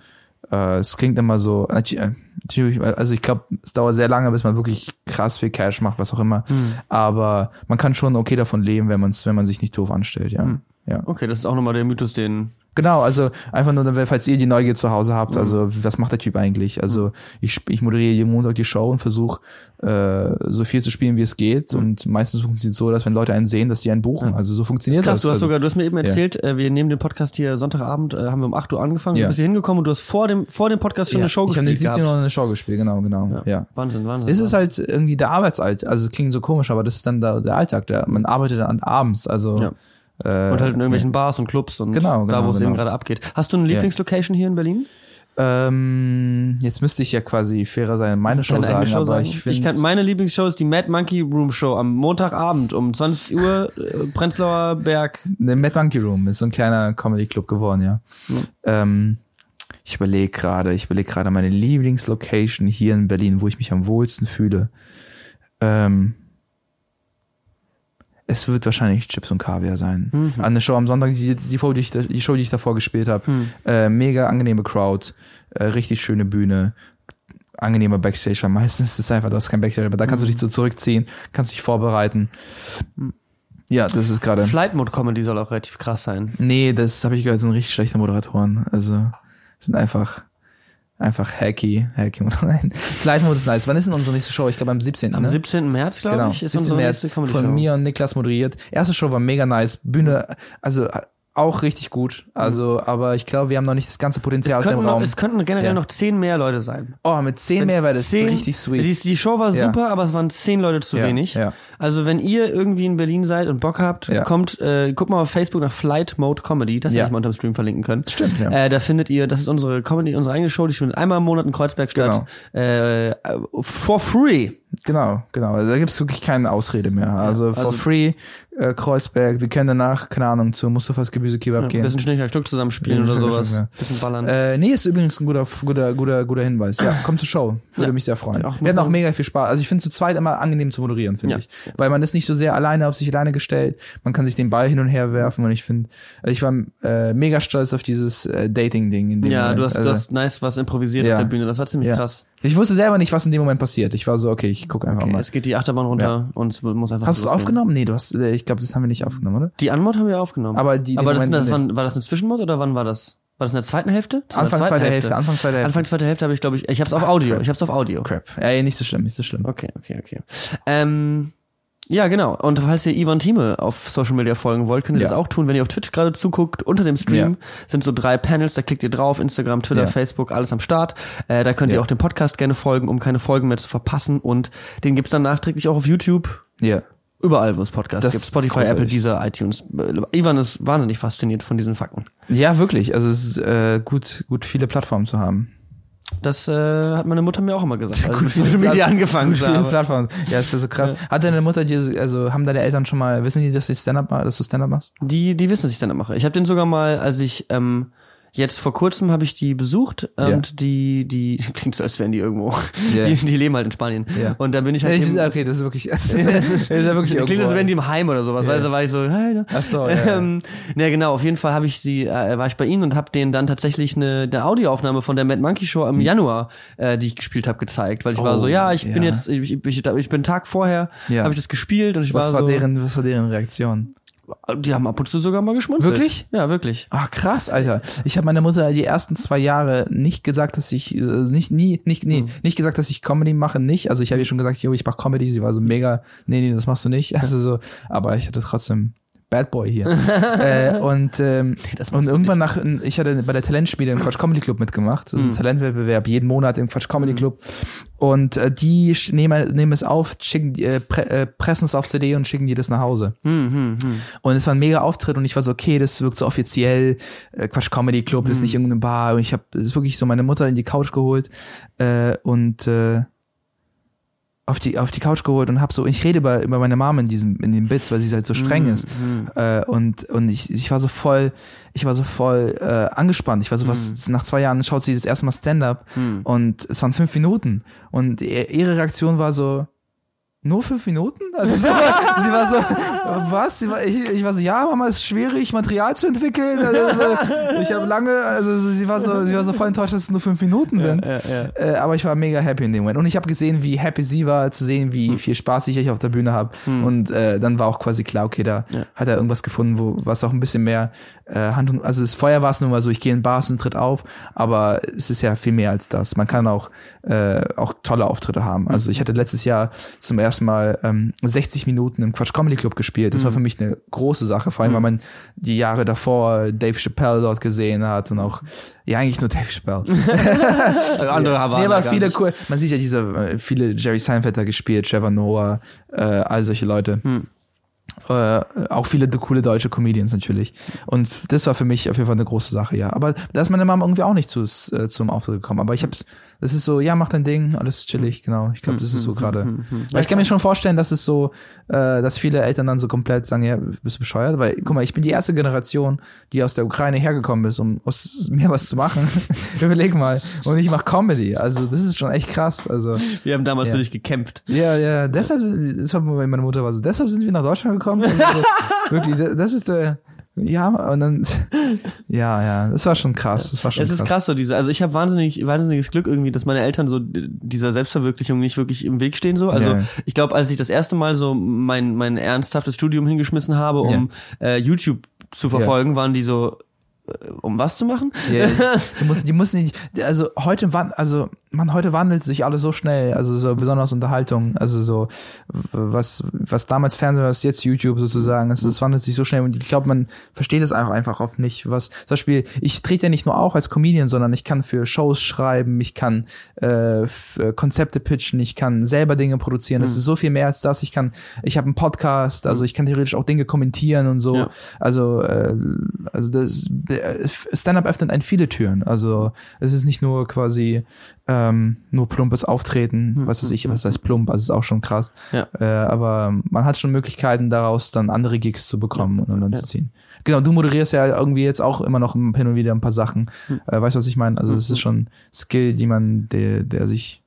äh, es klingt immer so, äh, natürlich, also ich glaube, es dauert sehr lange, bis man wirklich krass viel Cash macht, was auch immer. Aber man kann schon okay davon leben, wenn man es, wenn man sich nicht doof anstellt, ja. Ja. Okay, das ist auch nochmal der Mythos, den Genau, also einfach nur, falls ihr die Neugier zu Hause habt, Mhm. also was macht der Typ eigentlich? Also ich, sp- ich moderiere jeden Montag die Show und versuche äh, so viel zu spielen, wie es geht. Und meistens funktioniert es so, dass wenn Leute einen sehen, dass die einen buchen. Also so funktioniert Krass, das. du hast also, sogar, du hast mir eben erzählt, äh, wir nehmen den Podcast hier Sonntagabend, äh, haben wir um 8 Uhr angefangen, Ja. du bist hier hingekommen und du hast vor dem, vor dem Podcast schon ja, eine Show ich habe gespielt 17 Uhr eine Show gespielt, genau, genau. Ja. Wahnsinn, Wahnsinn. Es ist halt irgendwie der Arbeitsalltag, also es klingt so komisch, aber das ist dann der, der Alltag, der, man arbeitet dann abends, also Ja. Äh, und halt in irgendwelchen Bars und Clubs und Genau, da, genau, wo es genau. eben gerade abgeht. Hast du eine Lieblingslocation hier in Berlin? ähm, jetzt müsste ich ja quasi fairer sein, meine Show sagen, Show aber sagen? ich finde kann, meine Lieblingsshow ist die Mad Monkey Room Show am Montagabend um 20 Uhr, äh, Prenzlauer Berg. Ne, Mad Monkey Room ist so ein kleiner Comedy Club geworden, ja. Ähm, ich überlege gerade, ich überlege gerade meine Lieblingslocation hier in Berlin, wo ich mich am wohlsten fühle. Ähm, es wird wahrscheinlich Chips und Kaviar sein. Mhm. An der Show am Sonntag, die, die, Show, die, ich, die Show, die ich davor gespielt habe, Mhm. äh, mega angenehme Crowd, äh, richtig schöne Bühne, angenehmer Backstage, weil meistens ist es einfach, du hast kein Backstage, aber da kannst du dich so zurückziehen, kannst dich vorbereiten. Ja, das ist gerade. Flight Mode Comedy soll auch relativ krass sein. Nee, das habe ich gehört, sind richtig schlechte Moderatoren. Also sind einfach einfach hacky, hacky Moderatoren. Flight Mode ist nice. Wann ist denn unsere nächste Show? Ich glaube am 17. Am ne? 17. März, glaube genau, ich, ist 17. unsere März nächste Comedy von Show. mir und Niklas moderiert. Erste Show war mega nice, Bühne, also auch richtig gut. Also, aber ich glaube, wir haben noch nicht das ganze Potenzial aus dem könnten noch, Raum. es könnten generell Ja. noch zehn mehr Leute sein. Oh, mit 10 mehr wäre das Zehn- richtig sweet. Die, die Show war Ja. super, aber es waren zehn Leute zu Ja, wenig. Also wenn ihr irgendwie in Berlin seid und Bock habt, kommt, äh, guckt mal auf Facebook nach Flight Mode Comedy, das Ja. hätte ich mal unter dem Stream verlinken können. Stimmt, ja. Äh, da findet ihr, das ist unsere Comedy, unsere eigene Show, die findet einmal im Monat in Kreuzberg statt. Genau. Äh, for free. Genau, genau. Also Da gibt's wirklich keine Ausrede mehr. Also, for also- free, äh, Kreuzberg, wir können danach, keine Ahnung, zu Mustafas Gemüse Kebab Ein gehen. bisschen Schnickschnack Stück zusammenspielen Ja, oder sowas. ja. Bisschen ballern. Äh, nee, ist übrigens ein guter, guter, guter, guter Hinweis. Ja, komm zur Show. Würde Ja. mich sehr freuen. Ja, auch Wir hatten auch mega viel Spaß. Also ich finde zu zweit immer angenehm zu moderieren, finde Ja. ich. Weil man ist nicht so sehr alleine auf sich alleine gestellt. Man kann sich den Ball hin und her werfen und ich finde, also ich war äh, mega stolz auf dieses äh, Dating-Ding. ja, Moment. du hast, also, du hast nice was improvisiert Ja. auf der Bühne. Das war ziemlich Ja. krass. Ich wusste selber nicht, was in dem Moment passiert. Ich war so, okay, ich gucke einfach Okay, mal. es geht die Achterbahn runter und es muss einfach Hast du es aufgenommen? Nee, du hast, äh, ich glaube, das haben wir nicht aufgenommen, oder? Die Anmod haben wir aufgenommen. Aber die- Aber das, das, wann, war das eine Zwischenmod oder wann war das? War das in der zweiten Hälfte? Das Anfang zweiter Hälfte, Anfang zweiter Hälfte. Anfang zweiter Hälfte habe ich, glaube ich, ich habe es auf Audio. Ich habe es auf Audio. Crap. Ja, ja, nicht so schlimm, nicht so schlimm. Okay, okay, okay. Ähm, ja, genau. Und falls ihr Ivan Thieme auf Social Media folgen wollt, könnt ihr Ja. das auch tun, wenn ihr auf Twitch gerade zuguckt. Unter dem Stream Ja. sind so drei Panels, da klickt ihr drauf, Instagram, Twitter, Ja. Facebook, alles am Start. Äh, da könnt ihr auch dem Podcast gerne folgen, um keine Folgen mehr zu verpassen. Und den gibt's dann nachträglich auch auf YouTube. Ja. Überall, wo es Podcasts Das gibt. Spotify. Apple, Deezer, iTunes. Äh, Ivan ist wahnsinnig fasziniert von diesen Fakten. Ja, wirklich. Also es ist äh, gut, gut viele Plattformen zu haben. Das äh, hat meine Mutter mir auch immer gesagt, als ich mit Social Media angefangen. Plattformen. Ja, das wäre so krass. Hat deine Mutter dir, also haben deine Eltern schon mal, wissen die, dass, ich Stand-up, dass du Stand-up machst? Die, die wissen, dass ich dann mache. Ich habe den sogar mal, als ich ähm, jetzt vor kurzem habe ich die besucht und Ja. die, die klingt so, als wären die irgendwo. Ja. Die, die leben halt in Spanien. Ja. Und dann bin ich halt. Ja, okay, das ist wirklich, das ist, das ist ja wirklich Klingt, als irgendwo. wären die im Heim oder sowas, weil da war ich so, hey, ne? Ach so, ja. Ähm, ja, genau, auf jeden Fall habe ich sie, äh, war ich bei ihnen und habe denen dann tatsächlich eine, eine Audioaufnahme von der Mad Monkey Show im Januar, äh, die ich gespielt habe, gezeigt. Weil ich war Hm. Oh, so, ja, ich bin ja. jetzt, ich, ich, ich, ich bin einen Tag vorher, Ja. habe ich das gespielt und ich Was war war so. deren, was war deren Reaktion? Die haben ab und zu sogar mal geschmunzelt. Wirklich? Ja, wirklich. Ach krass, Alter. Ich habe meiner Mutter die ersten zwei Jahre nicht gesagt, dass ich äh, nicht nie nicht nee, Hm. nicht gesagt, dass ich Comedy mache, nicht. Also ich habe ihr schon gesagt, yo, ich mache Comedy. Sie war so mega, nee, nee, das machst du nicht. Also so, aber ich hatte trotzdem Bad Boy hier. äh, und ähm, und irgendwann nach, ich hatte bei der Talentspiele im Quatsch Comedy Club mitgemacht. Das ist ein Mhm. Talentwettbewerb jeden Monat im Quatsch Comedy Club. Und äh, die nehmen, nehmen es auf, schicken, äh, äh, pressen es auf CD und schicken dir das nach Hause. Hm. Und es war ein mega Auftritt und ich war so, okay, das wirkt so offiziell, äh, Quatsch Comedy Club, das ist nicht irgendeine Bar. Und ich habe wirklich so meine Mutter in die Couch geholt äh, und äh, auf die auf die Couch geholt und hab so ich rede über über meine Mom in diesem in den Bits, weil sie halt so streng ist. Äh, und und ich ich war so voll ich war so voll äh, angespannt. Ich war so was nach zwei Jahren schaut sie das erste Mal Stand up und es waren fünf Minuten und ihr- ihre Reaktion war so nur fünf Minuten? Also sie war, sie war so, was? War, ich, ich war so, ja, Mama, es ist schwierig, Material zu entwickeln. Also, ich habe lange, also sie war so, sie war so voll enttäuscht, dass es nur fünf Minuten sind. Ja, ja, ja. Äh, aber ich war mega happy in dem Moment. Und ich habe gesehen, wie happy sie war, zu sehen, wie Hm. viel Spaß ich auf der Bühne habe. Und äh, dann war auch quasi klar, okay, da hat er irgendwas gefunden, wo was auch ein bisschen mehr äh, Hand und also das Feuer war es nur mal so, ich gehe in Bars und tritt auf, aber es ist ja viel mehr als das. Man kann auch äh, auch tolle Auftritte haben. Also ich hatte letztes Jahr zum ersten Mal ähm, 60 Minuten im Quatsch Comedy Club gespielt. Das war für mich eine große Sache, vor allem weil man die Jahre davor Dave Chappelle dort gesehen hat und auch ja eigentlich nur Dave Chappelle. Andere haben Nee, aber viele cool. Man sieht ja diese, äh, viele Jerry Seinfeld da gespielt, Trevor Noah, äh, all solche Leute. Hm. Äh, auch viele coole deutsche Comedians natürlich. Und das war für mich auf jeden Fall eine große Sache, ja. Aber da ist meine Mama irgendwie auch nicht zu, äh, zum Auftritt gekommen. Aber ich hab's, das ist so, ja, mach dein Ding, alles chillig, genau. Ich glaube, das ist so gerade. Weil ich kann mir schon vorstellen, dass es so, äh, dass viele Eltern dann so komplett sagen, ja, bist du bescheuert? Weil, guck mal, ich bin die erste Generation, die aus der Ukraine hergekommen ist, um aus mir was zu machen. Überleg mal. Und ich mache Comedy. Also, das ist schon echt krass. Also, Wir haben damals Ja. für dich gekämpft. ja, ja, deshalb, war meine Mutter war so, deshalb sind wir nach Deutschland gekommen. Also, so, wirklich, das ist der, ja, und dann, ja, ja, das war schon krass. Das war schon Es ist krass. krass so diese, also ich habe wahnsinnig, wahnsinniges Glück irgendwie, dass meine Eltern so dieser Selbstverwirklichung nicht wirklich im Weg stehen so. Also Ja. ich glaube, als ich das erste Mal so mein mein ernsthaftes Studium hingeschmissen habe, um äh, YouTube zu verfolgen, waren die so um was zu machen? Ja, die mussten, die mussten also heute also man heute wandelt sich alles so schnell, also so besonders Unterhaltung, also so was was damals Fernsehen war, ist jetzt YouTube sozusagen, also es wandelt sich so schnell und ich glaube, man versteht es einfach einfach oft nicht, was zum Beispiel ich trete ja nicht nur auch als Comedian, sondern ich kann für Shows schreiben, ich kann äh, äh, Konzepte pitchen, ich kann selber Dinge produzieren, das ist so viel mehr als das, ich kann, ich habe einen Podcast, also ich kann theoretisch auch Dinge kommentieren und so, Ja. also äh, also das äh, Stand-up öffnet einen viele Türen. Also es ist nicht nur quasi ähm, nur plumpes Auftreten, was weiß ich, was heißt plump, also ist auch schon krass. Ja. Äh, aber man hat schon Möglichkeiten daraus dann andere Gigs zu bekommen und dann zu ziehen. Genau, du moderierst ja irgendwie jetzt auch immer noch hin und wieder ein paar Sachen. Äh, weißt du, was ich meine? Also das ist schon Skill, die man, der, der sich,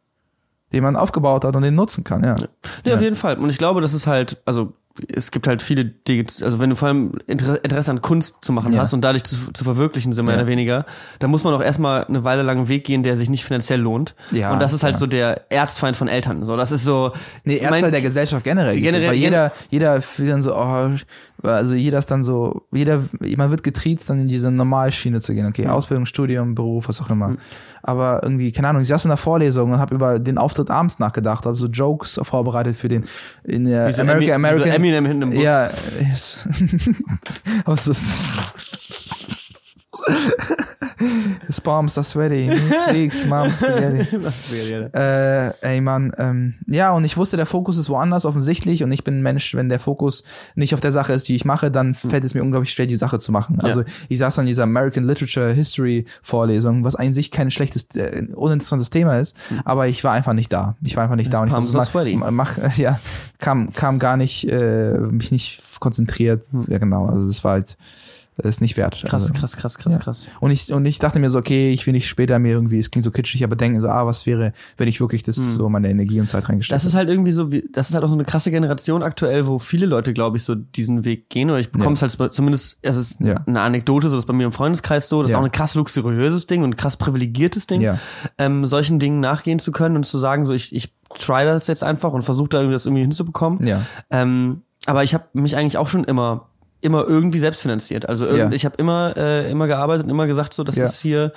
den man aufgebaut hat und den nutzen kann, ja. Nee, auf jeden Fall. Und ich glaube, das ist halt, also es gibt halt viele Dinge, also wenn du vor allem Inter- Interesse an Kunst zu machen Ja. hast und dadurch zu, zu verwirklichen, sind mehr Ja. oder weniger, dann muss man auch erstmal eine Weile lang einen Weg gehen, der sich nicht finanziell lohnt. Ja, und das ist halt ja. so der Erzfeind von Eltern. So, das ist so. Nee, erst mein- der Gesellschaft generell. Generell- weil jeder, jeder fühlt dann so, oh, also jeder ist dann so, jeder, man wird getriezt, dann in diese Normalschiene zu gehen. Okay, Ausbildung, Studium, Beruf, was auch immer. Aber irgendwie, keine Ahnung, ich saß in der Vorlesung und habe über den Auftritt abends nachgedacht, habe so Jokes vorbereitet für den in der Wie so American, Emi- wie so American, Eminem hinten im Bus. ja, aber es ist Sweaty, knees weak, mom's spaghetti. Äh, ey Mann, ähm, ja, und ich wusste, der Fokus ist woanders offensichtlich und ich bin ein Mensch, wenn der Fokus nicht auf der Sache ist, die ich mache, dann fällt es mir unglaublich schwer, die Sache zu machen. Also ich saß an dieser American Literature History Vorlesung, was an sich kein schlechtes, äh, uninteressantes Thema ist, aber ich war einfach nicht da. Ich war einfach nicht da und ich wusste, mach, mach, ja, kam, kam gar nicht, äh, mich nicht konzentriert. Ja, genau, also es war halt, ist nicht wert. Krass, also, krass, krass, krass, ja. krass. und ich, und ich dachte mir so, okay, ich will nicht später mir irgendwie, es klingt so kitschig, aber denken so, ah, was wäre, wenn ich wirklich das so meine Energie und Zeit reingesteckt Das ist halt irgendwie so, wie, das ist halt auch so eine krasse Generation aktuell, wo viele Leute, glaube ich, so diesen Weg gehen. Oder ich bekomme es halt so- zumindest, es ist Ja. eine Anekdote, so das bei mir im Freundeskreis so, das Ja. ist auch ein krass luxuriöses Ding und ein krass privilegiertes Ding, Ja. ähm, solchen Dingen nachgehen zu können und zu sagen, so ich, ich try das jetzt einfach und versuche da irgendwie das irgendwie hinzubekommen. Ja. Ähm, aber ich habe mich eigentlich auch schon immer immer irgendwie selbst finanziert. Also irgend, Ja. ich habe immer äh, immer gearbeitet und immer gesagt so, das Ja. ist hier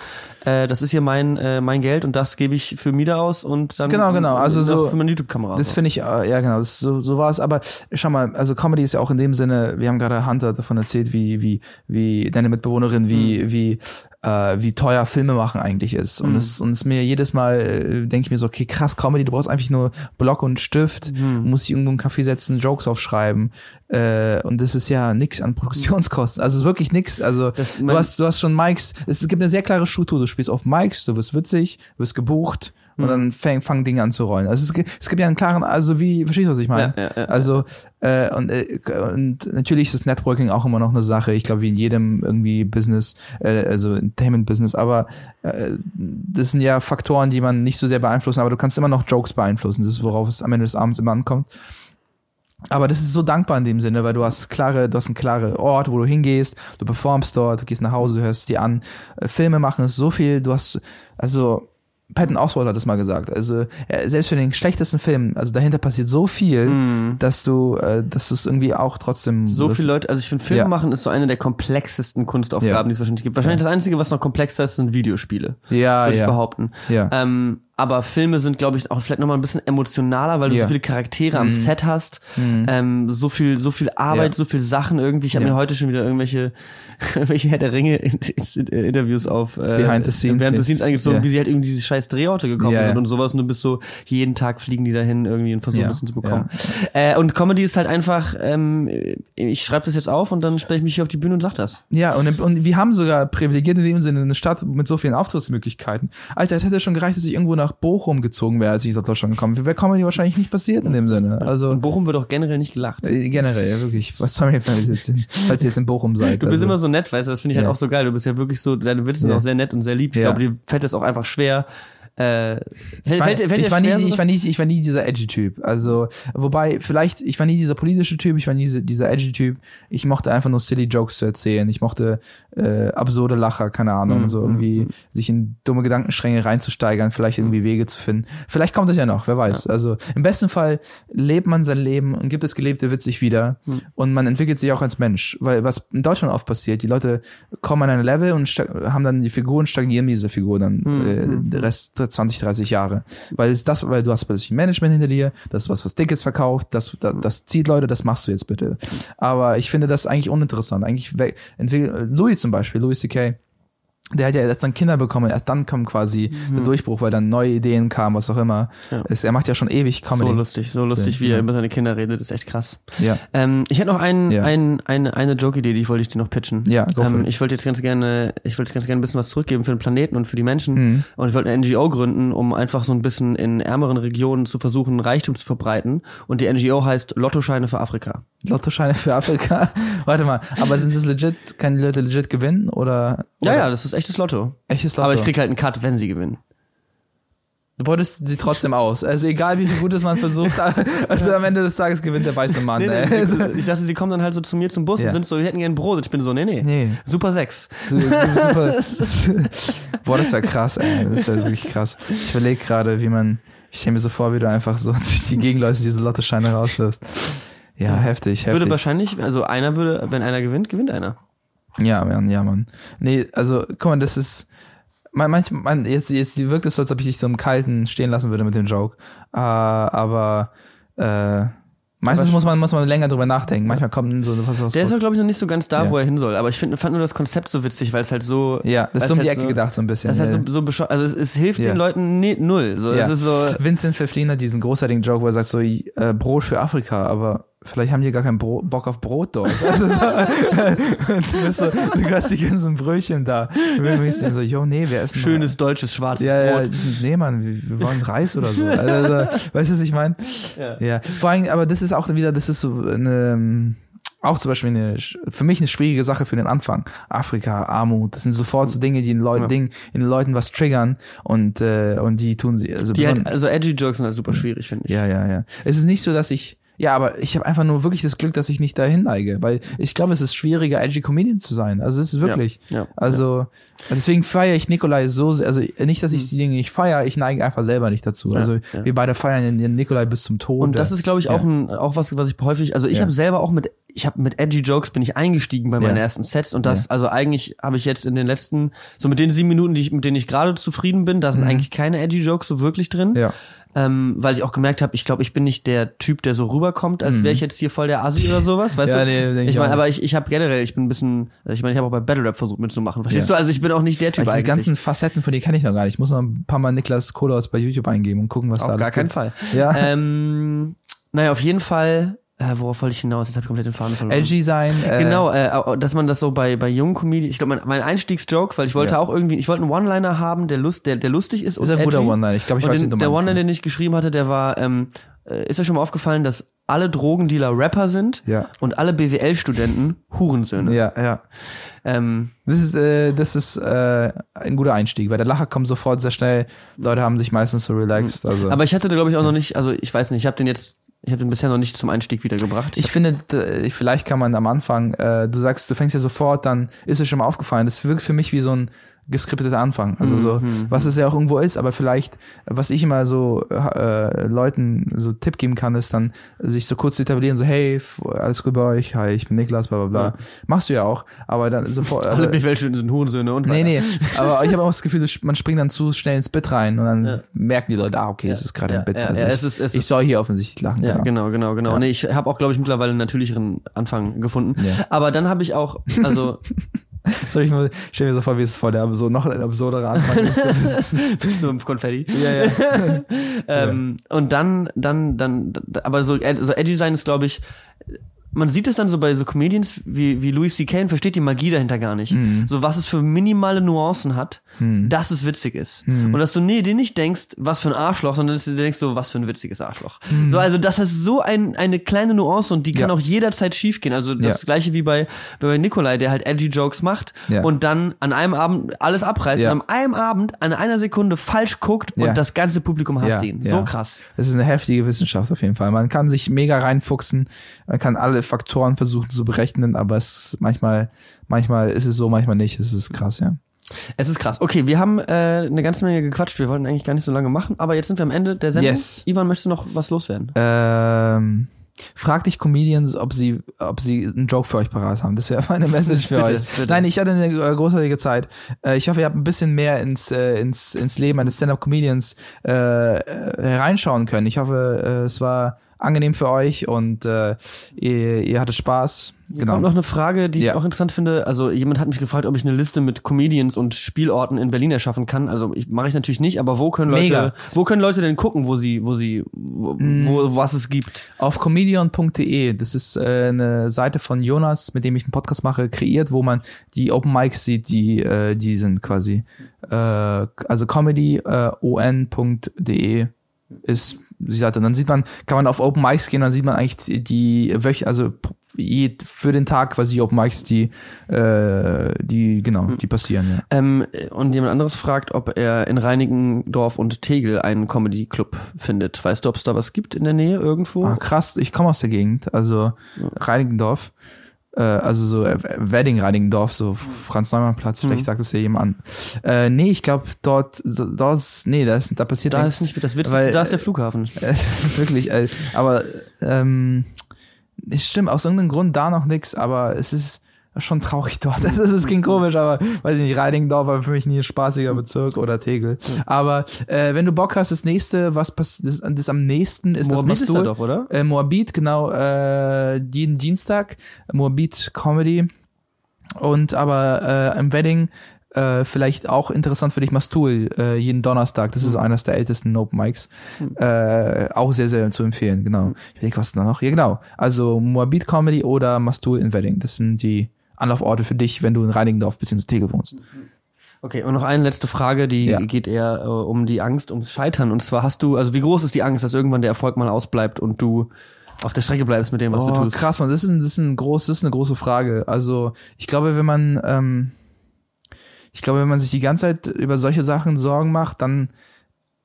äh, das ist hier mein äh, mein Geld und das gebe ich für Miete aus und dann Genau, genau. Also so- für meine YouTube Kamera. Das finde ich, äh, ja genau, das, so, so war es. Aber schau mal, also Comedy ist ja auch in dem Sinne, wir haben gerade Hunter davon erzählt, wie, wie, wie deine Mitbewohnerin, wie, wie, äh, wie teuer Filme machen eigentlich ist. Und es, und es mir jedes Mal, äh, denke ich mir so, okay, krass, Comedy, du brauchst einfach nur Block und Stift, musst dich irgendwo in einen Café setzen, Jokes aufschreiben. Äh, und das ist ja nix an Produktionskosten. Also es ist wirklich nix. Also du mein- hast, du hast schon Mics, es gibt eine sehr klare Struktur. Du spielst auf Mics, du wirst witzig, wirst gebucht und dann fang, fangen Dinge an zu rollen. Also es gibt, es gibt ja einen klaren, also wie, verstehst du, was ich meine? Ja, ja, ja, also äh, und, äh, und natürlich ist das Networking auch immer noch eine Sache, ich glaube, wie in jedem irgendwie Business, äh, also Entertainment-Business, aber äh, das sind ja Faktoren, die man nicht so sehr beeinflussen, aber du kannst immer noch Jokes beeinflussen. Das ist, worauf es am Ende des Abends immer ankommt. Aber das ist so dankbar in dem Sinne, weil du hast klare, du hast einen klaren Ort, wo du hingehst, du performst dort, du gehst nach Hause, hörst dir an. Äh, Filme machen ist so viel, du hast, also Patton Oswalt hat das mal gesagt. Also äh, selbst für den schlechtesten Film, also dahinter passiert so viel, dass du, äh, dass du es irgendwie auch trotzdem Mm. So das- viele Leute, also ich finde, Filme Ja. machen ist so eine der komplexesten Kunstaufgaben, Ja. die es wahrscheinlich gibt. Wahrscheinlich das Einzige, was noch komplexer ist, sind Videospiele. Ja, würde ich ja. behaupten. Ja. Ähm, aber Filme sind, glaube ich, auch vielleicht nochmal ein bisschen emotionaler, weil du Ja. Mhm. so viele Charaktere am Set hast, ähm, so viel, so viel Arbeit, Ja. so viel Sachen irgendwie. Ich habe Ja. mir heute schon wieder irgendwelche, irgendwelche Herr der Ringe in, in, in Interviews auf äh, Behind the scenes behind the scenes eingezogen, Ja. wie sie halt irgendwie diese scheiß Drehorte gekommen Ja, sind ja. und sowas. Und du bist so, jeden Tag fliegen die dahin irgendwie und versuchen Ja. ein bisschen zu bekommen. Äh, und Comedy ist halt einfach, ähm, ich schreibe das jetzt auf und dann stelle ich mich hier auf die Bühne und sag das. Ja, und, und wir haben sogar privilegiert in dem Sinne eine Stadt mit so vielen Auftrittsmöglichkeiten. Alter, es hätte schon gereicht, dass ich irgendwo nach Bochum gezogen wäre, als ich nach Deutschland gekommen wäre. Wäre Comedy wahrscheinlich nicht passiert in dem Sinne. Also In Bochum wird auch generell nicht gelacht. äh, generell, wirklich. Was soll mir jetzt in, falls ihr jetzt in Bochum seid? Du bist also, immer so nett, weißt du, das finde ich halt Ja. auch so geil. Du bist ja wirklich so, deine Witze sind Ja. auch sehr nett und sehr lieb. Ich glaube, dir fällt das auch einfach schwer. Äh, ich war, fällt, fällt ich, war nie, ich, war nie, ich war nie dieser edgy Typ. Also, wobei, vielleicht, ich war nie dieser politische Typ, ich war nie diese, dieser edgy Typ. Ich mochte einfach nur silly Jokes zu erzählen. Ich mochte äh, absurde Lacher, keine Ahnung, Mhm, so irgendwie sich in dumme Gedankenstränge reinzusteigern, vielleicht Mhm. irgendwie Wege zu finden. Vielleicht kommt das ja noch, wer weiß. Also, im besten Fall lebt man sein Leben und gibt das Gelebte witzig wieder. Mhm. Und man entwickelt sich auch als Mensch. Weil was in Deutschland oft passiert, die Leute kommen an ein Level und haben dann die Figur und stagnieren diese Figur dann Mhm. äh, der Rest 20, 30 Jahre. Weil es das, weil du hast plötzlich ein Management hinter dir, das ist was, was Dickes verkauft, das, das, das zieht Leute, das machst du jetzt bitte. Aber ich finde das eigentlich uninteressant. Eigentlich entwickelt, Louis zum Beispiel, Louis C.K., der hat ja erst dann Kinder bekommen, erst dann kam quasi der Durchbruch, weil dann neue Ideen kamen, was auch immer. Mhm. Ja. Es, er macht ja schon ewig Comedy. So lustig, so lustig, wie Ja. er über seine Kinder redet, ist echt krass. Ja. Ähm, ich hätte noch einen, Ja. ein, eine, eine Joke-Idee, die wollte ich dir noch pitchen. Ja, go ähm. Ich wollte jetzt ganz gerne, ich wollte ganz gerne ein bisschen was zurückgeben für den Planeten und für die Menschen. Mhm. Und ich wollte eine NGO gründen, um einfach so ein bisschen in ärmeren Regionen zu versuchen, Reichtum zu verbreiten. Und die NGO heißt Lottoscheine für Afrika. Lottoscheine für Afrika. Warte mal, aber sind das legit, kann die Leute legit gewinnen oder? Ja, oder ja, das ist echtes Lotto. Echtes Lotto. Aber ich krieg halt einen Cut, wenn sie gewinnen. Du beutest sie trotzdem aus. Also egal wie viel Gutes man versucht, also am Ende des Tages gewinnt der weiße Mann. Nee, ey. nee, ich dachte, sie kommen dann halt so zu mir zum Bus Ja. und sind so, wir hätten gern Brot. Ich bin so, nee, nee. Nee. Super sechs. So, so, super. Boah, das wäre krass, ey. Das wäre wirklich krass. Ich überlege gerade, wie man, ich stelle mir so vor, wie du einfach so durch die Gegenläufe diese Lottoscheine rauswirfst. Ja, heftig, heftig. Würde wahrscheinlich, also einer würde, wenn einer gewinnt, gewinnt einer. Ja, Mann, ja, Mann. Nee, also, guck mal, das ist, man, manchmal, man, jetzt, jetzt wirkt es so, als ob ich dich so im Kalten stehen lassen würde mit dem Joke. Äh, aber, äh, meistens muss man, muss man länger drüber nachdenken. Manchmal kommt so was, was Der ist auch, glaube ich, noch nicht so ganz da, Ja. wo er hin soll. Aber ich find, fand nur das Konzept so witzig, weil es halt so. Ja, das ist so um die halt Ecke gedacht, so ein bisschen. Das ist ja. halt so, so. Also es, es hilft Ja. den Leuten ne, null. So, Ja. Es ist so. Vincent Pfefflin hat diesen großartigen Joke, wo er sagt so, äh, Brot für Afrika, aber vielleicht haben die gar keinen Bro Bock auf Brot dort. Also so, du, so, du hast die ganzen Brötchen da. Und ich so, yo, nee, wer ist Schönes deutsches schwarzes Ja, ja, Brot. die sind, nee, Mann, wir, wollen Reis oder so. Also, weißt du, was ich meine? Ja. ja. Vor allem, aber das ist auch wieder, das ist so eine, auch zum Beispiel eine, für mich eine schwierige Sache für den Anfang. Afrika, Armut, das sind sofort so Dinge, die in, Leuten, Ja. Ding, in den Leuten was triggern und, äh, und die tun sie, also Die halt, also edgy Jokes sind halt super schwierig, finde ich. ja, ja, ja. Es ist nicht so, dass ich, ja, aber ich habe einfach nur wirklich das Glück, dass ich nicht dahin neige, weil ich glaube, es ist schwieriger, edgy Comedian zu sein. Also es ist wirklich. Ja, ja, also deswegen feiere ich Nikolai so, sehr- also nicht, dass ich die Dinge nicht feiere, ich neige einfach selber nicht dazu. Ja, also ja. wir beide feiern den- Nikolai bis zum Tod. Und das ist, glaube ich, auch Ja. ein, auch was, was ich häufig, also ich Ja. habe selber auch mit, ich habe mit edgy Jokes bin ich eingestiegen bei meinen Ja. ersten Sets und das, Ja. also eigentlich habe ich jetzt in den letzten, so mit den sieben Minuten, die ich, mit denen ich gerade zufrieden bin, da sind eigentlich keine edgy Jokes so wirklich drin. Mhm. Ja. Ähm, weil ich auch gemerkt habe, ich glaube, ich bin nicht der Typ, der so rüberkommt, als wäre ich jetzt hier voll der Assi oder sowas, weißt Mhm. Ja, du? nee, denk ich meine, aber ich, ich habe generell, ich bin ein bisschen, also ich meine, ich habe auch bei Battle Rap versucht mitzumachen, verstehst Ja. du? Also ich bin auch nicht der Typ diese eigentlich. ganzen Facetten von dir kenne ich noch gar nicht. Ich muss noch ein paar Mal Niklas Kohlhaus bei YouTube eingeben und gucken, was da Auf alles gar keinen gibt. Fall. Ja. Ähm, naja, auf jeden Fall Äh, worauf wollte ich hinaus? Jetzt habe ich komplett den Faden verloren. Edgy sein. Äh, Genau, äh, dass man das so bei, bei jungen Comedians, ich glaube, mein, mein Einstiegsjoke, weil ich wollte Ja. auch irgendwie, ich wollte einen One-Liner haben, der, lust, der, der lustig ist. Ist ein guter. One-Liner. Ich glaube, ich und weiß, den, du Der One-Liner, den ich geschrieben hatte, der war, ähm, äh, ist ja schon mal aufgefallen, dass alle Drogendealer Rapper sind Ja. und alle BWL-Studenten Hurensöhne. Ja, ja. Ähm, Das ist, äh, das ist äh, ein guter Einstieg, weil der Lacher kommt sofort sehr schnell. Leute haben sich meistens so relaxed. Also. aber ich hatte da, glaube ich, auch noch nicht, also ich weiß nicht, ich habe den jetzt, ich habe den bisher noch nicht zum Einstieg wiedergebracht. Ich finde, d- vielleicht kann man am Anfang, äh, du sagst, du fängst ja sofort, dann ist es schon mal aufgefallen. Das wirkt für mich wie so ein geskripteter Anfang. Also so, was es ja auch irgendwo ist, aber vielleicht, was ich immer so äh, Leuten so Tipp geben kann, ist dann, sich so kurz zu etablieren, so, hey, alles gut bei euch, hi, ich bin Niklas, bla bla bla. Ja. Machst du ja auch, aber dann sofort. alle äh, BWL-Studenten sind Hurensöhne und Nee, weiter. nee, aber ich habe auch das Gefühl, man springt dann zu schnell ins Bit rein und dann Ja. merken die Leute, ah, okay, es ist gerade ja, ein Bit. ja, also ja, ich, es ist- es ich soll hier offensichtlich lachen. Ja, genau. genau, genau, genau. Ja. Nee, ich habe auch, glaube ich, mittlerweile einen natürlicheren Anfang gefunden. Ja. Aber dann habe ich auch, also Soll ich mal, stell mir so vor, wie es vor der so noch ein absurderer Anfang ist. Du bist- du im Konfetti. ja, ja. Ähm, Und dann, dann, dann, aber so, so edgy sein ist, glaube ich, man sieht es dann so bei so Comedians wie, wie Louis C.K. und versteht die Magie dahinter gar nicht. Mhm. So was es für minimale Nuancen hat, dass es witzig ist. Mhm. Und dass du nee, dir nicht denkst, was für ein Arschloch, sondern dass du dir denkst, so was für ein witziges Arschloch. So, also das ist so ein, eine kleine Nuance und die kann Mhm. Ja. auch jederzeit schiefgehen. Also das Ja. gleiche wie bei, bei Nikolai, der halt edgy Jokes macht Ja. und dann an einem Abend alles abreißt und an einem Abend an einer Sekunde falsch guckt und das ganze Publikum hasst ihn. So krass. Das ist eine heftige Wissenschaft auf jeden Fall. Man kann sich mega reinfuchsen, man kann alle Faktoren versuchen zu berechnen, aber es manchmal, manchmal ist es so, manchmal nicht. Es ist krass, ja. Es ist krass. Okay, wir haben äh, eine ganze Menge gequatscht. Wir wollten eigentlich gar nicht so lange machen, aber jetzt sind wir am Ende der Sendung. Yes. Ivan, möchtest du noch was loswerden? Ähm, frag dich Comedians, ob sie, ob sie einen Joke für euch parat haben. Das wäre meine Message für Bitte, euch. bitte. Nein, ich hatte eine äh, großartige Zeit. Äh, ich hoffe, ihr habt ein bisschen mehr ins, äh, ins, ins Leben eines Stand-Up-Comedians äh, äh, hereinschauen können. Ich hoffe, äh, es war angenehm für euch und äh, ihr, ihr hattet Spaß. Hier kommt noch eine Frage, die Ja. ich auch interessant finde. Also jemand hat mich gefragt, ob ich eine Liste mit Comedians und Spielorten in Berlin erschaffen kann. Also ich mache ich natürlich nicht, aber wo können Leute, Mega. wo können Leute denn gucken, wo sie, wo sie, wo, wo was es gibt? Auf comedian.de, das ist äh, eine Seite von Jonas, mit dem ich einen Podcast mache, kreiert, wo man die Open Mics sieht, die, äh, die sind quasi. Äh, also comedy äh, ist Seite. Und dann sieht man, kann man auf Open Mics gehen, dann sieht man eigentlich die, also für den Tag quasi Open Mics, die, äh, die, genau, die passieren, ja. Ähm, und jemand anderes fragt, ob er in Reinickendorf und Tegel einen Comedy Club findet. Weißt du, ob es da was gibt in der Nähe irgendwo? Ah, krass, ich komme aus der Gegend, also Reinickendorf. Äh, also so äh, Wedding Reinickendorf, so Franz-Neumann-Platz, Mhm. vielleicht sagt es ja jemand an. Äh, nee, ich glaube, dort, dort ist, nee, da, ist, da passiert da ist nicht das Witzigste, weil- da ist der Flughafen. Äh, wirklich, äh, aber ähm, stimmt, aus irgendeinem Grund da noch nix, aber es ist schon traurig dort. Das, ist, das klingt komisch, aber weiß ich nicht, Reinickendorf war für mich nie ein spaßiger Bezirk oder Tegel. Aber äh, wenn du Bock hast, das nächste, was passiert, das, das am nächsten ist Moabit das ist da Mastur. doch, oder? Äh, Moabit, genau, äh, jeden Dienstag, Moabit Comedy. Und aber äh, im Wedding äh, vielleicht auch interessant für dich Mastul, äh, jeden Donnerstag. Das ist eines der ältesten Open Mics. Äh, auch sehr, sehr zu empfehlen, genau. Ich denke, was da noch? Ja, genau. Also Moabit Comedy oder Mastul in Wedding. Das sind die Anlauforte für dich, wenn du in Reinigendorf bzw. Tegel wohnst. Okay, und noch eine letzte Frage, die Ja. geht eher äh, um die Angst, ums Scheitern. Und zwar hast du, also wie groß ist die Angst, dass irgendwann der Erfolg mal ausbleibt und du auf der Strecke bleibst mit dem, was du Oh, tust? krass, man, das ist, ein, das, ist ein groß, das ist eine große Frage. Also, ich glaube, wenn man, ähm, ich glaube, wenn man sich die ganze Zeit über solche Sachen Sorgen macht, dann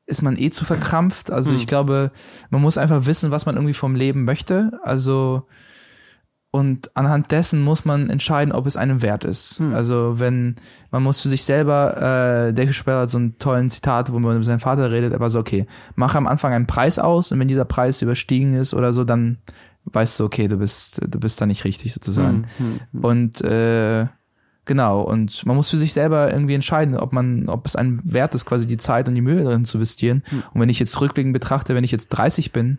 ist man eh zu verkrampft. Also, ich glaube, man muss einfach wissen, was man irgendwie vom Leben möchte. Also, und anhand dessen muss man entscheiden, ob es einem wert ist. Also wenn man muss für sich selber, äh, Dave Chappelle hat so einen tollen Zitat, wo man mit seinem Vater redet, er war so, okay, mach am Anfang einen Preis aus und wenn dieser Preis überstiegen ist oder so, dann weißt du, okay, du bist, du bist da nicht richtig sozusagen. Hm, Und äh, genau, und man muss für sich selber irgendwie entscheiden, ob man, ob es einem wert ist, quasi die Zeit und die Mühe darin zu investieren. Und wenn ich jetzt rückblickend betrachte, wenn ich jetzt 30 bin,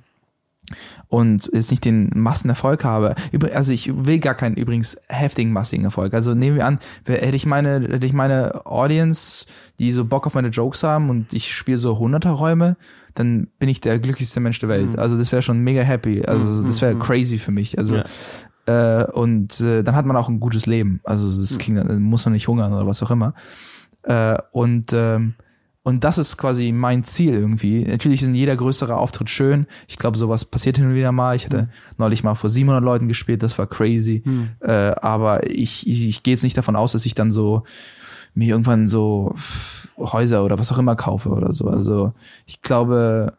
und jetzt nicht den Massenerfolg habe. Also ich will gar keinen übrigens heftigen massigen Erfolg. Also nehmen wir an, hätte ich meine, hätte ich meine Audience, die so Bock auf meine Jokes haben und ich spiele so 100er Räume, dann bin ich der glücklichste Mensch der Welt. Also das wäre schon mega happy. Also das wäre crazy für mich. Also Ja. äh, und äh, dann hat man auch ein gutes Leben. Also das klingt, dann muss man nicht hungern oder was auch immer. Äh, und ähm, und das ist quasi mein Ziel irgendwie. Natürlich ist jeder größere Auftritt schön. Ich glaube, sowas passiert hin und wieder mal. Ich hatte neulich mal vor 700 Leuten gespielt, das war crazy. Äh, aber ich, ich, ich gehe jetzt nicht davon aus, dass ich dann so mir irgendwann so Häuser oder was auch immer kaufe oder so. Also ich glaube,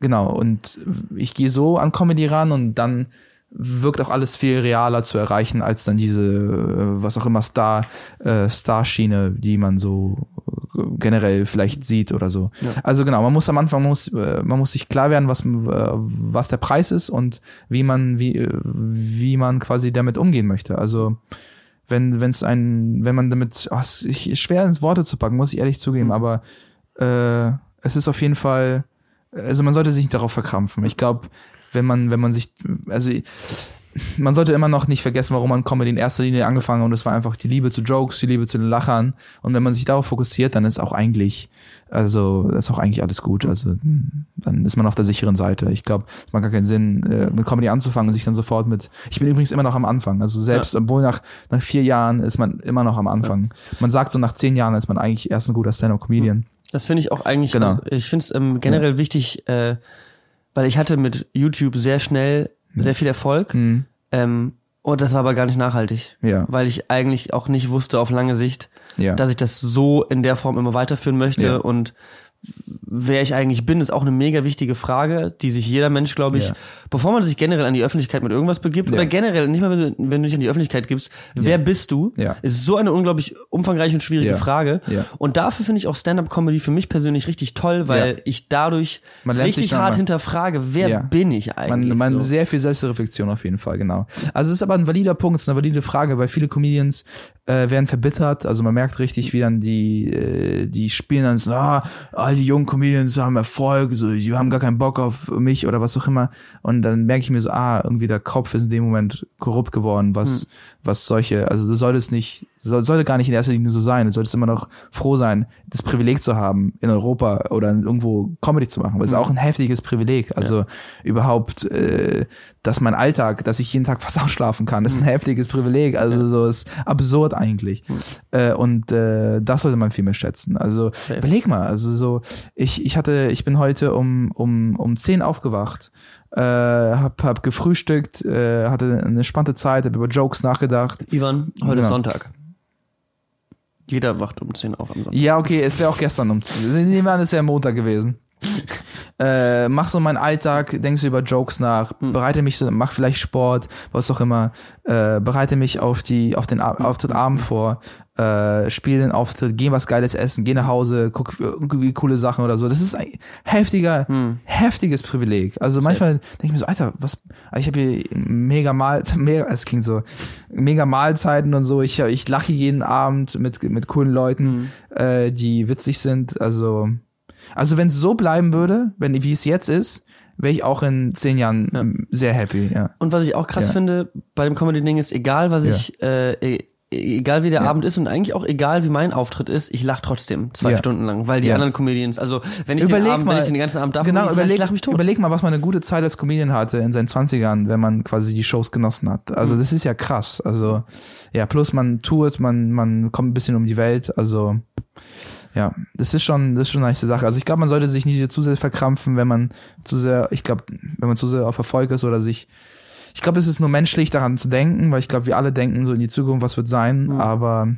genau. Und ich gehe so an Comedy ran und dann wirkt auch alles viel realer zu erreichen als dann diese, äh, was auch immer, Star, äh, Star-Schiene, die man so äh, generell vielleicht sieht oder so. Also genau, man muss am Anfang, man muss, äh, man muss sich klar werden, was, was der Preis ist und wie man, wie, wie man quasi damit umgehen möchte. Also wenn, wenn es ein, wenn man damit, ach, es ist schwer ins Worte zu packen, muss ich ehrlich zugeben, aber äh, es ist auf jeden Fall, also man sollte sich nicht darauf verkrampfen. Ich glaube, wenn man, wenn man sich, also man sollte immer noch nicht vergessen, warum man Comedy in erster Linie angefangen hat und das war einfach die Liebe zu Jokes, die Liebe zu den Lachern und wenn man sich darauf fokussiert, dann ist auch eigentlich, also ist auch eigentlich alles gut. Also dann ist man auf der sicheren Seite. Ich glaube, es macht gar keinen Sinn, äh, mit Comedy anzufangen und sich dann sofort mit. Ich bin übrigens immer noch am Anfang. Also selbst, obwohl nach nach vier Jahren ist man immer noch am Anfang. Man sagt so nach zehn Jahren ist man eigentlich erst ein guter Stand-up-Comedian. Das finde ich auch eigentlich, Genau. also ich finde es ähm, generell wichtig, äh, weil ich hatte mit YouTube sehr schnell sehr viel Erfolg. Mhm. Ähm, und das war aber gar nicht nachhaltig. Ja. Weil ich eigentlich auch nicht wusste auf lange Sicht, Ja. dass ich das so in der Form immer weiterführen möchte. Ja. Und wer ich eigentlich bin, ist auch eine mega wichtige Frage, die sich jeder Mensch, glaube ich, Ja. bevor man sich generell an die Öffentlichkeit mit irgendwas begibt, Ja. oder generell, nicht mal wenn du, wenn du dich an die Öffentlichkeit gibst, wer bist du, Ja. ist so eine unglaublich umfangreiche und schwierige Ja. Frage. Ja. Und dafür finde ich auch Stand-up-Comedy für mich persönlich richtig toll, weil Ja. ich dadurch richtig hart hinterfrage, wer Ja. bin ich eigentlich? Man, man so. sehr viel Selbstreflexion auf jeden Fall, genau. Also es ist aber ein valider Punkt, es ist eine valide Frage, weil viele Comedians äh, werden verbittert. Also man merkt richtig, wie dann die äh, die spielen dann so, ah, all die jungen Comedians haben Erfolg, so die haben gar keinen Bock auf mich oder was auch immer. Und dann merke ich mir so, ah, irgendwie der Kopf ist in dem Moment korrupt geworden, was was solche, also du solltest nicht, soll, sollte gar nicht in erster Linie so sein. Du solltest immer noch froh sein, das Privileg zu haben, in Europa oder irgendwo Comedy zu machen. Weil es ist auch ein heftiges Privileg. Also überhaupt, äh, dass mein Alltag, dass ich jeden Tag fast ausschlafen kann, ist ein heftiges Privileg. Also so ist absurd eigentlich. Äh, und äh, das sollte man viel mehr schätzen. Also überleg mal, also so, ich, ich hatte, ich bin heute um, um, um 10 aufgewacht äh, hab, hab gefrühstückt, äh, hatte eine spannende Zeit, hab über Jokes nachgedacht. Ivan, heute Genau. ist Sonntag. Jeder wacht um 10 auf am Sonntag. Ja, okay, es wäre auch gestern um Nehmen wir an, es wäre Montag gewesen. äh, mach so meinen Alltag, denkst du über Jokes nach, bereite mich so, mach vielleicht Sport, was auch immer, äh, bereite mich auf die, auf den A Auftritt Abend vor, äh, spiel den Auftritt, geh was Geiles essen, geh nach Hause, guck irgendwie coole Sachen oder so. Das ist ein heftiger, heftiges Privileg. Also manchmal denke ich mir so, Alter, was, also ich habe hier mega Mahl, mega, es klingt so, mega Mahlzeiten und so. Ich, ich lache jeden Abend mit, mit coolen Leuten, äh, die witzig sind. Also, also wenn es so bleiben würde, wenn wie es jetzt ist, wäre ich auch in zehn Jahren ähm, sehr happy. Ja. Und was ich auch krass Ja. finde bei dem Comedy-Ding ist, egal was Ja. ich, äh, e- egal wie der Ja. Abend ist und eigentlich auch egal wie mein Auftritt ist, ich lache trotzdem zwei Ja. Stunden lang, weil die Ja. anderen Comedians, also wenn ich den Überleg Abend, mal, wenn ich den ganzen Abend darf, genau, ich, überleg, ich lach mich tot. überleg mal, was man eine gute Zeit als Comedian hatte in seinen 20ern, wenn man quasi die Shows genossen hat. Mhm. Also das ist ja krass. Also ja, plus man tourt, man, man kommt ein bisschen um die Welt. Also ja, das ist schon, das ist schon eine nice Sache. Also ich glaube, man sollte sich nicht zu sehr verkrampfen, wenn man zu sehr, ich glaube, wenn man zu sehr auf Erfolg ist oder sich ich glaube, es ist nur menschlich daran zu denken, weil ich glaube, wir alle denken so in die Zukunft, was wird sein, aber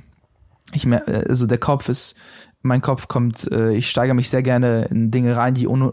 ich also der Kopf ist, mein Kopf kommt, äh, ich steigere mich sehr gerne in Dinge rein, die ohne,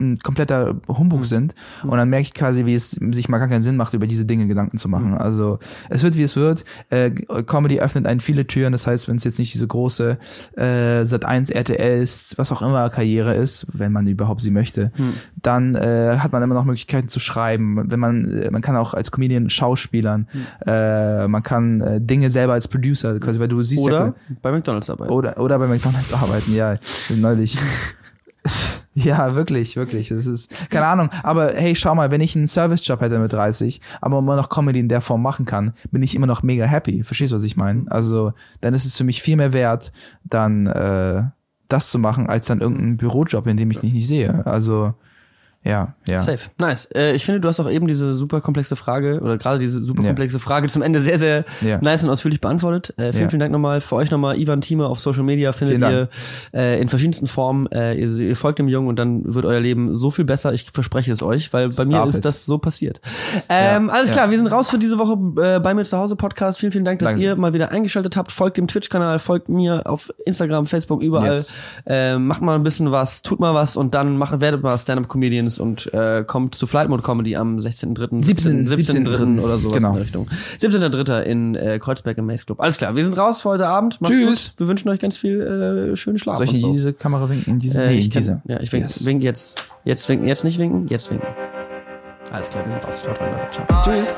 ein, kompletter Humbug sind. Und dann merke ich quasi, wie es sich mal gar keinen Sinn macht, über diese Dinge Gedanken zu machen. Also es wird, wie es wird. Äh, Comedy öffnet einen viele Türen. Das heißt, wenn es jetzt nicht diese große äh, Sat1, RTLs, was auch immer Karriere ist, wenn man überhaupt sie möchte, dann äh, hat man immer noch Möglichkeiten zu schreiben. Wenn man, äh, man kann auch als Comedian Schauspielern, äh, man kann äh, Dinge selber als Producer, quasi, weil du siehst ja Oder bei McDonalds arbeiten. oder, oder bei McDonalds arbeiten, ja. Neulich. Ja, wirklich, wirklich. Das ist, keine Ahnung. Aber hey, schau mal, wenn ich einen Service-Job hätte mit 30, aber immer noch Comedy in der Form machen kann, bin ich immer noch mega happy. Verstehst du, was ich meine? Also, dann ist es für mich viel mehr wert, dann äh, das zu machen, als dann irgendeinen Bürojob, in dem ich mich nicht sehe. Also, ja, ja. Safe. Nice. Äh, ich finde, du hast auch eben diese super komplexe Frage oder gerade diese super komplexe Frage zum Ende sehr, sehr Ja. nice und ausführlich beantwortet. Äh, vielen, Ja. vielen Dank nochmal. Für euch nochmal Ivan Thieme auf Social Media findet ihr äh, in verschiedensten Formen. Äh, ihr, ihr folgt dem Jungen und dann wird euer Leben so viel besser. Ich verspreche es euch, weil bei mir Stop ist it. das so passiert. Ähm, Ja. alles Ja. klar, wir sind raus für diese Woche äh, bei mir zu Hause Podcast. Vielen, vielen Dank, dass Danke. ihr mal wieder eingeschaltet habt. Folgt dem Twitch-Kanal, folgt mir auf Instagram, Facebook, überall. Yes. Äh, macht mal ein bisschen was, tut mal was und dann macht, werdet mal Stand-Up-Comedians und äh, kommt zu Flight Mode Comedy am 16.3. 17. 17.3. oder sowas Genau. in der Richtung. 17.3. in äh, Kreuzberg im Mace Club. Alles klar, wir sind raus für heute Abend. Macht's Tschüss. Gut. Wir wünschen euch ganz viel äh, schönen Schlaf. Soll ich so. diese Kamera winken? In diese? Äh, nee, ich in kann, diese. Ja, ich wink, Yes. wink jetzt. Jetzt winken, jetzt nicht winken, jetzt winken. Alles klar, wir sind raus. Leute. Ciao. Tschüss.